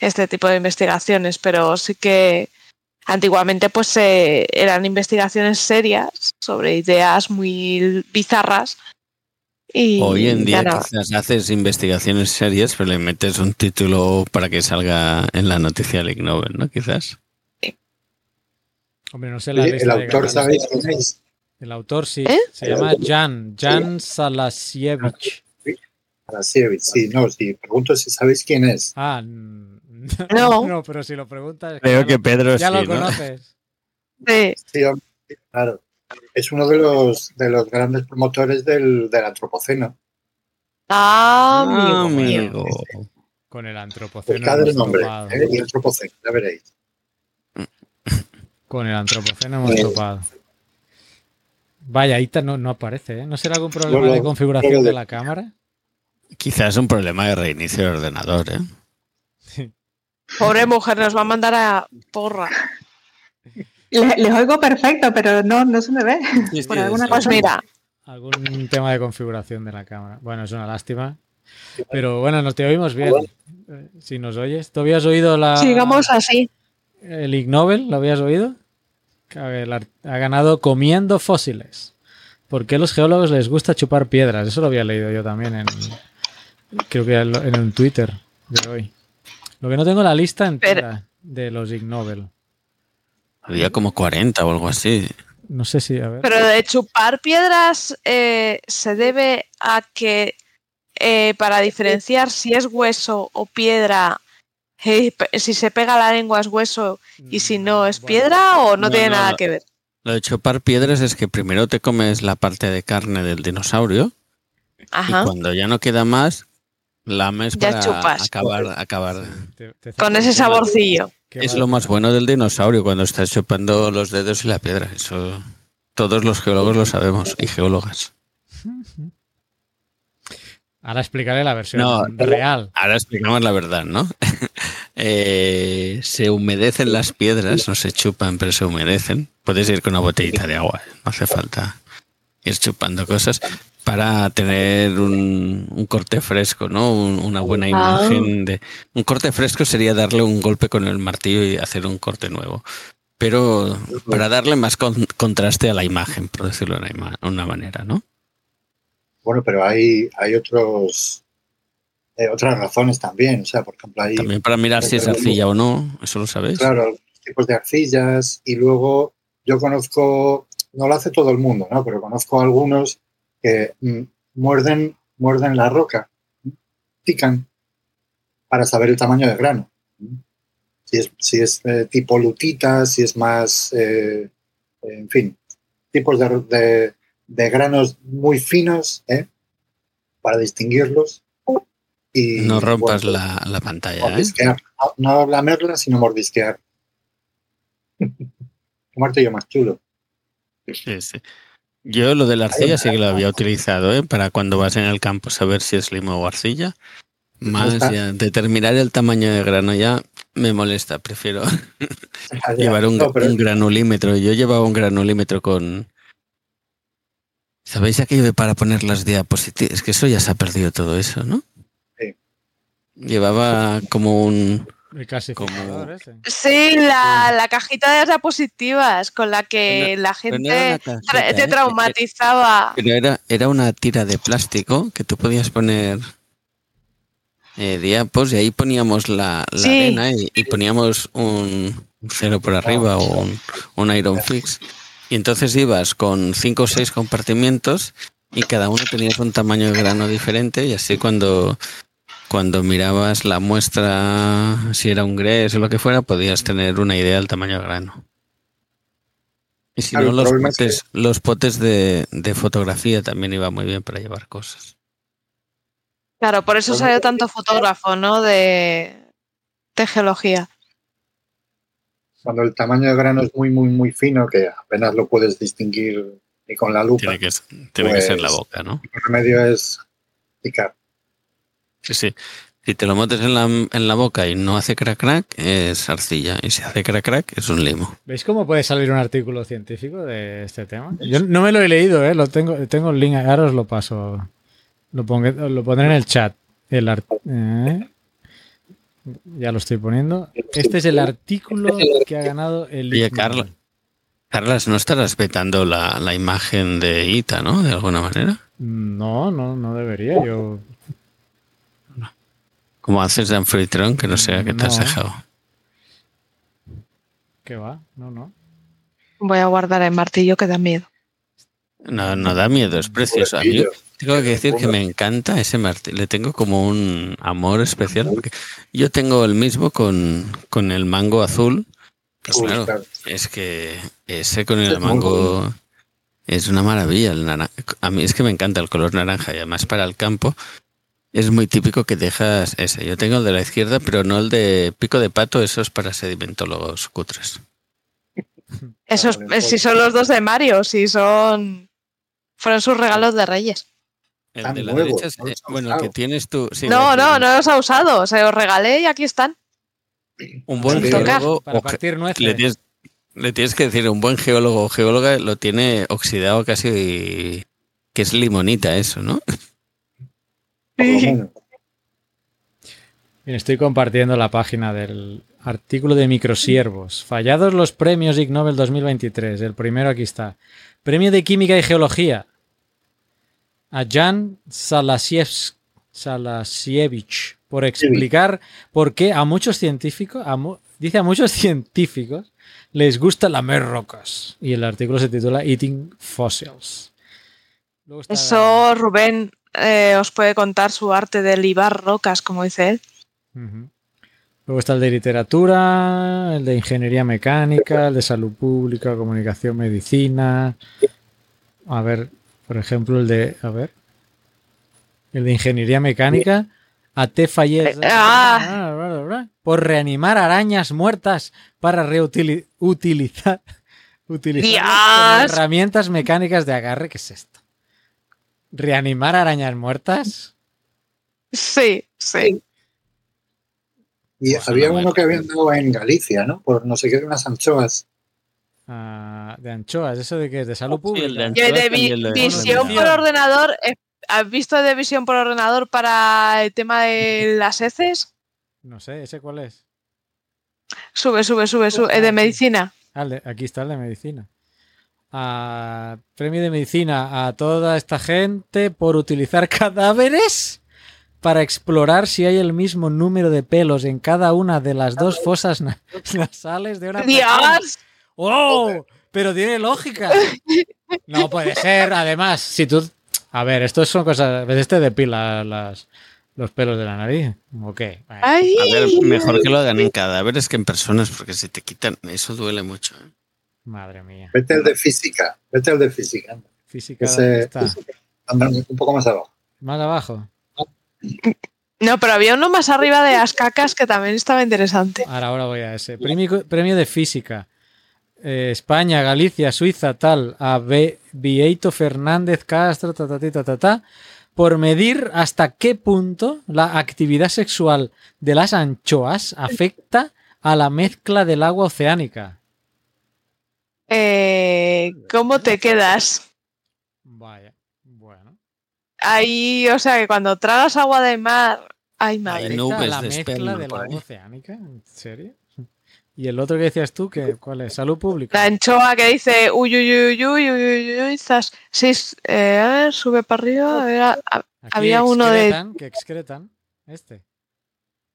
este tipo de investigaciones, pero sí que antiguamente pues eh, eran investigaciones serias sobre ideas muy bizarras. Y Hoy en día no. quizás haces investigaciones serias, pero le metes un título para que salga en la noticia del Ig Nobel, ¿no? Quizás. Hombre, no sé la Oye, lista el autor. ¿sabéis quién es? El autor sí. ¿Eh? Se llama Jan. Jan Salasievich. Arasievich, sí, no, sí, pregunto si sabéis quién es. Ah, No. no, pero si lo preguntas. Creo ya que lo- Pedro Ya sí, lo ¿no? conoces. Sí. Sí, hombre, claro. Es uno de los, de los grandes promotores del, del antropoceno. Ah, Ah, amigo mío. amigo. Con el antropoceno. Buscad el nombre. ¿eh? y el antropoceno, ya veréis. Con el antropoceno hemos Eh. topado. Vaya, ahí ta- no, no aparece, ¿eh? ¿No será algún problema de configuración de de- la cámara? Quizás un problema de reinicio del ordenador, ¿eh? Pobre mujer, nos va a mandar a porra. Le- les oigo perfecto, pero no, no se me ve. Por alguna Pues cosa. mira, Algún tema de configuración de la cámara. Bueno, es una lástima. Pero bueno, nos te oímos bien. Eh, Si nos oyes. ¿Tú habías oído la, sigamos así. el Ig Nobel? ¿Lo habías oído? El ha ganado comiendo fósiles. ¿Por qué a los geólogos les gusta chupar piedras? Eso lo había leído yo también en. Creo que en un Twitter de hoy. Lo que no tengo la lista entera de los Ig Nobel. Había como 40 o algo así. No sé si, a ver. Pero de chupar piedras eh, se debe a que eh, para diferenciar si es hueso o piedra, si se pega la lengua es hueso y si no es Bueno, piedra o no, No, tiene no, nada no. que ver. Lo de chupar piedras es que primero te comes la parte de carne del dinosaurio Ajá. y cuando ya no queda más, lames Ya para chupas. acabar, acabar. te- te- Con ese saborcillo. Es lo más bueno del dinosaurio cuando estás chupando los dedos y la piedra. Eso todos los geólogos lo sabemos y geólogas. Ahora explicaré la versión No, real. Ahora explicamos la verdad, ¿no? Eh, se humedecen las piedras, no se chupan, pero se humedecen. Puedes ir con una botellita de agua, no hace falta ir chupando cosas para tener un, un corte fresco, ¿no? Un- una buena imagen de un corte fresco sería darle un golpe con el martillo y hacer un corte nuevo. Pero para darle más con- contraste a la imagen, por decirlo de una manera, ¿no? Bueno, pero hay, hay otros eh, otras razones también. O sea, por ejemplo, hay También para mirar si es arcilla o no, eso lo sabéis. claro, tipos de arcillas y luego yo conozco, no lo hace todo el mundo, ¿no? Pero conozco algunos que mm, muerden, muerden la roca, pican para saber el tamaño del grano. Si es, si es eh, tipo lutita, si es más, eh, en fin, tipos de, de- de granos muy finos, ¿eh? Para distinguirlos. Y, No rompas bueno, la, la pantalla, ¿eh? No, no lamerla, sino mordisquear. Qué martillo más chulo. Sí, sí. Yo lo de la arcilla sí que lo había utilizado, ¿eh? Para cuando vas en el campo saber si es limo o arcilla. Más ya, determinar el tamaño de grano ya me molesta. Prefiero Ah, llevar un, No, pero un granulímetro. Yo llevaba un granulímetro con... ¿Sabéis aquello de para poner las diapositivas? Es que eso ya se ha perdido todo eso, ¿no? Sí. Llevaba como un... El Como-. Sí, la, la cajita de diapositivas con la que la no gente cajita, tra- te ¿eh? traumatizaba. Pero era, era una tira de plástico que tú podías poner eh, diapos y ahí poníamos la, la Sí. arena y, y poníamos un, un cero por arriba o un, un iron fix. Y entonces ibas con cinco o seis compartimientos y cada uno tenías un tamaño de grano diferente y así cuando, cuando mirabas la muestra, si era un grés o lo que fuera, podías tener una idea del tamaño de grano. Y si Claro, no, los problema es que- potes, los potes de, de fotografía también iba muy bien para llevar cosas. Claro, por eso salió tanto fotógrafo, ¿no? De, de geología. Cuando el tamaño de grano es muy, muy, muy fino, que apenas lo puedes distinguir ni con la lupa, Tiene que, tiene que ser la Pues- boca, ¿no? el remedio es picar. Sí, sí. Si te lo metes en la, en la boca y no hace crack crack, es arcilla. Y si hace crack crack, es un limo. ¿Veis cómo puede salir un artículo científico de este tema? Yo no me lo he leído, ¿eh? Lo tengo, tengo el link, ahora os lo paso. Lo, pongo, lo pondré en el chat. El ¿eh? Ya lo estoy poniendo. Este es el artículo que ha ganado el Oye, Carla. Carlas, no estarás vetando la, la imagen de Ita, ¿no? De alguna manera. No, no, no debería. Yo Como haces de Anfitrión, que no sea que te has dejado. ¿Qué va? No, no. Voy a guardar el martillo que da miedo. No, no da miedo, es precioso. A mí tengo que decir que me encanta ese martillo. Le tengo como un amor especial. Porque yo tengo el mismo con, con el mango azul. Uy, claro, es que ese con el mango es una maravilla. El A mí es que me encanta el color naranja y además para el campo es muy típico que dejas ese. Yo tengo el de la izquierda, pero no el de pico de pato, eso es para sedimentólogos cutres. Esos, si son los dos de Mario, si son. Fueron sus regalos de Reyes. El de la derecha es, no eh, bueno, el que tienes tú. sí, no, no, no los ha usado. Se los regalé y aquí están. Un buen Sí. geólogo Para o partir le tienes, le tienes que decir, un buen geólogo o geóloga lo tiene oxidado casi que es limonita eso, ¿no? Bien, estoy compartiendo la página del artículo de microsiervos. Fallados los premios Ig Nobel 2023. El primero aquí está. Premio de Química y Geología. A Jan Salasievich por explicar por qué a muchos científicos, a mu- dice a muchos científicos, les gusta lamer rocas. Y el artículo se titula Eating Fossils. Está- Eso Rubén eh, os puede contar su arte de libar rocas, como dice él. Luego está el de literatura, el de ingeniería mecánica, el de salud pública, comunicación, medicina. A ver, por ejemplo, el de. A ver. El de ingeniería mecánica. A T. Fayez. Eh, ah. Por reanimar arañas muertas para reutilizar. Utilizar herramientas mecánicas de agarre. ¿Qué es esto? ¿Reanimar arañas muertas? Sí, sí. Y Pues había no, uno que habían dado en Galicia, ¿no? Por no sé qué, unas anchoas. Ah, de anchoas, ¿eso de qué es? ¿De salud Sí, el pública? de anchoas vi- visión por ordenador. eh, ¿Has visto de visión por ordenador para el tema de las heces? No sé, ¿ese cuál es? Sube, sube, sube, sube. eh, de medicina. Ah, aquí está el de medicina. Ah, premio de medicina a toda esta gente por utilizar cadáveres para explorar si hay el mismo número de pelos en cada una de las dos fosas na- nasales de una persona. ¡Dios! ¡Oh! Pero tiene lógica. No puede ser. Además, si tú. A ver, esto son cosas. ¿Ves? Este depila las, los pelos de la nariz. ¿O qué? Bueno, ¡Ay! A ver, mejor que lo hagan en cadáveres que en personas, porque si te quitan, eso duele mucho. ¿eh? madre mía. Vete al de física. Vete al de física. Física. Ese- ¿dónde está? Anda un poco más abajo. Más abajo. No, pero había uno más arriba de las cacas que también estaba interesante. Ahora, ahora voy a ese. Premio, premio de física. Eh, España, Galicia, Suiza, tal. A Be- Vieito Fernández Castro, ta, ta, ta, ta, ta, por medir hasta qué punto la actividad sexual de las anchoas afecta a la mezcla del agua oceánica. Eh, ¿Cómo te quedas? Vaya, bueno. Ahí, o sea, que cuando tragas agua de mar. ¡Ay, madre! Hay nubes la de mezcla esperma del agua oceánica, ¿en serio? ¿Y el otro que decías tú, que, cuál es? ¿Salud pública? La anchoa que dice uy, uy, uy, uy, uy, uy, uy, zas. Sí, eh, a ver, sube para arriba. a ver, a- había uno de- que excretan. Este.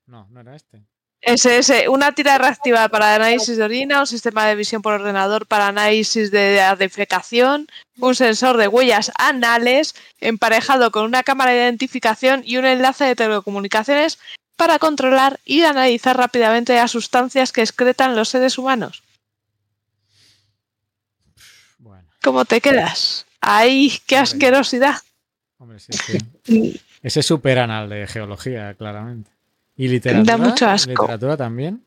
No, no era este. ese, ese, una tira reactiva para análisis de orina, un sistema de visión por ordenador para análisis de defecación, un sensor de huellas anales emparejado con una cámara de identificación y un enlace de telecomunicaciones para controlar y analizar rápidamente las sustancias que excretan los seres humanos. Bueno, ¿Cómo te quedas? ¡Ay, qué asquerosidad! hombre, sí, sí. Ese superan al de geología, claramente. Y literatura. Da mucho asco. Literatura también.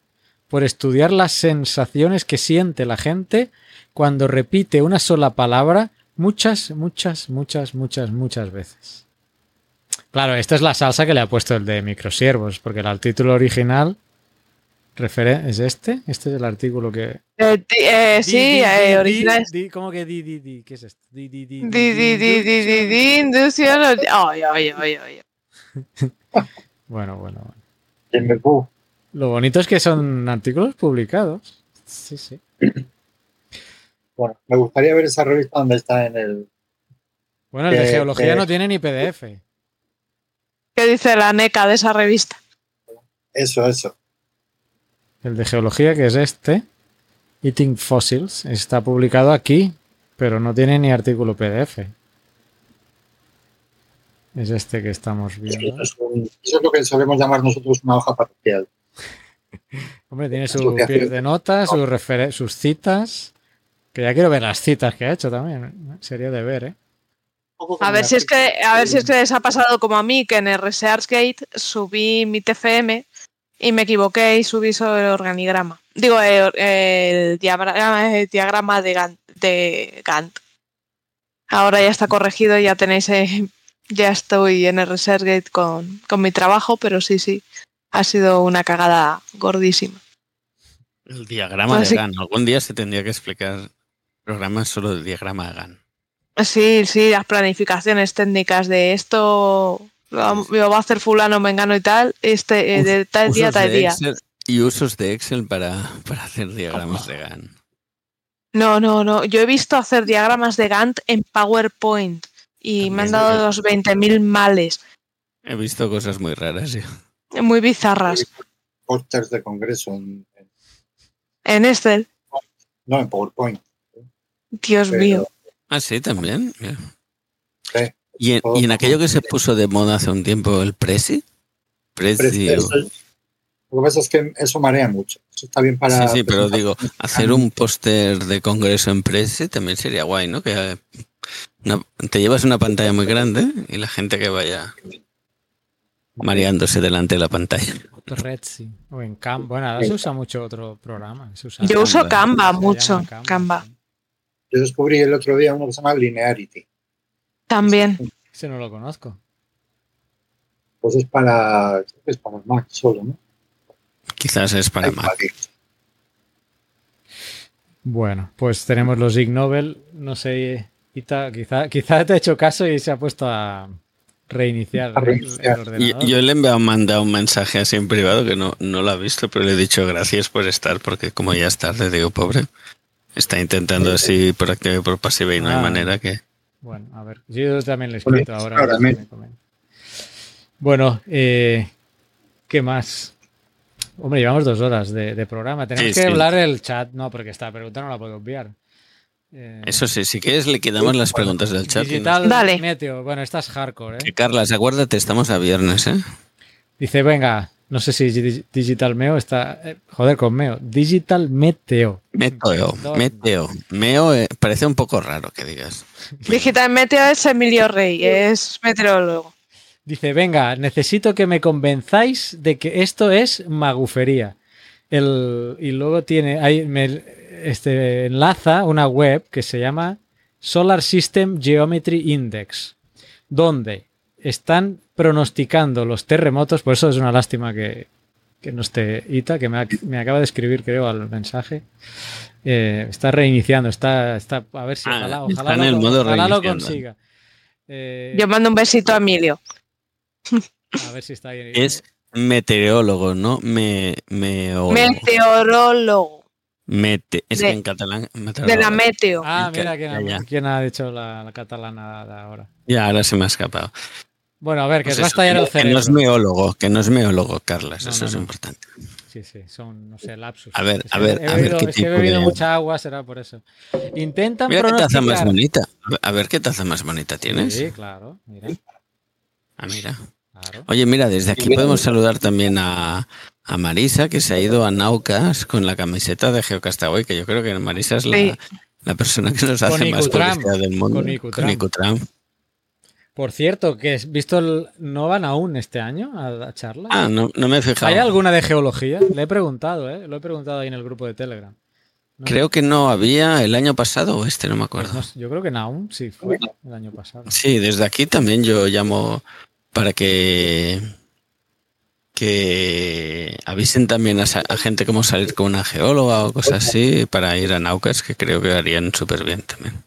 Por estudiar las sensaciones que siente la gente cuando repite una sola palabra muchas, muchas, muchas, muchas, muchas veces. Claro, esta es la salsa que le ha puesto el de microsiervos, porque el título original es este. Este es el artículo que. Eh, eh, sí, di, eh, di, di, ¿Cómo que di, di, di? ¿Qué es esto? Di, di, di, Di, di, di, di, di, di, inducción. Ay, ay, ay, ay. Bueno, bueno, bueno. Lo bonito es que son artículos publicados. Sí, sí. Bueno, me gustaría ver esa revista donde está en el. Bueno, el de geología no tiene ni PDF. ¿Qué dice la NECA de esa revista? Eso, eso. El de geología, que es este, Eating Fossils, está publicado aquí, pero no tiene ni artículo PDF. Es este que estamos Eso viendo. es, un- eso es lo que solemos llamar nosotros una hoja parroquial. Hombre, tiene su pie de notas, sus citas. Que ya quiero ver las citas que ha hecho también. Sería de ver, ¿eh? A ver si es que a ver si es que les ha pasado como a mí que en el ResearchGate subí mi TFM y me equivoqué y subí sobre el organigrama. Digo el, el diagrama, el diagrama de Gantt, de Gantt. Ahora ya está corregido, ya tenéis eh, ya estoy en el ResearchGate con, con mi trabajo, pero sí, sí, ha sido una cagada gordísima. El diagrama de sí. GAN. Algún día se tendría que explicar programas solo del diagrama de GAN. Sí, sí, las planificaciones técnicas de esto lo, lo va a hacer fulano, mengano y tal, este eh, de tal día tal día. Excel y usos de Excel para, para hacer diagramas de GAN. No, no, no. Yo he visto hacer diagramas de Gantt en PowerPoint y me han dado los 20.000 males, He visto cosas muy raras. sí. muy bizarras. Pósters de congreso en, en- En Excel, no en PowerPoint. Dios Pero- mío. Ah, sí, también. Sí. Y en, y en aquello que se puso de moda hace un tiempo, el Prezi. Prezi. eso- lo que pasa es que eso marea mucho. Eso está bien para. Sí, sí, pero digo, hacer un póster de congreso en Prezi también sería guay, ¿no? Que una- te llevas una pantalla muy grande y la gente que vaya mareándose delante de la pantalla. O en Canva. Bueno, ahora se usa mucho otro programa. se usa Yo uso Canva mucho, llama Canva. Yo descubrí el otro día uno que se llama Linearity. También. Ese no lo conozco. Pues es para, es para Mac solo, ¿no? Quizás es para. Mac. Bueno, pues tenemos los Ig Nobel. No sé, Ita, quizá, quizá te ha hecho caso y se ha puesto a reiniciar, A reiniciar. el ordenador. yo le he enviado- mandado un mensaje así en privado que no, no lo ha visto, pero le he dicho gracias por estar, porque como ya es tarde, digo, pobre, está intentando así por activa y por pasiva y no Ah. hay manera que... Bueno, a ver, yo también le escrito ahora. ahora me-. Bueno, eh, ¿qué más? Hombre, llevamos dos horas de, de programa. Tenemos Sí, que sí. hablar el chat. No, porque esta pregunta no la puedo obviar. Eh, Eso sí, si quieres le quitamos las preguntas del chat. y nos- Digital Dale. Meteo. Bueno, esta es hardcore, Que ¿eh? Carlas, acuérdate, estamos a viernes, ¿eh? Dice, venga, no sé si Digi- Digital Meo está... eh, joder, con Meo. Digital Meteo. Meteo, meteo. Meo eh, parece un poco raro que digas. Digital Meteo es Emilio Rey, es meteorólogo. Dice, venga, necesito que me convenzáis de que esto es magufería. El, y luego tiene, ahí me este, enlaza una web que se llama Solar System Geometry Index, donde están pronosticando los terremotos, por eso es una lástima que, que no esté Ita, que me, me acaba de escribir, creo, al mensaje. Eh, está reiniciando, está, está a ver si Ah, ojalá, está ojalá en lo, el modo ojalá lo reiniciando. consiga. Eh, Yo mando un besito a Emilio. a ver si está bien. Es meteorólogo, ¿no? Me, Meteorólogo. mete, es de- que en catalán. De la. Meteo. Ah, Ya, mira quién, ha- ya. quién ha dicho la, la catalana de ahora. Ya, ahora se me ha escapado. Bueno, a ver, que Pues os va a eso, estallar que el no- que cerebro. no es meólogo, que no es meólogo, Carlas, No, eso no, es no. importante. Sí, sí, son, no sé, lapsus. A ver, Es a ver, he a ver bebido- qué es que he tipo bebido de- mucha agua, será por eso. Intentan Mira qué taza más bonita. A ver- qué taza más bonita tienes. Sí, claro, mira, Ah, mira. claro. Oye, mira, desde aquí podemos saludar también a, a Marisa, que se ha ido a Naucas con la camiseta de Geocastaway, que yo creo que Marisa es la, Sí. la persona que nos Con hace más Icutram, publicidad del mundo. con Icutram. Con Icutram. Por cierto, que has visto el, no van aún este año a la charla. Ah, no, no me he fijado. ¿Hay alguna de geología? Le he preguntado, ¿eh? Lo he preguntado ahí en el grupo de Telegram. No. Creo que no había el año pasado o este, no me Pues acuerdo. no sé, yo creo que Naum sí fue el año pasado. Sí, desde aquí también yo llamo para que que avisen también a, gente cómo salir con una geóloga o cosas así para ir a Naucas, que creo que harían súper bien también.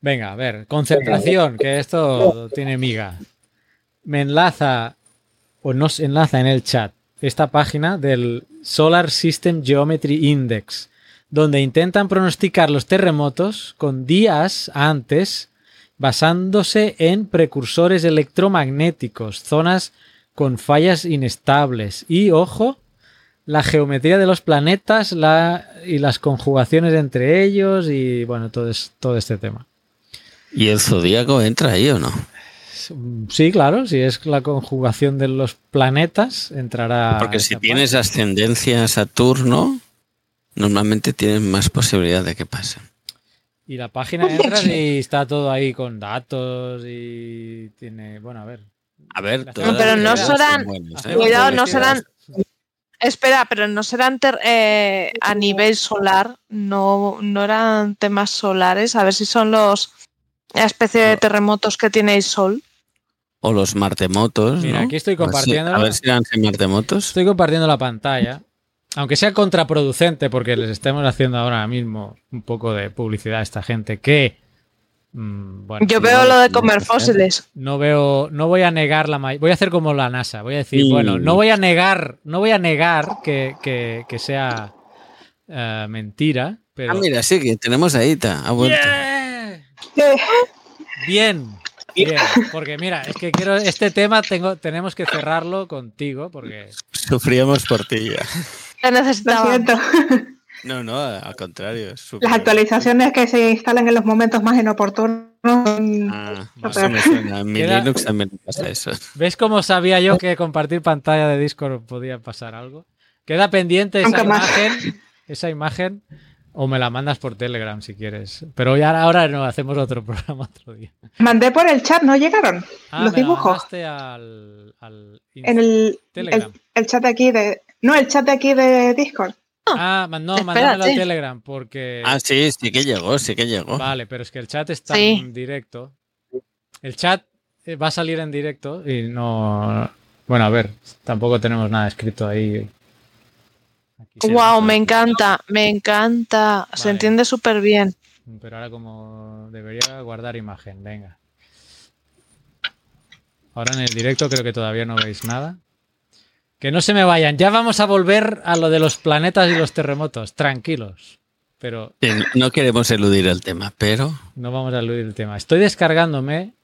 Venga, a ver, concentración, que esto tiene miga. Me enlaza, o nos enlaza en el chat, esta página del Solar System Geometry Index, donde intentan pronosticar los terremotos con días antes, basándose en precursores electromagnéticos, zonas con fallas inestables y, ojo, la geometría de los planetas la, y las conjugaciones entre ellos y, bueno, todo, es, todo este tema. ¿Y el zodíaco entra ahí o no? Sí, claro, si es la conjugación de los planetas, entrará. Porque si tienes ascendencia a Saturno, normalmente tienes más posibilidad de que pase. Y la página entra y está todo ahí con datos y tiene. Bueno, a ver. A ver, no, pero no serán. ¿eh? Cuidado, no serán. Espera, pero no serán eh, a nivel solar, no, no eran temas solares. A ver si son los la especie de terremotos que tiene el Sol. O los martemotos. Mira, aquí estoy compartiendo. A ver si, eran martemotos. Estoy compartiendo la pantalla. Aunque sea contraproducente, porque les estemos haciendo ahora mismo un poco de publicidad a esta gente que. Mm, bueno, Yo veo lo de comer fósiles. No veo, no voy a negar la voy a hacer como la NASA, voy a decir, bueno, no voy a negar, no voy a negar que, que, sea eh, mentira, pero. Ah, mira, sí, que tenemos ahí, ha vuelto. Bien, bien, porque mira, es que quiero este tema tengo tenemos que cerrarlo contigo porque sufríamos por ti ya. Te necesitaba. No, no, al contrario. Las actualizaciones que se instalan en los momentos más inoportunos. Ah, me suena. En mi Linux también pasa eso. ¿Ves cómo sabía yo que compartir pantalla de Discord podía pasar algo? Queda pendiente esa imagen, esa imagen o me la mandas por Telegram si quieres. Pero ya ahora no, hacemos otro programa otro día. Mandé por el chat, ¿no llegaron? Ah, los dibujos. al, en el, Telegram. El, chat de aquí de. No, el chat de aquí de Discord. Ah, no, mandámelo a Telegram porque. Ah, sí, sí que llegó, sí que llegó. Vale, pero es que el chat está en directo. El chat eh, va a salir en directo y no. Bueno, a ver, tampoco tenemos nada escrito ahí Wow, me encanta, me encanta. Se entiende súper bien. Pero ahora como debería guardar imagen, venga. Ahora en el directo creo que todavía no veis nada. Que no se me vayan. Ya vamos a volver a lo de los planetas y los terremotos. Tranquilos. Pero. No queremos eludir el tema, pero. No vamos a eludir el tema. Estoy descargándome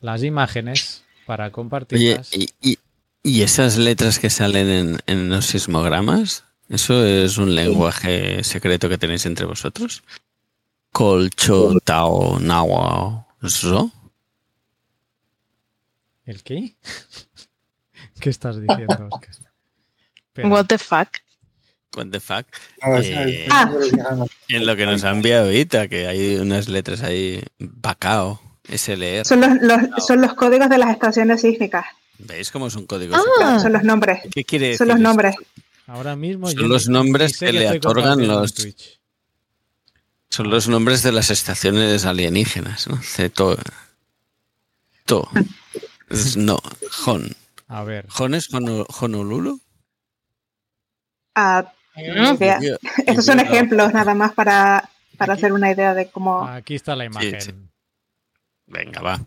las imágenes para compartirlas. y, ¿Y esas letras que salen en, los sismogramas? ¿Eso es un lenguaje secreto que tenéis entre vosotros? Colcho, Tao, Nawa, ¿eso? ¿El qué? ¿Qué estás diciendo? What the fuck? What the fuck? Eh, en lo que nos ha enviado ahorita, que hay unas letras ahí, Bacao, SLR. Son los, son los códigos de las estaciones sísmicas. ¿Veis cómo es un código? Ah, son los nombres. ¿Qué quiere decir? Son los nombres. Ahora mismo. Son los nombres que, le otorgan los. Son los nombres de las estaciones alienígenas, ¿no? Ceto. To. No, Hon. A ver. ¿Hon es Honolulu? Ah, Estos son ejemplos nada más para, para hacer una idea de cómo. Aquí está la imagen. Venga, va.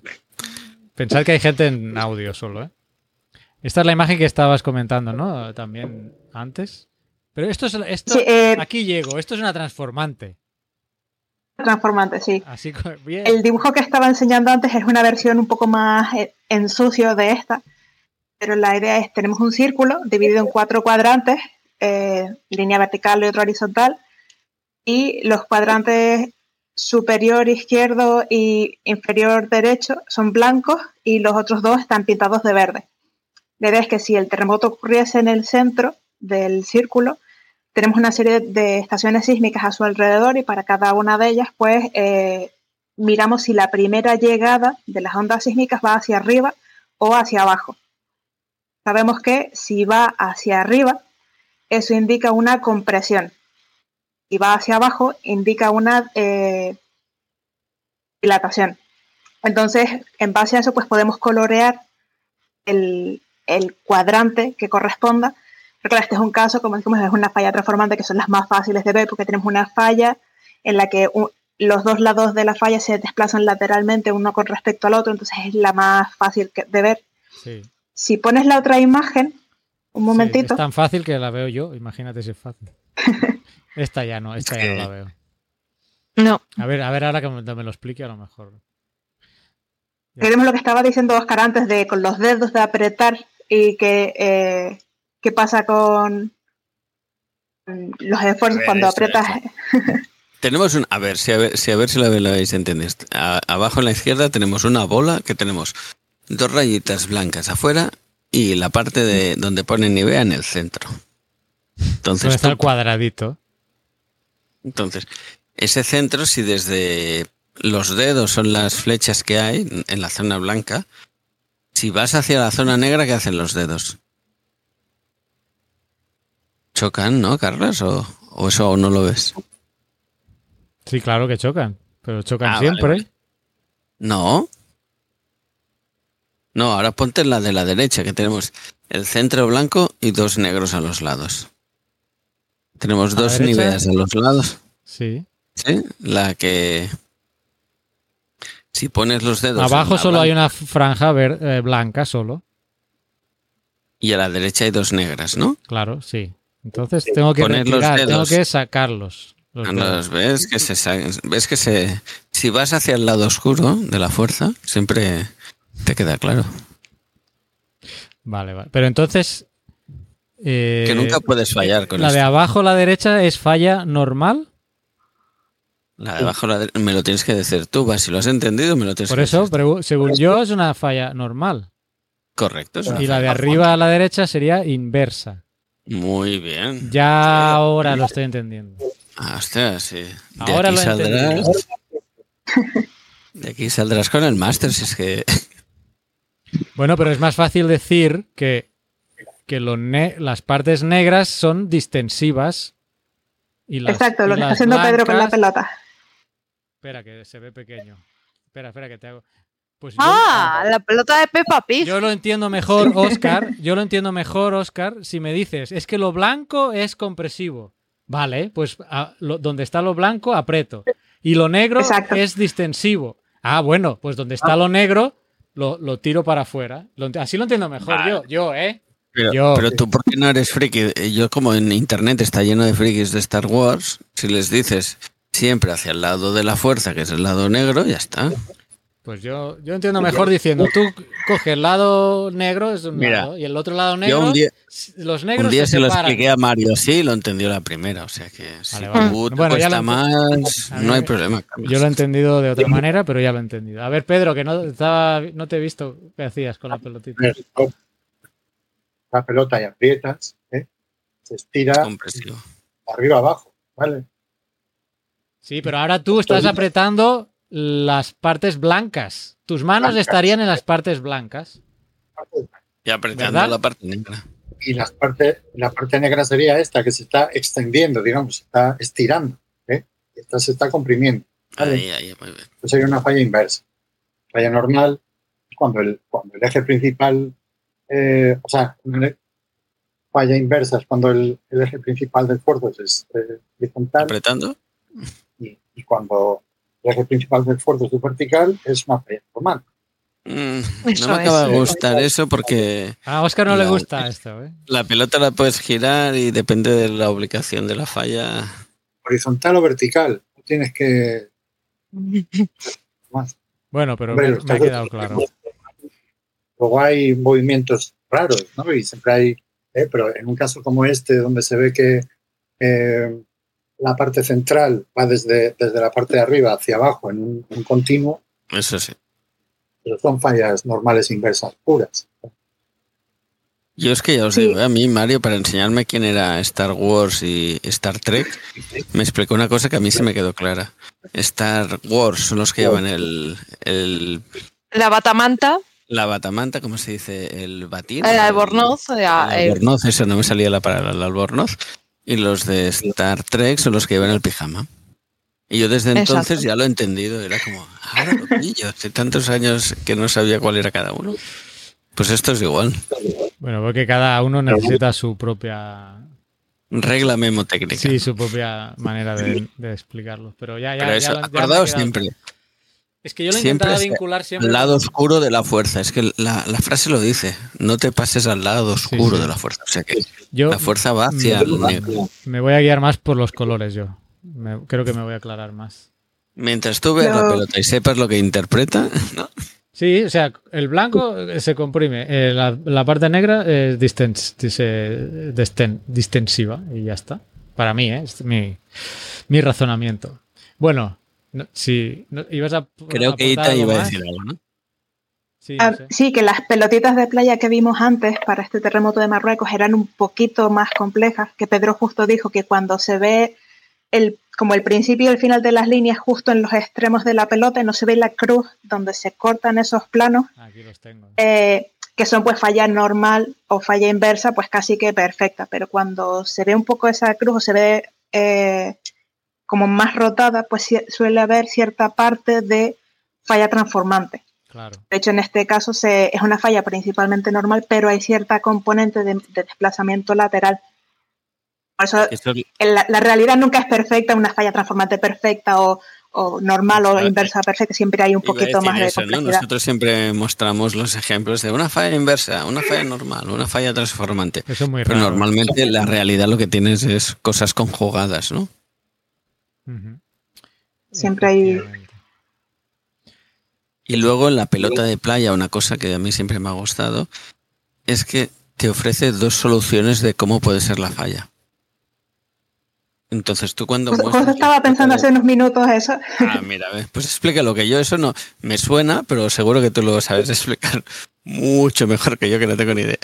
Pensad que hay gente en audio solo, ¿eh? Esta es la imagen que estabas comentando, ¿no? También antes. Pero esto es esto, eh, aquí llego, esto es una transformante. Transformante, sí. Así El dibujo que estaba enseñando antes es una versión un poco más eh, en sucio de esta. Pero la idea es, tenemos un círculo dividido en cuatro cuadrantes, eh, línea vertical y otro horizontal, y los cuadrantes superior izquierdo y inferior derecho son blancos y los otros dos están pintados de verde. La idea es que si el terremoto ocurriese en el centro del círculo, tenemos una serie de estaciones sísmicas a su alrededor y para cada una de ellas, pues eh, miramos si la primera llegada de las ondas sísmicas va hacia arriba o hacia abajo. Sabemos que si va hacia arriba, eso indica una compresión y va hacia abajo, indica una eh, dilatación. Entonces, en base a eso, pues podemos colorear el, cuadrante que corresponda. Pero este es un caso, como decimos, es una falla transformante que son las más fáciles de ver porque tenemos una falla en la que los dos lados de la falla se desplazan lateralmente uno con respecto al otro, entonces es la más fácil de ver. Si pones la otra imagen, Un momentito. Sí, es tan fácil que la veo yo. Imagínate si es fácil. esta ya no, esta ya no la veo. No. A ver, a ver ahora que me, me lo explique a lo mejor. Queremos lo que estaba diciendo Oscar antes de con los dedos de apretar y que eh, qué pasa con los esfuerzos ver, cuando eso, apretas. Tenemos un. A ver, si a ver si, a ver si lo habéis entendido. A- abajo en la izquierda tenemos una bola que tenemos dos rayitas blancas afuera y la parte de donde pone Nivea en el centro. Entonces, ¿Dónde está tú- el cuadradito? entonces, ese centro, si desde los dedos son las flechas que hay en la zona blanca, si vas hacia la zona negra, ¿qué hacen los dedos? Chocan, ¿no, Carlos? ¿O, o eso aún no lo ves? Sí, claro que chocan. Pero chocan Ah, siempre. vale. No. No, ahora ponte en la de la derecha, que tenemos el centro blanco y dos negros a los lados. Tenemos ¿A la dos niveas a los lados. Sí. ¿Sí? La que. Si pones los dedos. Abajo solo hay una franja ver- eh, blanca solo. Y a la derecha hay dos negras, ¿no? Claro, sí. Entonces tengo que Poner los retirar, tengo dedos. que sacarlos. los Ah, dedos. los ves que se ves que se si vas hacia el lado oscuro de la fuerza siempre te queda claro Vale, vale. Pero entonces. eh, que nunca puedes fallar con la de abajo, la derecha, es falla normal. La de abajo la de- me lo tienes que decir tú, vas, si lo has entendido me lo tienes Por que eso, decir. pregu- según yo, es una falla normal. Correcto. es una Y la de arriba a la derecha sería inversa. Muy bien. Ya ahora lo estoy entendiendo. Ah, hostia, sí. De Ahora aquí lo saldrás. De aquí saldrás con el máster, si es que. Bueno, pero es más fácil decir que, que lo ne- las partes negras son distensivas. Y las, Exacto, y lo que está haciendo Pedro con la pelota. Espera, que se ve pequeño. Espera, espera, que te hago. Pues yo- Ah, la pelota de Peppa Pig. Yo lo entiendo mejor, Oscar. Yo lo entiendo mejor, Oscar, si me dices, es que lo blanco es compresivo. Vale, pues a- lo- donde está lo blanco, aprieto. Y lo negro Exacto. es distensivo. Ah, bueno, pues donde está lo negro, lo, lo tiro para afuera. Lo así lo entiendo mejor Vale. yo, yo, ¿eh? Pero, Yo- pero tú, ¿por qué no eres friki? Eh, Yo, como en internet está lleno de frikis de Star Wars, si les dices siempre hacia el lado de la fuerza, que es el lado negro, ya está. Pues yo, yo entiendo mejor diciendo, tú coge el lado negro, es un Mira, lado, y el otro lado negro, un día, los negros un día se se lo expliqué a Mario así y lo entendió la primera. O sea que si Vale, vale. tú te Bueno, cuesta más, mí no hay problema. Yo lo he entendido de otra manera, pero ya lo he entendido. A ver, Pedro, que no, estaba, no te he visto qué hacías con la pelotita. La pelota y aprietas, ¿eh? se estira arriba abajo, ¿vale? Sí, pero ahora tú estás apretando las partes blancas. Tus manos Blancas. estarían en las partes blancas. Y apretando ¿Verdad? la parte negra. Y las parte, la parte negra sería esta, que se está extendiendo, digamos, se está estirando. ¿eh? Esta se está comprimiendo. Vale. Ahí, ahí, muy bien. Pues sería una falla inversa. Falla normal cuando el, cuando el eje principal, eh, o sea, e- falla inversa es cuando el, el eje principal del esfuerzo es eh, horizontal Apretando. Y, cuando el eje principal del esfuerzo es vertical es una falla normal. Mm, no me acaba de gustar eso porque A Oscar no le gusta esto, ¿eh? la pelota la puedes girar y depende de la ubicación de la falla. Horizontal o vertical, no tienes que... Más. Bueno, pero Hombre, me, ha quedado claro. Luego hay movimientos raros, ¿no? Y siempre hay, ¿eh? pero en un caso como este, donde se ve que eh, la parte central va desde, desde la parte de arriba hacia abajo en un, un continuo, Eso sí. pero son fallas normales inversas puras. Yo es que ya os Sí. digo, ¿eh? a mí Mario, para enseñarme quién era Star Wars y Star Trek, me explicó una cosa que a mí se me quedó clara. Star Wars son los que llevan el, el La batamanta, la batamanta, ¿cómo se dice? El batín. el albornoz, eh, El el- albornoz, eso no me salía la palabra, el albornoz. Y los de Star Trek son los que llevan el pijama. Y yo desde Exacto. entonces ya lo he entendido, era como, ahora lo pillo, hace tantos años que no sabía cuál era cada uno. Pues esto es igual, Bueno, porque cada uno necesita su propia regla memotécnica. sí, su propia manera de, de explicarlo. Pero ya, ya, Pero ya eso, lo- ya acordaos quedado siempre, Es que yo lo Siempre intentaba vincular siempre. Al lado oscuro de la fuerza. Es que la, la frase lo dice. No te pases al lado oscuro sí. de la fuerza. O sea que Yo la fuerza va hacia el negro. me voy a guiar más por los colores yo. Me- creo que me voy a aclarar más. Mientras tú veas la pelota y sepas lo que interpreta, ¿no? Sí, o sea, el blanco eh, se comprime, eh, la, la parte negra es distens- desten- distensiva y ya está. Para mí, ¿eh? es mi, mi razonamiento. Bueno, no- no- ibas a. creo que aportar Ita iba a decir algo, ¿no? Sí, Ah, no sé. sí, que las pelotitas de playa que vimos antes para este terremoto de Marruecos eran un poquito más complejas, que Pedro justo dijo que cuando se ve el, como el principio y el final de las líneas justo en los extremos de la pelota y no se ve la cruz donde se cortan esos planos, Aquí los tengo. eh, que son pues falla normal o falla inversa, pues casi que perfecta, pero cuando se ve un poco esa cruz o se ve eh, como más rotada, pues suele haber cierta parte de falla transformante. Claro. De hecho, en este caso se, es una falla principalmente normal, pero hay cierta componente de, de desplazamiento lateral. Por eso la, la realidad nunca es perfecta, una falla transformante perfecta o, o normal o Claro. inversa perfecta, siempre hay un poquito más de eso, ¿no? complejidad. Nosotros siempre mostramos los ejemplos de una falla inversa, una falla normal, una falla transformante. Eso es muy Pero raro. normalmente la realidad lo que tienes es cosas conjugadas, ¿no? Siempre hay-. Y luego en la pelota de playa, una cosa que a mí siempre me ha gustado, es que te ofrece dos soluciones de cómo puede ser la falla. Entonces tú cuando Justo, muestras estaba pensando hace unos minutos eso. Ah, mira, pues explica lo que yo eso no me suena, pero seguro que tú lo sabes explicar mucho mejor que yo que no tengo ni idea.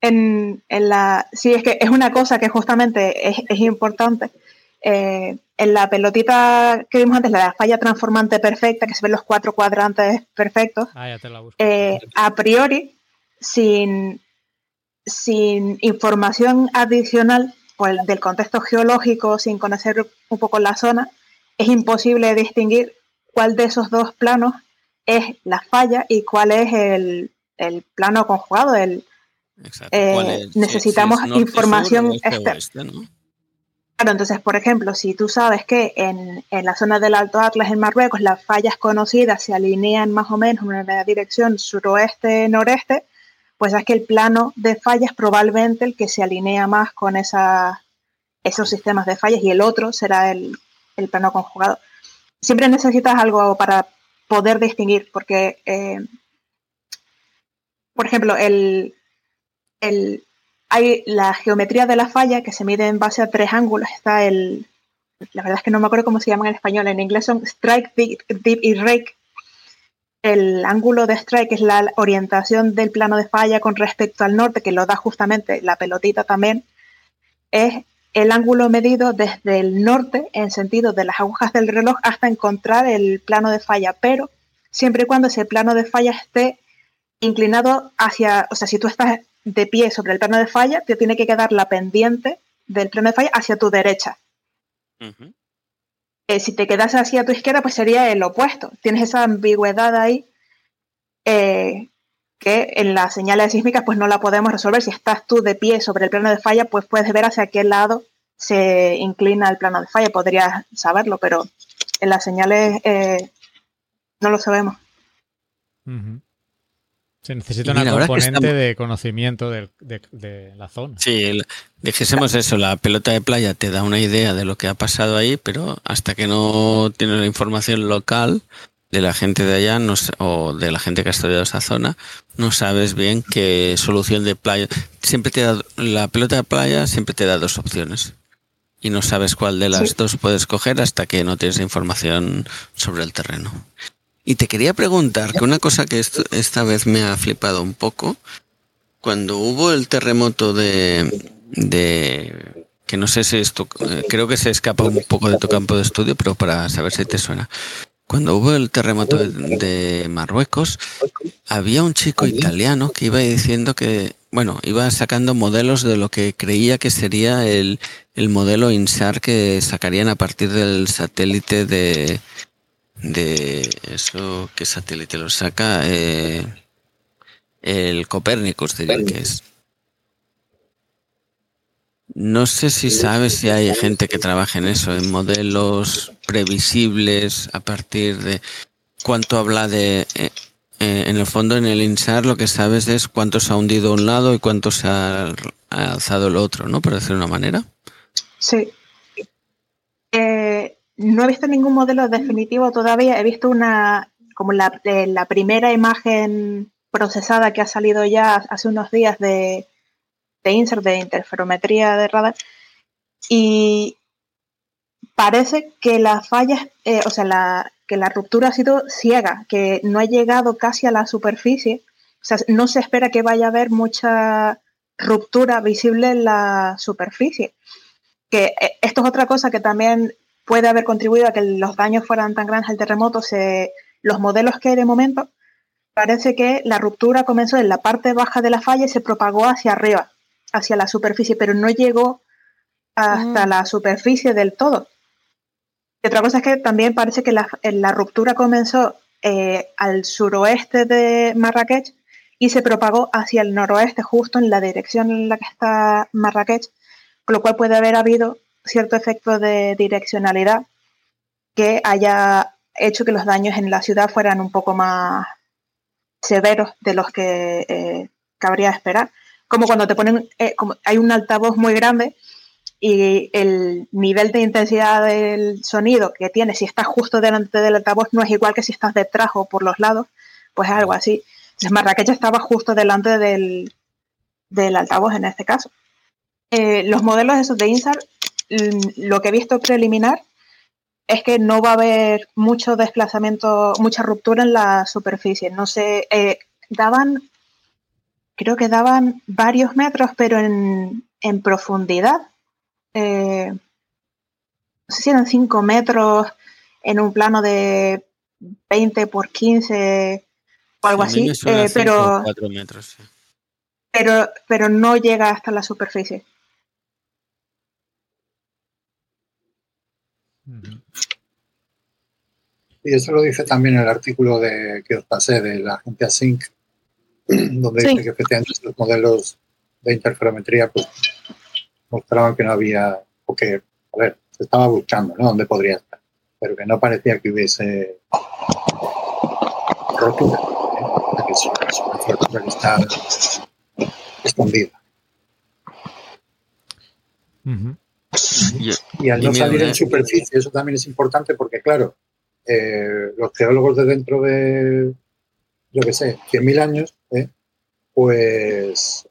En, en la, sí, es que es una cosa que justamente es, es importante. Eh, en la pelotita que vimos antes, la falla transformante perfecta, que se ven los cuatro cuadrantes perfectos, Ah, ya te la busco. eh, a priori, sin, sin información adicional el- del contexto geológico, sin conocer un poco la zona, es imposible distinguir cuál de esos dos planos es la falla y cuál es el, el plano conjugado, el, Exacto. Eh, ¿Cuál es? Si- necesitamos si es norte, información sur, externa. oeste, ¿no? Claro, entonces, por ejemplo, si tú sabes que en, en la zona del Alto Atlas en Marruecos las fallas conocidas se alinean más o menos en la dirección suroeste-noreste, pues es que el plano de fallas probablemente el que se alinea más con esa, esos sistemas de fallas y el otro será el, el plano conjugado. Siempre necesitas algo para poder distinguir, porque, eh, por ejemplo, el, el, hay la geometría de la falla que se mide en base a tres ángulos. Está el, la verdad es que no me acuerdo cómo se llaman en español. En inglés son strike, dip, dip y rake. El ángulo de strike es la orientación del plano de falla con respecto al norte, que lo da justamente la pelotita también. Es el ángulo medido desde el norte en sentido de las agujas del reloj hasta encontrar el plano de falla, pero siempre y cuando ese plano de falla esté inclinado hacia, o sea, si tú estás de pie sobre el plano de falla, te tiene que quedar la pendiente del plano de falla hacia tu derecha. Eh, si te quedas hacia tu izquierda, pues sería el opuesto. Tienes esa ambigüedad ahí eh, que en las señales sísmicas pues no la podemos resolver. Si estás tú de pie sobre el plano de falla, pues puedes ver hacia qué lado se inclina el plano de falla. Podrías saberlo, pero en las señales eh, no lo sabemos. Ujú. Se necesita una componente estamos- de conocimiento de, de la zona. Sí, el- dijésemos eso, la pelota de playa te da una idea de lo que ha pasado ahí, pero hasta que no tienes la información local de la gente de allá no o de la gente que ha estudiado esa zona, no sabes bien qué solución de playa. Siempre te da, la pelota de playa siempre te da dos opciones y no sabes cuál de las Sí. dos puedes coger hasta que no tienes información sobre el terreno. Y te quería preguntar que una cosa que esto- esta vez me ha flipado un poco, cuando hubo el terremoto de, de que no sé si esto, eh, creo que se escapa un poco de tu campo de estudio, pero para saber si te suena. Cuando hubo el terremoto de, de Marruecos, había un chico italiano que iba diciendo que, bueno, iba sacando modelos de lo que creía que sería el, el modelo INSAR que sacarían a partir del satélite de, de eso, ¿qué satélite lo saca? Eh, el Copérnicus, diría que es. No sé si sabes si hay gente que trabaja en eso, en modelos previsibles a partir de cuánto habla de... Eh, eh, en el fondo, en el INSAR lo que sabes es cuánto se ha hundido un lado y cuánto se ha, alzado el otro, ¿no? Por decir una manera. Sí. Eh, no he visto ningún modelo definitivo todavía. He visto una, como la, la primera imagen procesada que ha salido ya hace unos días de, de insert de interferometría de radar y parece que la falla, eh, o sea, la, que la ruptura ha sido ciega, que no ha llegado casi a la superficie. O sea, no se espera que vaya a haber mucha ruptura visible en la superficie. Que eh, esto es otra cosa que también puede haber contribuido a que los daños fueran tan grandes al terremoto. Se, los modelos que hay de momento, parece que la ruptura comenzó en la parte baja de la falla y se propagó hacia arriba hacia la superficie, pero no llegó hasta ah. la superficie del todo. Y otra cosa es que también parece que la, la ruptura comenzó eh, al suroeste de Marrakech y se propagó hacia el noroeste, justo en la dirección en la que está Marrakech, con lo cual puede haber habido cierto efecto de direccionalidad que haya hecho que los daños en la ciudad fueran un poco más severos de los que eh, cabría esperar como cuando te ponen, eh, como hay un altavoz muy grande y el nivel de intensidad del sonido que tiene si estás justo delante del altavoz no es igual que si estás detrás o por los lados, pues algo así. Entonces Marrakech estaba justo delante del, altavoz en este caso. Eh, los modelos esos de INSAR, lo que he visto preliminar es que no va a haber mucho desplazamiento, mucha ruptura en la superficie. No sé, eh, daban creo que daban varios metros, pero en, profundidad. Eh, no sé si eran 5 metros en un plano de 20 por 15 o algo así, eh, pero, metros, pero, pero no llega hasta la superficie. Y eso lo dice también el artículo de, que os pasé de la agencia SYNC, donde dice que efectivamente los modelos de interferometría pues, mostraban que no había, o que, a ver, se estaba buscando, ¿no? Dónde podría estar, pero que no parecía que hubiese rotura, ¿eh? que es, una que está escondida. Y, al no salir en superficie, eso también es importante porque, claro, eh, los geólogos de dentro de, yo qué sé, 100.000 años, ¿eh? pues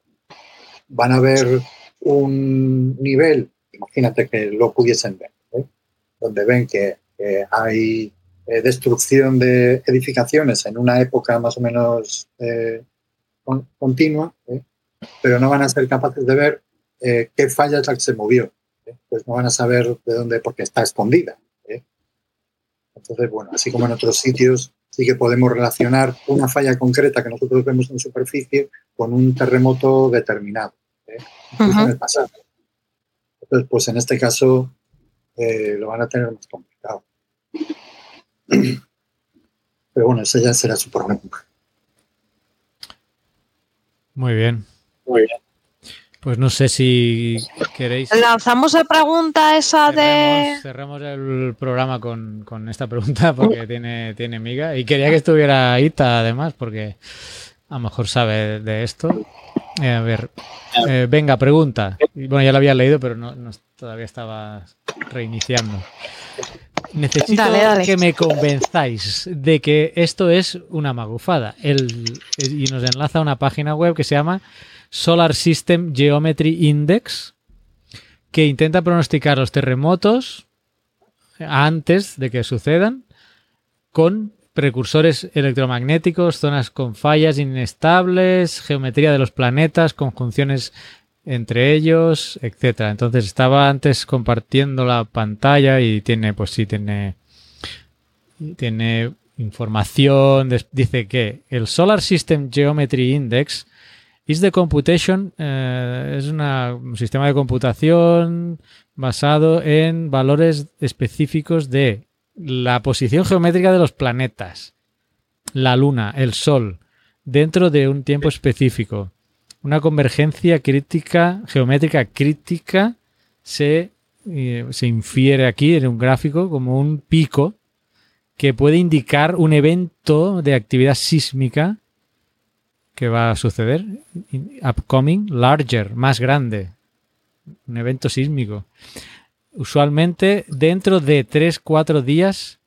van a ver un nivel, imagínate que lo pudiesen ver, ¿eh? donde ven que hay eh, destrucción de edificaciones en una época más o menos continua, pero no van a ser capaces de ver qué falla es la que se movió. Pues no van a saber de dónde, porque está escondida. Entonces, bueno, así como en otros sitios sí que podemos relacionar una falla concreta que nosotros vemos en superficie con un terremoto determinado, ¿eh? en el pasado. Entonces, pues en este caso eh, lo van a tener más complicado. Pero bueno, ese ya será su problema. Muy bien. Muy bien. Pues no sé si queréis. Lanzamos la pregunta esa de. Cerramos el programa con, esta pregunta porque tiene, tiene miga. Y quería que estuviera Ita además, porque a lo mejor sabe de esto. Eh, a ver, eh, venga, pregunta. Bueno, ya lo había leído, pero no, todavía estaba reiniciando. Necesito que me convenzáis de que esto es una magufada. El, y nos enlaza a una página web que se llama Solar System Geometry Index, que intenta pronosticar los terremotos antes de que sucedan con precursores electromagnéticos, zonas con fallas inestables, geometría de los planetas, conjunciones entre ellos, etcétera. Entonces estaba antes compartiendo la pantalla y tiene, pues sí, tiene, tiene información. Dice que el Solar System Geometry Index Is the Computation eh, es un sistema de computación basado en valores específicos de la posición geométrica de los planetas, la Luna, el Sol, dentro de un tiempo específico, una convergencia crítica, geométrica crítica, se, eh, se infiere aquí en un gráfico como un pico que puede indicar un evento de actividad sísmica que va a suceder, upcoming, larger, más grande, un evento sísmico. Usualmente dentro de 3-4 días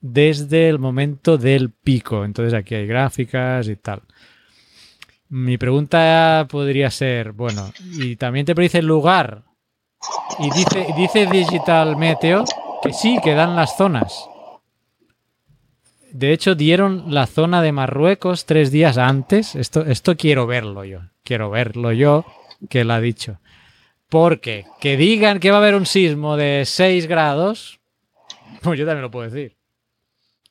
desde el momento del pico. Entonces aquí hay gráficas y tal. Mi pregunta podría ser, bueno, y también te predice el lugar. Y dice, Digital Meteo que sí, que dan las zonas. De hecho, dieron la zona de Marruecos tres días antes. Esto, esto quiero verlo yo. Quiero verlo yo que lo ha dicho. Porque que digan que va a haber un sismo de 6 grados, pues yo también lo puedo decir.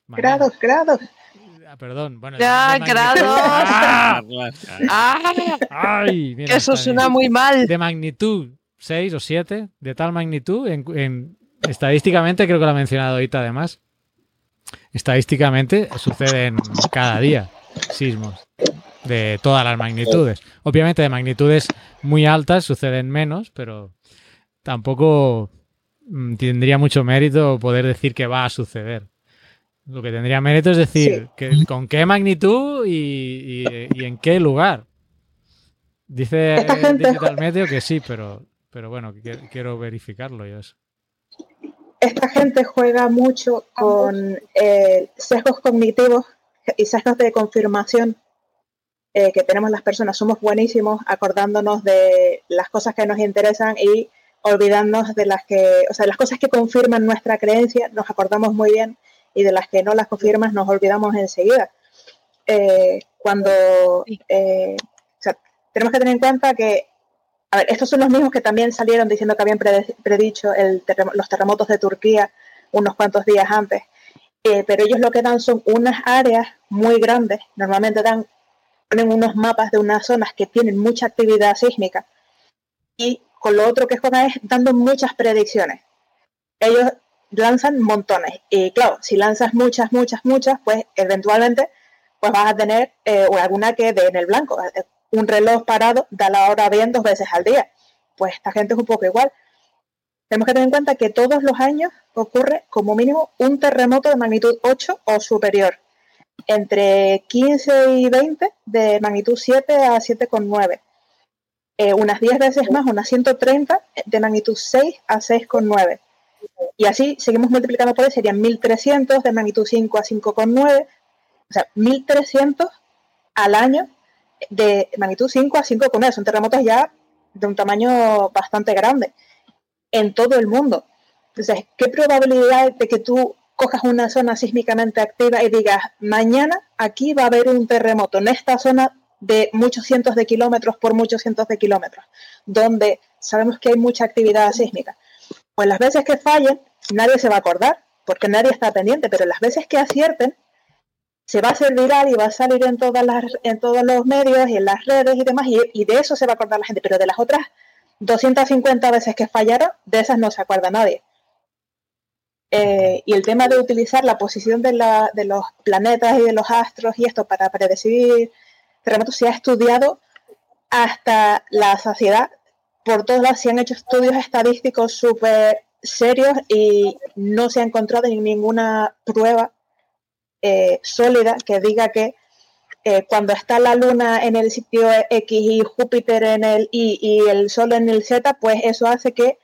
Mañana. Grados, grados. Ah, perdón. Bueno, Ya, grados. ¡Ah! ¡Ah! ¡Ay! mira, Eso suena bien. muy mal. De magnitud 6 o 7, de tal magnitud, en, en- estadísticamente, creo que lo ha mencionado ahorita además, estadísticamente suceden cada día sismos de todas las magnitudes. Obviamente de magnitudes muy altas suceden menos, pero tampoco mm, tendría mucho mérito poder decir que va a suceder. Lo que tendría mérito es decir que, con qué magnitud y, y- y en qué lugar. Dice Digital Meteo que sí, pero, pero bueno, que- quiero verificarlo yo eso. Esta gente juega mucho con eh, sesgos cognitivos y sesgos de confirmación eh, que tenemos las personas. Somos buenísimos acordándonos de las cosas que nos interesan y olvidándonos de las que, o sea, las cosas que confirman nuestra creencia, nos acordamos muy bien y de las que no las confirman nos olvidamos enseguida. Eh, cuando eh, o sea, tenemos que tener en cuenta que, a ver, estos son los mismos que también salieron diciendo que habían predicho los terremotos de Turquía unos cuantos días antes. Eh, pero ellos lo que dan son unas áreas muy grandes, normalmente dan, ponen unos mapas de unas zonas que tienen mucha actividad sísmica y con lo otro que juegan es dando muchas predicciones. Ellos lanzan montones y claro, si lanzas muchas, muchas, muchas, pues eventualmente pues vas a tener eh, alguna que dé en el blanco. Eh, Un reloj parado da la hora bien dos veces al día. Pues esta gente es un poco igual. Tenemos que tener en cuenta que todos los años ocurre como mínimo un terremoto de magnitud 8 o superior, entre 15 y 20 de magnitud 7 a 7,9. Eh, unas 10 veces más, unas 130 de magnitud 6 a 6,9. Y así seguimos multiplicando por ahí, serían 1300 de magnitud 5 a 5,9. O sea, 1300 al año de magnitud 5 a 5,9. Son terremotos ya de un tamaño bastante grande en todo el mundo. Entonces, ¿qué probabilidad de que tú cojas una zona sísmicamente activa y digas, mañana aquí va a haber un terremoto en esta zona de muchos cientos de kilómetros por muchos cientos de kilómetros, donde sabemos que hay mucha actividad sísmica? Pues las veces que fallen, nadie se va a acordar, porque nadie está pendiente, pero las veces que acierten, se va a hacer y va a salir en, todas las, en todos los medios y en las redes y demás, y, y de eso se va a acordar la gente, pero de las otras 250 veces que fallaron, de esas no se acuerda nadie. Eh, y el tema de utilizar la posición de, la, de, los planetas y de los astros y esto para predecir terremotos se ha estudiado hasta la saciedad. Por todos lados se han hecho estudios estadísticos súper serios y no se ha encontrado ninguna prueba eh, sólida que diga que eh, cuando está la luna en el sitio X y Júpiter en el Y y el Sol en el Z, pues eso hace que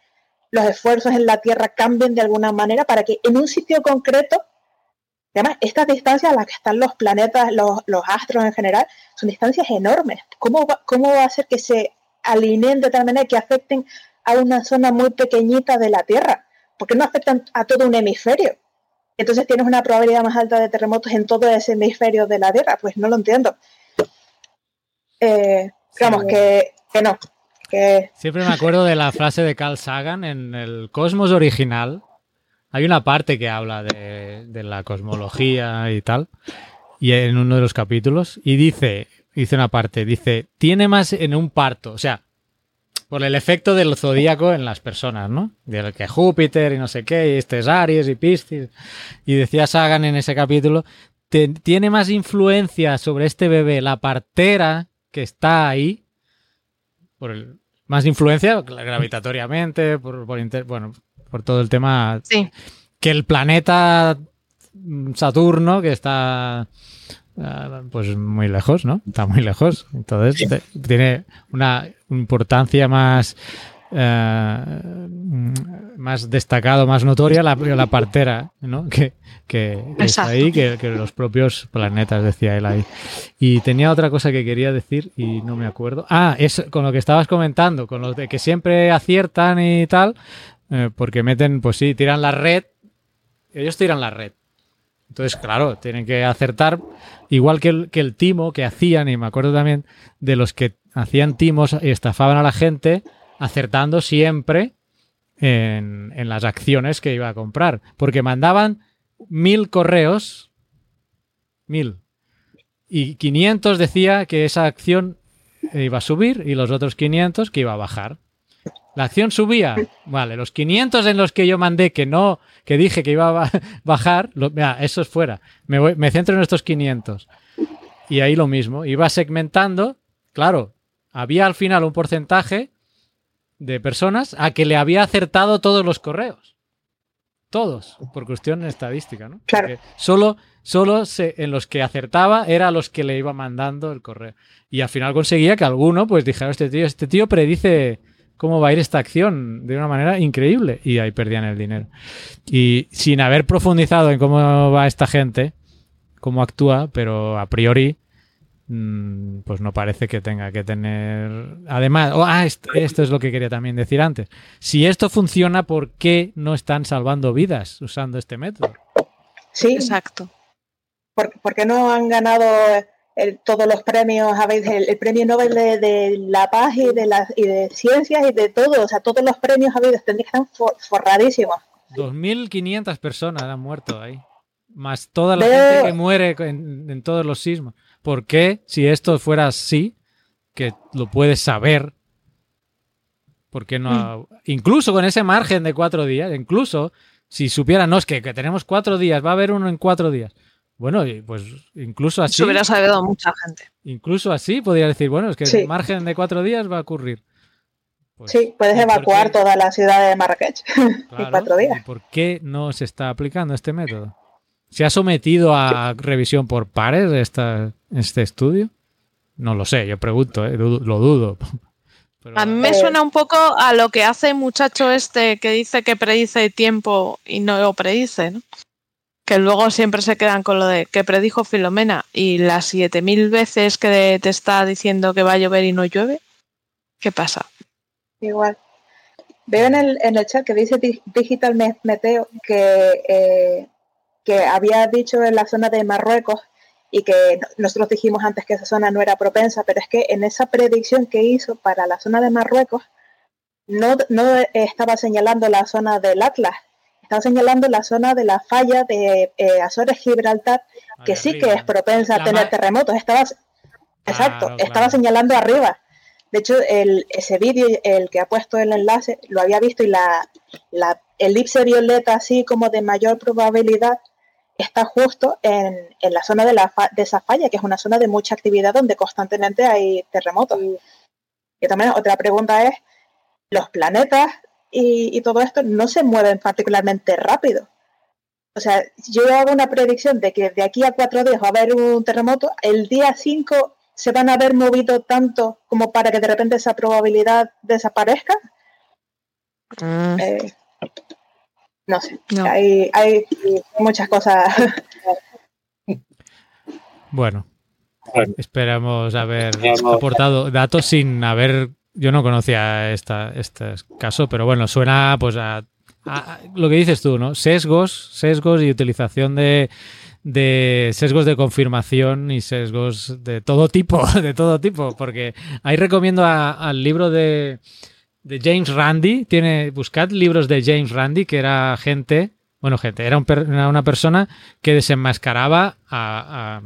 los esfuerzos en la Tierra cambien de alguna manera para que en un sitio concreto, además, estas distancias a las que están los planetas, los, astros en general, son distancias enormes. ¿Cómo va, ¿Cómo va a hacer que se alineen de tal manera que afecten a una zona muy pequeñita de la Tierra? ¿Por qué no afectan a todo un hemisferio? Entonces tienes una probabilidad más alta de terremotos en todo ese hemisferio de la Tierra. Pues no lo entiendo. Eh, digamos que, que no. Que Siempre me acuerdo de la frase de Carl Sagan en el Cosmos original. Hay una parte que habla de, de la cosmología y tal, y en uno de los capítulos, y dice, dice una parte, dice, tiene más en un parto, o sea, por el efecto del zodíaco en las personas, ¿no? Del que Júpiter y no sé qué, y este es Aries y Piscis. Y decía Sagan en ese capítulo, te- tiene más influencia sobre este bebé la partera que está ahí por el, más influencia gravitatoriamente, por, por inter- bueno, por todo el tema Sí, que el planeta Saturno, que está pues muy lejos, ¿no? Está muy lejos. Entonces te- tiene una importancia más eh, más destacado, más notoria la, la partera, ¿no? Que, que, que está ahí, que, que los propios planetas, decía él ahí. Y tenía otra cosa que quería decir y no me acuerdo. Ah, es con lo que estabas comentando, con lo de que siempre aciertan y tal, eh, porque meten, pues sí, tiran la red, ellos tiran la red. Entonces, claro, tienen que acertar, igual que el, que el timo que hacían, y me acuerdo también de los que hacían timos y estafaban a la gente, acertando siempre en, en las acciones que iba a comprar. Porque mandaban mil correos, mil, y 500 decía que esa acción iba a subir y los otros 500 que iba a bajar. La acción subía, vale, los 500 en los que yo mandé que no, que dije que iba a ba- bajar, lo, mira, eso es fuera. Me, voy- me centro en estos 500. Y ahí lo mismo, iba segmentando, claro, había al final un porcentaje de personas a que le había acertado todos los correos. Todos, por cuestión estadística, ¿no? Claro. Porque solo, solo se- en los que acertaba era a los que le iba mandando el correo. Y al final conseguía que alguno, pues dijera, este tío, este tío predice cómo va a ir esta acción de una manera increíble. Y ahí perdían el dinero. Y sin haber profundizado en cómo va esta gente, cómo actúa, pero a priori, mm, pues no parece que tenga que tener. Además, oh, ah, est- esto es lo que quería también decir antes. Si esto funciona, ¿por qué no están salvando vidas usando este método? Sí, exacto. ¿por, por qué no han ganado el- todos los premios? Habéis el, el premio Nobel de, de la paz y de las y de ciencias y de todo, o sea, todos los premios habidos tendrían que estar for- forradísimos. 2.500 personas han muerto ahí. Más toda la gente que muere en, en todos los sismos. ¿Por qué, si esto fuera así, que lo puedes saber, por qué no? Incluso con ese margen de cuatro días, incluso si supieran, no, es que, que tenemos cuatro días, va a haber uno en cuatro días. Bueno, y pues incluso así, Se hubiera sabido mucha gente. incluso así podría decir, bueno, es que Sí. el margen de cuatro días va a ocurrir. Pues, Sí, puedes ¿y por evacuar qué? toda la ciudad de Marrakech en cuatro días. ¿y ¿Por qué no se está aplicando este método? ¿Se ha sometido a revisión por pares esta, este estudio? No lo sé, yo pregunto, ¿eh? Dudo- lo dudo. Pero- A mí me Eh, suena un poco a lo que hace el muchacho este que dice que predice tiempo y no lo predice, ¿no? Que luego siempre se quedan con lo de que predijo Filomena y las 7000 veces que te está diciendo que va a llover y no llueve. ¿Qué pasa? Igual. Veo en el, en el chat que dice Dig- Digital Me- Meteo que, eh, que había dicho en la zona de Marruecos y que no- nosotros dijimos antes que esa zona no era propensa, pero es que en esa predicción que hizo para la zona de Marruecos no, no estaba señalando la zona del Atlas, estaba señalando la zona de la falla de eh, Azores-Gibraltar, que Ahí sí arriba. que es propensa La a tener terremotos. Estaba, exacto, Claro, estaba señalando arriba. De hecho, el, ese vídeo, el que ha puesto el enlace, lo había visto y la, la elipse violeta, así como de mayor probabilidad, está justo en, en la zona de, la fa- de esa falla, que es una zona de mucha actividad donde constantemente hay terremotos. Y también otra pregunta es, los planetas y, y todo esto no se mueven particularmente rápido. O sea, yo hago una predicción de que de aquí a cuatro días va a haber un terremoto, el día 5 se van a haber movido tanto como para que de repente esa probabilidad desaparezca. Eh, no sé, No. hay, hay muchas cosas. Bueno, Bueno. esperamos haber aportado datos sin haber. Yo no conocía esta, este caso, pero bueno, suena pues a, lo que dices tú, ¿no? Sesgos, sesgos y utilización de, de sesgos de confirmación y sesgos de todo tipo, de todo tipo, porque ahí recomiendo a- al libro de, de James Randi, tiene, buscad libros de James Randi, que era gente, bueno, gente, era, un era una persona que desenmascaraba a,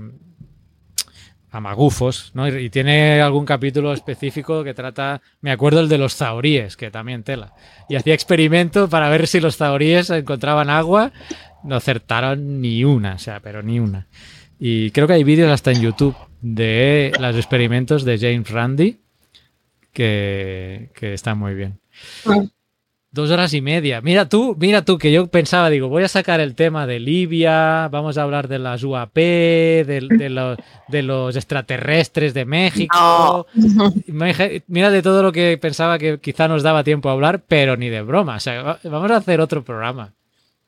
a- magufos, ¿no? Y, tiene algún capítulo específico que trata, me acuerdo el de los zahoríes, que también tela. Y hacía experimento para ver si los zahoríes encontraban agua, no acertaron ni una, o sea, pero ni una. Y creo que hay vídeos hasta en YouTube de los experimentos de James Randi, que, que está muy bien. Dos horas y media. Mira tú, mira tú, que yo pensaba, digo, voy a sacar el tema de Libia, vamos a hablar de las UAP, de, de los, de los extraterrestres de México. Mira de todo lo que pensaba que quizá nos daba tiempo a hablar, pero ni de broma. O sea, va- vamos a hacer otro programa,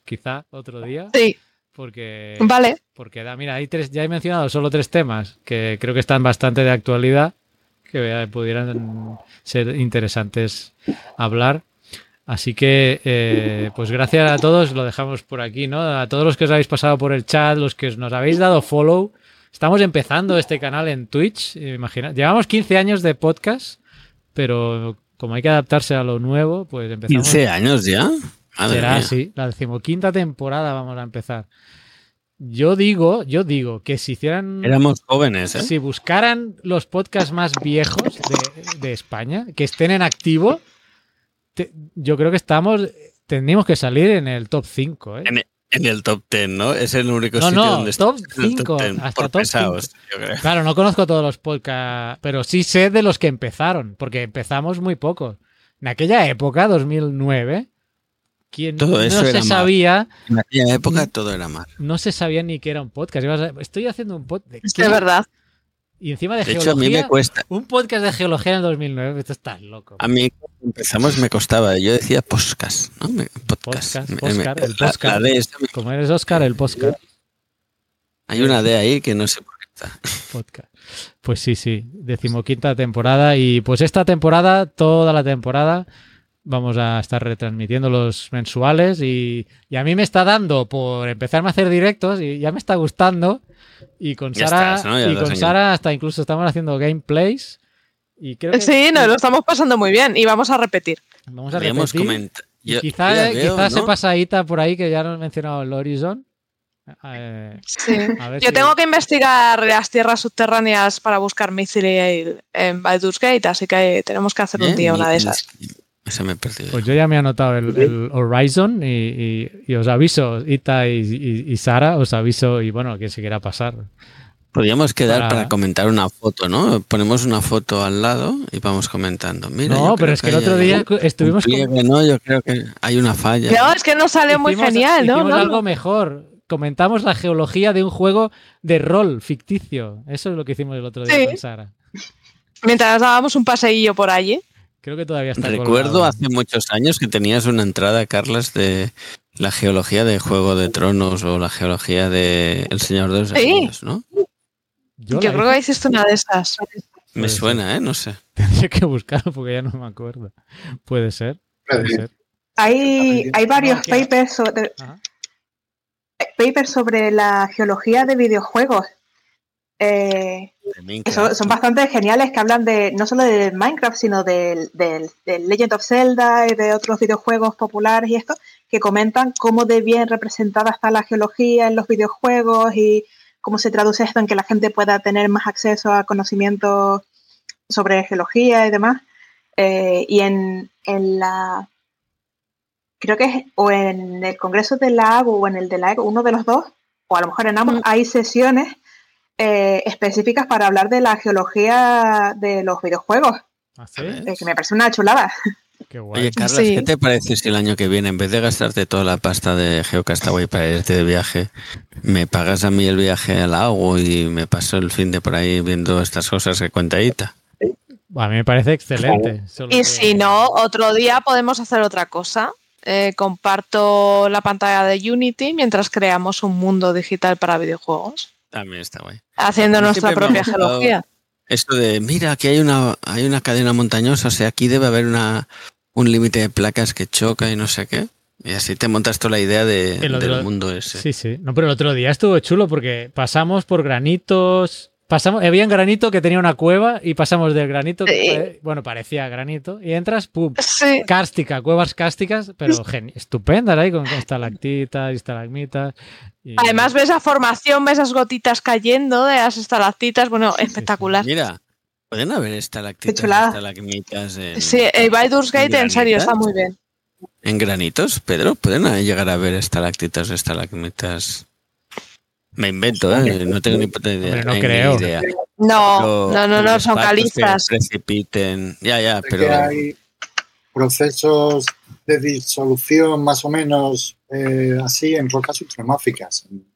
quizá otro día, Sí, porque, vale. porque da, mira, hay tres, ya he mencionado solo tres temas que creo que están bastante de actualidad, que pudieran ser interesantes hablar. Así que, eh, pues gracias a todos, lo dejamos por aquí, ¿no? A todos los que os habéis pasado por el chat, los que nos habéis dado follow. Estamos empezando este canal en Twitch, imagina. Llevamos 15 años de podcast, pero como hay que adaptarse a lo nuevo, pues empezamos. 15 años ya. Madre Será así, la decimoquinta temporada vamos a empezar. Yo digo, yo digo que si hicieran, Éramos jóvenes, ¿eh? si buscaran los podcasts más viejos de, de España, que estén en activo, te- yo creo que estamos, tendríamos que salir en el top 5. ¿eh? En, en el top 10, ¿no? Es el único No, sitio no, donde top estamos en el 5, 10, hasta por top pesados, yo creo. Claro, no conozco todos los podcasts, pero sí sé de los que empezaron, porque empezamos muy pocos. En aquella época, 2009, quien Todo no eso se era mar. sabía, En aquella época todo era mar. no se sabía ni que era un podcast. Estoy haciendo un podcast. Es de verdad. Y encima de, De hecho, a mí geología. me cuesta. Un podcast de geología en el 2009. Esto está loco. A mí cuando empezamos me costaba. Yo decía podcast, ¿no? Podcast. Podcast, Me- podcast, me- el podcast. la D esa me- Como eres Oscar, el podcast. hay una D ahí que no sé por qué está. podcast. Pues sí, sí. Decimoquinta temporada. Y pues esta temporada, toda la temporada, vamos a estar retransmitiendo los mensuales. Y, y a mí me está dando por empezarme a hacer directos y ya me está gustando. Y con Ya Sara, estás, ¿no? Ya y con. Sara hasta incluso estamos haciendo gameplays. Y creo que Sí, nos lo estamos pasando muy bien y vamos a repetir. vamos a Habíamos repetir. yo- quizá, ya veo, quizá se pasa Ita por ahí, que ya nos he mencionado el Horizon. Eh, Sí. a ver Yo si- tengo que investigar las tierras subterráneas para buscar Mithril en Baldur's Gate, así que tenemos que hacer un ¿Eh? día una de esas. Esa me he perdido. Pues yo ya me he anotado el, el Horizon y, y- y os aviso, Ita y, y- y Sara, os aviso y bueno, que se quiera pasar. Podríamos quedar para- para... comentar una foto, ¿no? Ponemos una foto al lado y vamos comentando. Mira, no, pero es que el otro día estuvimos con- no, yo creo que hay una falla. No, es que nos sale muy genial, ¿no? hicimos No, algo no. mejor. Comentamos la geología de un juego de rol ficticio. Eso es lo que hicimos el otro día Sí. con Sara. Mientras dábamos un paseillo por allí. Creo que todavía está Recuerdo colgado. hace muchos años que tenías una entrada, Carlas, de la geología de Juego de Tronos o la geología de El Señor de los Sí. Anillos, ¿no? Yo, creo que hiciste una de esas. Me suena, ¿eh? No sé. Tendría que buscarlo porque ya no me acuerdo. Puede ser. Puede ser. Hay, hay varios papers sobre, papers sobre la geología de videojuegos. Eh, que son, son bastante geniales que hablan de no solo de Minecraft, sino del, del- del Legend of Zelda y de otros videojuegos populares y esto, que comentan cómo de bien representada está la geología en los videojuegos y cómo se traduce esto en que la gente pueda tener más acceso a conocimientos sobre geología y demás. Eh, y en, en la creo que es o en el Congreso de la AGU o en el de la EGO, uno de los dos, o a lo mejor en ambos, Mm. hay sesiones eh, específicas para hablar de la geología de los videojuegos, ¿Ah, eh, que me parece una chulada. Qué guay. Oye, Carlas, Sí. ¿qué te parece si el año que viene, en vez de gastarte toda la pasta de Geocastaway para irte de viaje, me pagas a mí el viaje al agua y me paso el fin de por ahí viendo estas cosas que cuenta Ita? A mí me parece excelente. solo Y que- si no, otro día podemos hacer otra cosa. Eh, comparto la pantalla de Unity mientras creamos un mundo digital para videojuegos, También está guay. haciendo nuestra propia geología. Esto de, mira, aquí hay una, hay una cadena montañosa, o sea, aquí debe haber una, un límite de placas que choca y no sé qué. Y así te montas toda la idea de, El otro- del mundo ese. Sí, sí. No, pero el otro día estuvo chulo porque pasamos por granitos. Pasamos, había un granito que tenía una cueva y pasamos del granito que, bueno, parecía granito y entras, pum, Sí, cárstica, cuevas cársticas, pero geni- estupendas ahí con estalactitas y estalagmitas. y- Además ves la formación, ves esas gotitas cayendo de las estalactitas, bueno, espectacular. Mira, pueden haber estalactitas, estalagmitas en, Sí, el Baldur's Gate en serio está muy bien. en granitos, Pedro. ¿Pueden llegar a ver estalactitas, estalagmitas Me invento, ¿eh? No tengo ni puta idea. Hombre, no ni creo. idea. No, Pero no, no, no, son calizas. precipiten. Ya, ya, Sé que pero. hay procesos de disolución más o menos eh, así en rocas ultramórficas. En,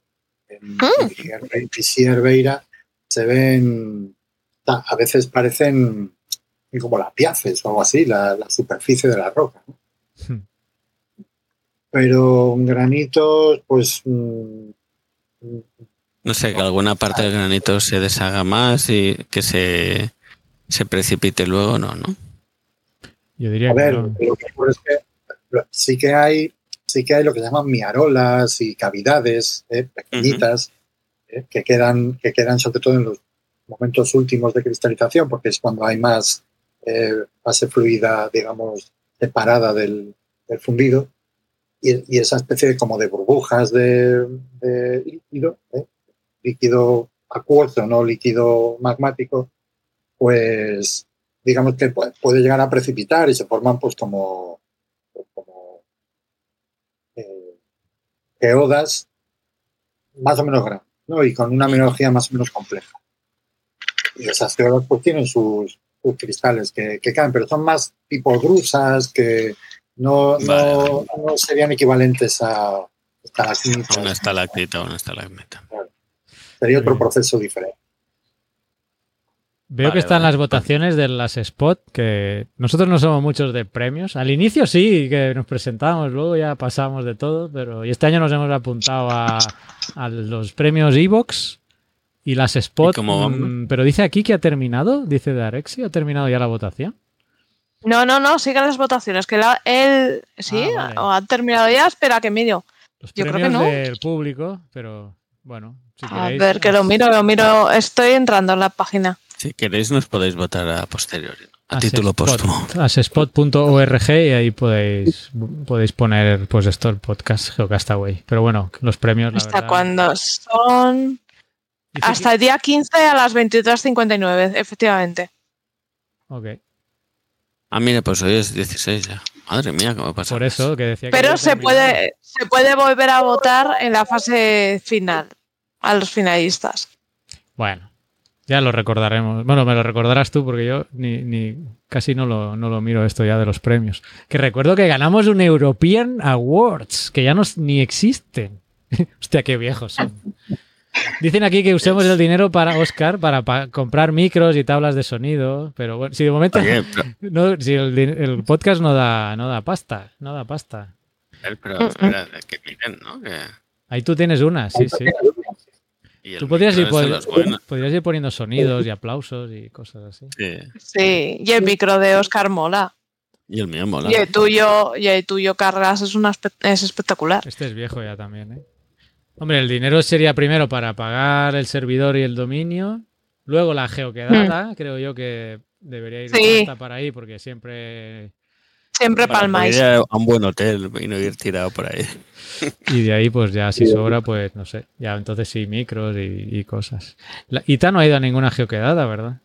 en, Mm. en se ven, a veces parecen como lapiaces o algo así, la, la superficie de la roca. ¿no? Hmm. Pero granitos, pues mm, No sé, que alguna parte del granito se deshaga más y que se, se precipite luego, no, ¿no? Yo diría A que ver, no. lo que ocurre es que sí que hay, sí que hay lo que se llaman miarolas y cavidades eh, pequeñitas eh, que quedan, que quedan sobre todo en los momentos últimos de cristalización, porque es cuando hay más eh, fase fluida, digamos, separada del, del fundido. Y, esa especie como de burbujas de, líquido, eh, líquido acuoso, no líquido magmático, pues digamos que puede, llegar a precipitar y se forman pues como, como eh, geodas más o menos grandes ¿no? y con una mineralogía más o menos compleja. Y esas geodas pues tienen sus, sus cristales que, que caen, pero son más tipo grusas que no, no, Vale. no serían equivalentes a estalactitas. Una estalactita o una estalagmita. Sería otro bien. proceso diferente. Veo Vale, que están vale. las votaciones de las Spot, que nosotros no somos muchos de premios. Al inicio sí, que nos presentamos, luego ya pasamos de todo, pero y este año nos hemos apuntado a, a los premios Evox y las Spot. ¿Y cómo vamos? mm, pero dice aquí que ha terminado, dice de Arexi, ha terminado ya la votación. No, no, no, siguen las votaciones. Que la- él, sí, Ah, vale. o han terminado ya, espera que miro. Los Yo creo que no. del público, pero bueno, si A queréis. ver, que lo miro, lo miro. Estoy entrando en la página. Si queréis, nos podéis votar a posteriori, a a título póstumo. a sespot.org y ahí podéis, podéis poner pues esto, el podcast Geocastaway. Pero bueno, los premios, la ¿Hasta verdad, cuándo son? Hasta el día 15 a las 23.59, efectivamente. ok. Ah, mira, pues hoy es 16 ya. Madre mía, ¿cómo pasa? Por eso que decía que Pero se puede, se puede volver a votar en la fase final, a los finalistas. Bueno, ya lo recordaremos. Bueno, me lo recordarás tú porque yo ni, ni casi no lo, no lo miro esto ya de los premios. Que recuerdo que ganamos un European Awards, que ya no, ni existen. Hostia, qué viejos son. Dicen aquí que usemos el dinero para Oscar para pa- comprar micros y tablas de sonido, pero bueno, si de momento Oye, pero, no, si el, podcast no da no da pasta, no da pasta. pero espera, que miren, ¿no? Que- Ahí tú tienes una, sí, sí. Tú podrías ir, es podrías ir poniendo sonidos y aplausos y cosas así. Sí, Sí, y el micro de Oscar mola. y el mío mola. Y el tuyo, y el tuyo, Cargas, es, una espe- es espectacular. Este es viejo ya también, ¿eh? Hombre, el dinero sería primero para pagar el servidor y el dominio. Luego la geoquedada, creo yo que debería ir. Sí. hasta para ahí porque siempre... Siempre Para palmáis. ir a un buen hotel y no ir tirado por ahí. Y de ahí pues ya si sobra, pues no sé. Ya entonces sí, micros y, y cosas. La, Ita no ha ido a ninguna geoquedada, ¿verdad?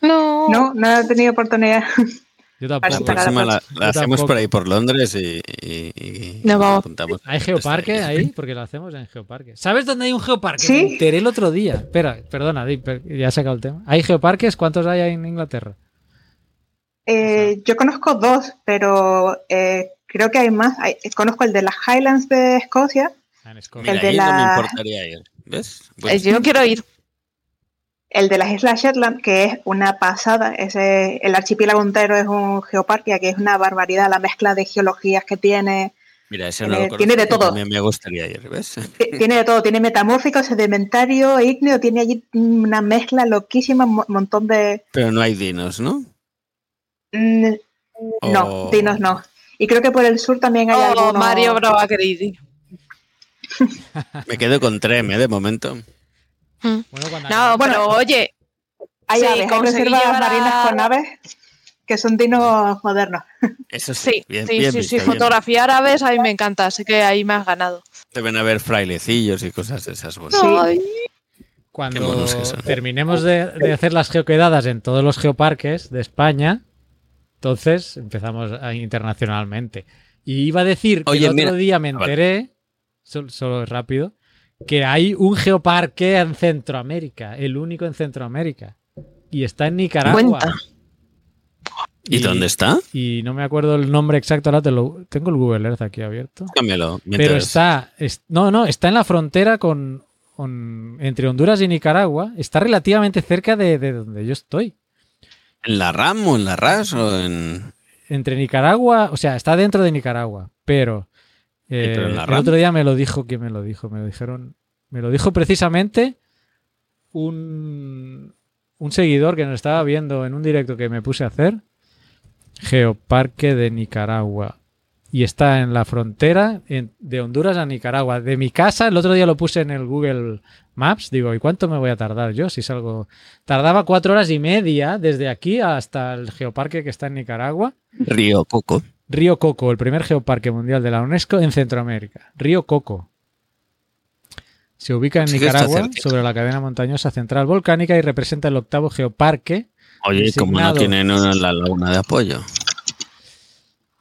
No. No, no he tenido oportunidad. Yo La tampoco. la próxima la, la hacemos tampoco. por ahí, por Londres y, y- vamos. apuntamos. ¿Hay geoparque ahí? Porque lo hacemos en geoparque. ¿Sabes dónde hay un geoparque? Sí. Me enteré el otro día. Espera, perdona, ya he sacado el tema. ¿Hay geoparques? ¿Cuántos hay en Inglaterra? Eh, yo conozco dos, pero eh, creo que hay más. Hay- conozco el de las Highlands de Escocia. Ah, en Escocia. Mira, El de ahí no me la- importaría ir. ¿Ves? Eh, Pues, Yo quiero ir. El de las Islas Shetland, que es una pasada. Ese, el archipiélago entero es un geoparque, que es una barbaridad la mezcla de geologías que tiene. mira, ese no tiene- lo tiene de todo. Me gustaría ir, ¿ves? Tiene de todo, tiene metamórfico, sedimentario, ígneo, tiene allí una mezcla loquísima, un mo- montón de... Pero no hay dinos, ¿no? mm, No, O- dinos no. Y creo que por el sur también hay Oh, algunos... Mario Brava. Me quedo con Treme, de momento. Bueno, cuando No, pero oye, Hay Sí, aves, hay reservas llevar marinas con aves que son dinos modernos. Eso sí, sí, bien, sí, bien sí, visto, sí, bien fotografiar aves a mí me encanta, así que ahí me has ganado. Deben haber frailecillos y cosas de esas. Sí. Cuando que terminemos de, de hacer las geoquedadas en todos los geoparques de España, entonces empezamos a- internacionalmente. Y iba a decir que Oye, el otro mira- día me Ah, enteré, sol- solo, rápido, que hay un geoparque en Centroamérica, el único en Centroamérica. Y está en Nicaragua. Cuenta. ¿Y, dónde está? Y no me acuerdo el nombre exacto, ahora te lo, tengo el Google Earth aquí abierto. Cámbialo. Pero está, es- no, no, está en la frontera con, con- entre Honduras y Nicaragua. Está relativamente cerca de, de donde yo estoy. ¿En la RAM o en la RAS o en...? Entre Nicaragua, o sea, está dentro de Nicaragua, pero, eh, pero en la el otro día me lo dijo, ¿quién me lo dijo? Me lo dijeron, me lo dijo precisamente un, un seguidor que nos estaba viendo en un directo que me puse a hacer, Geoparque de Nicaragua. Y está en la frontera en- de Honduras a Nicaragua. De mi casa, el otro día lo puse en el Google Maps. Digo, ¿y cuánto me voy a tardar yo si salgo? Tardaba cuatro horas y media desde aquí hasta el geoparque que está en Nicaragua. Río Coco. Río Coco, el primer geoparque mundial de la UNESCO en Centroamérica. Río Coco. Se ubica en Sí Nicaragua, sobre la cadena montañosa central volcánica y representa el octavo geoparque. Oye, como no tienen una, la laguna de apoyo.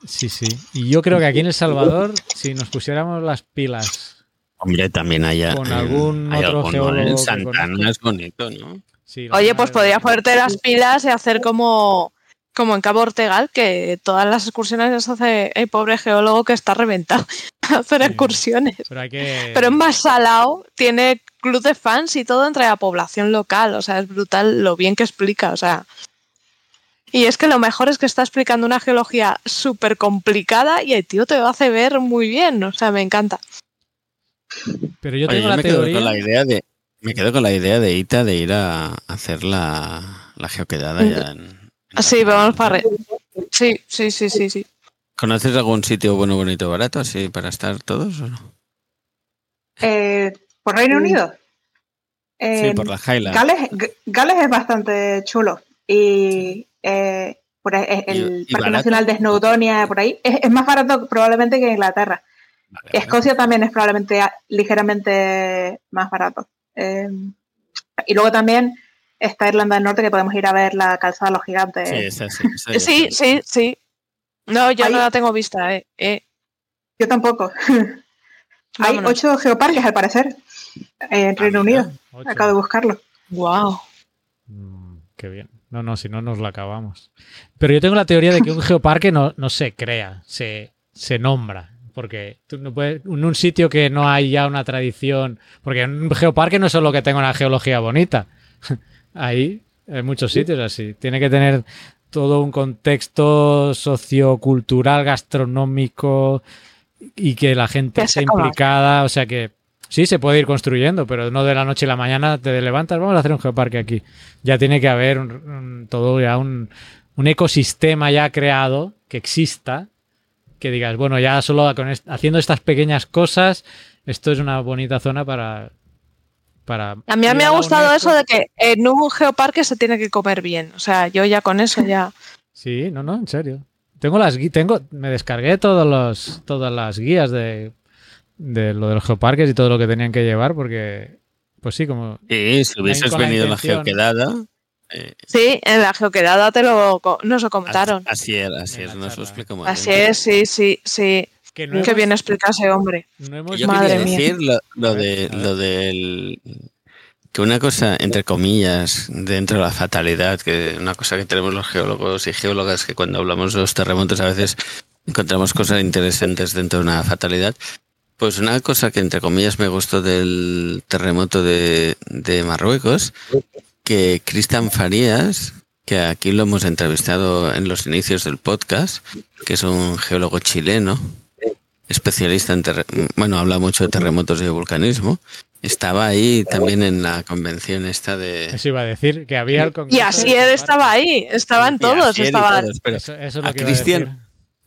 Sí, sí. Y yo creo que aquí en El Salvador, si nos pusiéramos las pilas, Hombre, también hay, Con algún hay otro alguno geólogo en Santana es bonito, ¿no? sí, Oye, pues podrías ponerte las pilas y hacer como, como en Cabo Ortegal, que todas las excursiones las hace el pobre geólogo que está reventado a hacer Sí. excursiones. Pero hay que. Pero es más salado, tiene club de fans y todo entre la población local. O sea, es brutal lo bien que explica. O sea. Y es que lo mejor es que está explicando una geología súper complicada y el tío te lo hace ver muy bien. O sea, me encanta. Pero yo Oye, tengo yo la me quedo teoría. con la idea de me quedo con la idea de Ita de ir a hacer la, la geoquedada ya en, en Sí, vamos para. Sí, sí, sí, sí, sí. ¿Conoces algún sitio bueno, bonito, barato así para estar todos o no? Eh, ¿Por Reino Unido? Sí, Eh, por la Highland. Gales, Gales es bastante chulo. Y eh, por ahí- el Y- y Parque barato. Nacional de Snowdonia, por ahí, es, es más barato probablemente que Inglaterra. Vale, vale. Escocia también es probablemente ligeramente más barato. Eh, y luego también está Irlanda del Norte, que podemos ir a ver la calzada de los gigantes. Sí, esa sí, esa Sí, está. sí, sí. No, yo Ahí- no la tengo vista, eh. eh. Yo tampoco. Hay ocho geoparques, al parecer, en Reino Ah, Unido. Ocho. Acabo de buscarlo. Wow. Mm, qué bien. No, no, si no nos la acabamos. Pero yo tengo la teoría de que un geoparque no, no se crea, se, se nombra. Porque tú no puedes, en un sitio que no hay ya una tradición. Porque en un geoparque no es solo que tenga una geología bonita. Ahí hay muchos sitios así. Tiene que tener todo un contexto sociocultural, gastronómico y que la gente esté implicada. O sea que sí se puede ir construyendo, pero no de la noche a la mañana te levantas, vamos a hacer un geoparque aquí. Ya tiene que haber un- un- todo ya un, un ecosistema ya creado que exista, que digas, bueno, ya solo con est- haciendo estas pequeñas cosas, esto es una bonita zona para... para A mí me ha gustado eso de que en un geoparque se tiene que comer bien. O sea, yo ya con eso ya. Sí, no, no, en serio. Tengo las tengo, me descargué todos los, todas las guías de, de lo de los geoparques y todo lo que tenían que llevar, porque, pues sí, como Sí, si hubieses venido a la geoquedada, eh, Sí, en la geoquedada te lo, nos lo comentaron. así era, así es, la nos lo muy Así es, sí, sí, sí. Que no Qué hemos- bien explica ese hombre. no hemos- Yo Madre quería mía. decir lo, lo de lo del que una cosa entre comillas dentro de la fatalidad, que una cosa que tenemos los geólogos y geólogas que cuando hablamos de los terremotos a veces encontramos cosas interesantes dentro de una fatalidad. Pues una cosa que entre comillas me gustó del terremoto de, de Marruecos, que Cristian Farías, que aquí lo hemos entrevistado en los inicios del podcast, que es un geólogo chileno, especialista en bueno, habla mucho de terremotos y de vulcanismo. Estaba ahí también en la convención esta de Eso iba a decir, que había el Y así él estaba ahí, estaban todos, estaban. todos, pero Eso, eso es lo a que iba a Cristian- decir.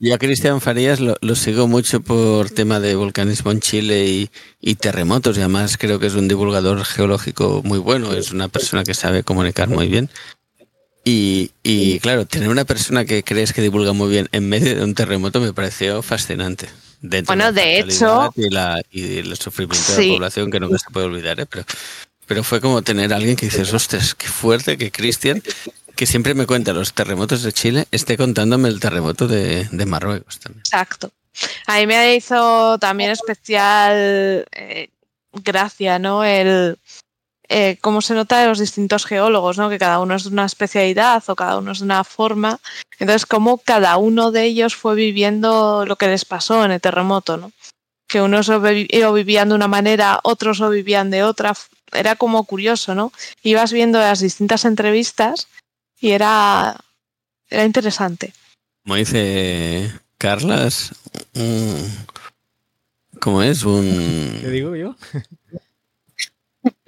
yo a Cristian Farías lo, lo sigo mucho por tema de vulcanismo en Chile y, y terremotos y además creo que es un divulgador geológico muy bueno, es una persona que sabe comunicar muy bien. Y, y claro, tener una persona que crees que divulga muy bien en medio de un terremoto me pareció fascinante. Dentro Bueno, de hecho- Y, la, y el sufrimiento de la población que nunca se puede olvidar, ¿eh? pero, pero fue como tener a alguien que dices, ostras, qué fuerte que Cristian, que siempre me cuenta los terremotos de Chile, esté contándome el terremoto de, de Marruecos también. Exacto. A mí me hizo también especial eh, gracia, ¿no? El eh, cómo se nota de los distintos geólogos, ¿no? Que cada uno es de una especialidad o cada uno es de una forma. Entonces, cómo cada uno de ellos fue viviendo lo que les pasó en el terremoto, ¿no? Que unos lo vivían de una manera, otros lo vivían de otra. Era como curioso, ¿no? Ibas viendo las distintas entrevistas y era, era interesante. Como dice Carlas, ¿cómo es? Un... ¿Qué digo yo?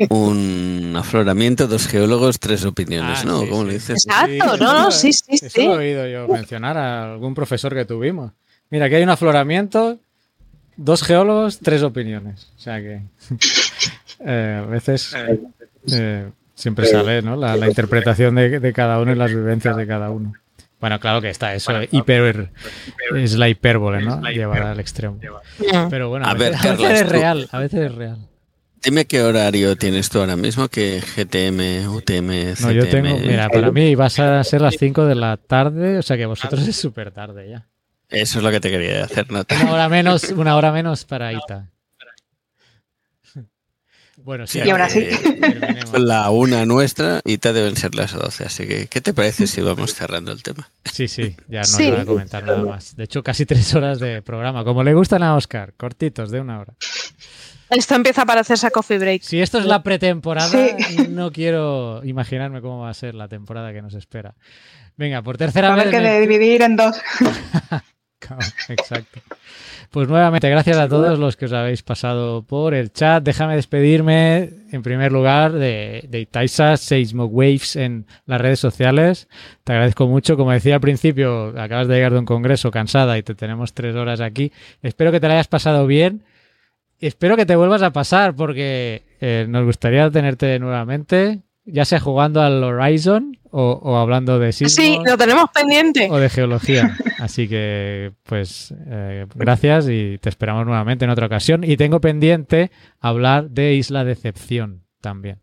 Un afloramiento, dos geólogos, tres opiniones, Ah, ¿no? sí, ¿Cómo sí. le dices? Exacto, no, no, sí, sí, Eso sí. lo he oído yo mencionar a algún profesor que tuvimos. Mira, aquí hay un afloramiento, dos geólogos, tres opiniones. O sea que eh, a veces eh, siempre sale ¿no? la, la interpretación de, de cada uno y las vivencias de cada uno. Bueno, claro que está eso, hiper, es la hipérbole, ¿no? Llevada al extremo. Pero bueno, a, A ver, veces, a veces es real, a veces es real. Dime qué horario tienes tú ahora mismo, que GTM, UTM, CTM. No, yo tengo, mira, para mí vas a ser las 5 de la tarde, o sea que vosotros es súper tarde ya. Eso es lo que te quería hacer nota. Una hora menos, una hora menos para Ita. Bueno, sí. Y ahora sí. terminemos. La una nuestra y te deben ser las 12, así que ¿qué te parece si vamos cerrando el tema? Sí, sí, ya no Sí. voy a comentar nada más. De hecho, casi tres horas de programa, como le gustan a Oscar, cortitos, de una hora. Esto empieza a parecerse a Coffee Break. Si esto es la pretemporada, Sí. no quiero imaginarme cómo va a ser la temporada que nos espera. Venga, por tercera vez. que me- dividir en dos. Exacto. Pues nuevamente, gracias a todos los que os habéis pasado por el chat. Déjame despedirme, en primer lugar, de, de Itaisa Seismic Waves en las redes sociales. Te agradezco mucho. Como decía al principio, acabas de llegar de un congreso cansada y te tenemos tres horas aquí. Espero que te la hayas pasado bien. Espero que te vuelvas a pasar porque eh, nos gustaría tenerte nuevamente, ya sea jugando al Horizon o, o hablando de sismos Sí, lo tenemos pendiente. o de geología. Así que, pues, eh, gracias y te esperamos nuevamente en otra ocasión. Y tengo pendiente hablar de Isla Decepción también,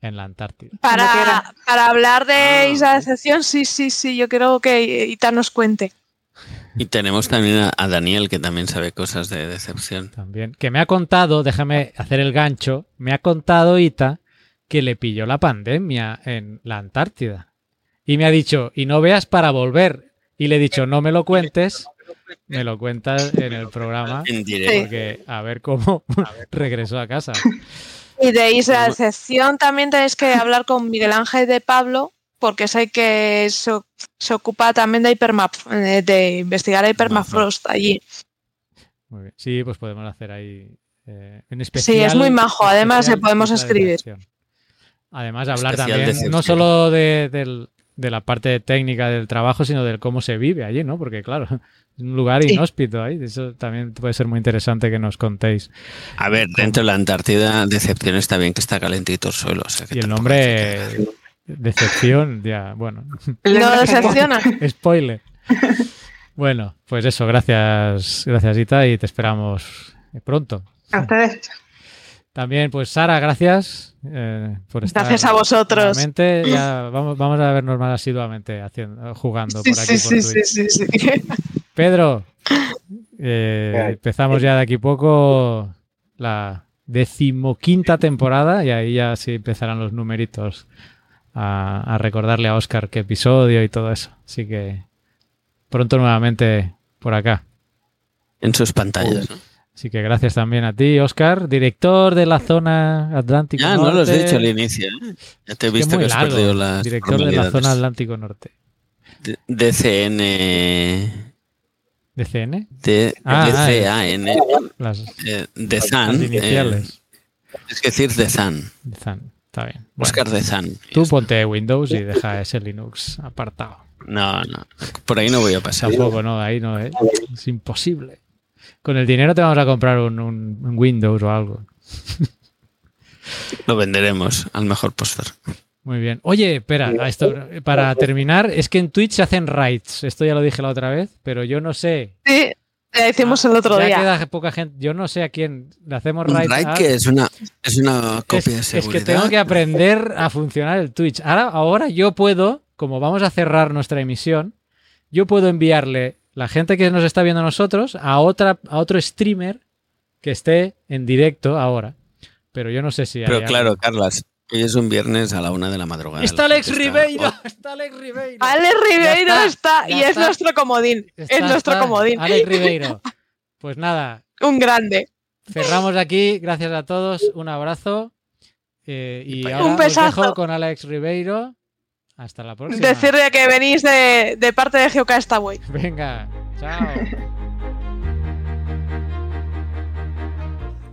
en la Antártida. Para, hablar de Ah, Isla de Excepción, sí, sí, sí, yo quiero que Ita nos cuente. Y tenemos también a, a Daniel, que también sabe cosas de decepción. También. Que me ha contado, déjame hacer el gancho, me ha contado Ita que le pilló la pandemia en la Antártida. Y me ha dicho, y no veas para volver. Y le he dicho, no me lo cuentes, me lo cuentas en el programa, En directo. porque a ver cómo regresó a casa. Y de Isla de Excepción también tenéis que hablar con Miguel Ángel de Pablo, porque sé que se, se ocupa también de, hipermap, eh, de investigar el permafrost allí. Muy bien. Sí, pues podemos hacer ahí eh, en especial. Sí, es muy majo. Además, le podemos escribir. Además, hablar Especial también no solo de, del- de la parte técnica del trabajo, sino del cómo se vive allí, ¿no? Porque, claro, es un lugar Sí. inhóspito ahí. Eso también puede ser muy interesante que nos contéis. A ver, dentro de la Antártida, decepción está bien que está calentito el suelo. o sea que Y el nombre, Decepción, ya, bueno, No decepciona. spoiler. Bueno, pues eso, gracias, gracias, Ita, y te esperamos pronto. A ustedes. También, pues Sara, gracias eh, por estar. Gracias a vosotros. Ya vamos, vamos a vernos más asiduamente haciendo, jugando Sí, por aquí sí, por sí, sí, sí, sí. Pedro, eh, empezamos ya de aquí poco la decimoquinta temporada y ahí ya sí empezarán los numeritos a, a recordarle a Oscar qué episodio y todo eso. Así que pronto nuevamente por acá. En sus pantallas. ¿no? Así que gracias también a ti, Oscar, director de la zona Atlántico Ya, Norte. no lo has dicho al inicio. ¿eh? Ya te he Es visto que has largo, perdido las director de la zona Atlántico Norte. DCN. ¿DCN? Ah, ah, DCAN. Las, eh, de las Zan. eh, iniciales. es decir, de Zan. de Zan. Está bien. Bueno, Oscar de Zan. tú ponte Windows y deja ese Linux apartado. No, no. Por ahí no voy a pasar. Tampoco, no, ahí no, ¿eh? es imposible. Con el dinero te vamos a comprar un, un- un Windows o algo. Lo venderemos al mejor postor. Muy bien. Oye, espera, esto, para terminar, es que en Twitch se hacen raids. Esto ya lo dije la otra vez, pero yo no sé. Sí, le decimos el otro ya día. queda poca gente. Yo no sé a quién le hacemos raid a- que es una, es una Es, copia de es seguridad. que tengo que aprender a funcionar el Twitch. Ahora, ahora yo puedo, como vamos a cerrar nuestra emisión, yo puedo enviarle la gente que nos está viendo a nosotros a otra a otro streamer que esté en directo ahora. pero yo no sé si. Pero hay claro, algo. Carlas, hoy es un viernes a la una de la madrugada. Está Alex Ribeiro, está Alex Ribeiro. Alex Ribeiro está, está, y es está. nuestro comodín. Está- es nuestro está comodín. Alex Ribeiro. Pues nada, Un grande. cerramos aquí. Gracias a todos. Un abrazo. eh, y Un ahora os besazo. dejo con Alex Ribeiro. Hasta la próxima. Decirle que venís de, de parte de Geocastaway. Venga, chao.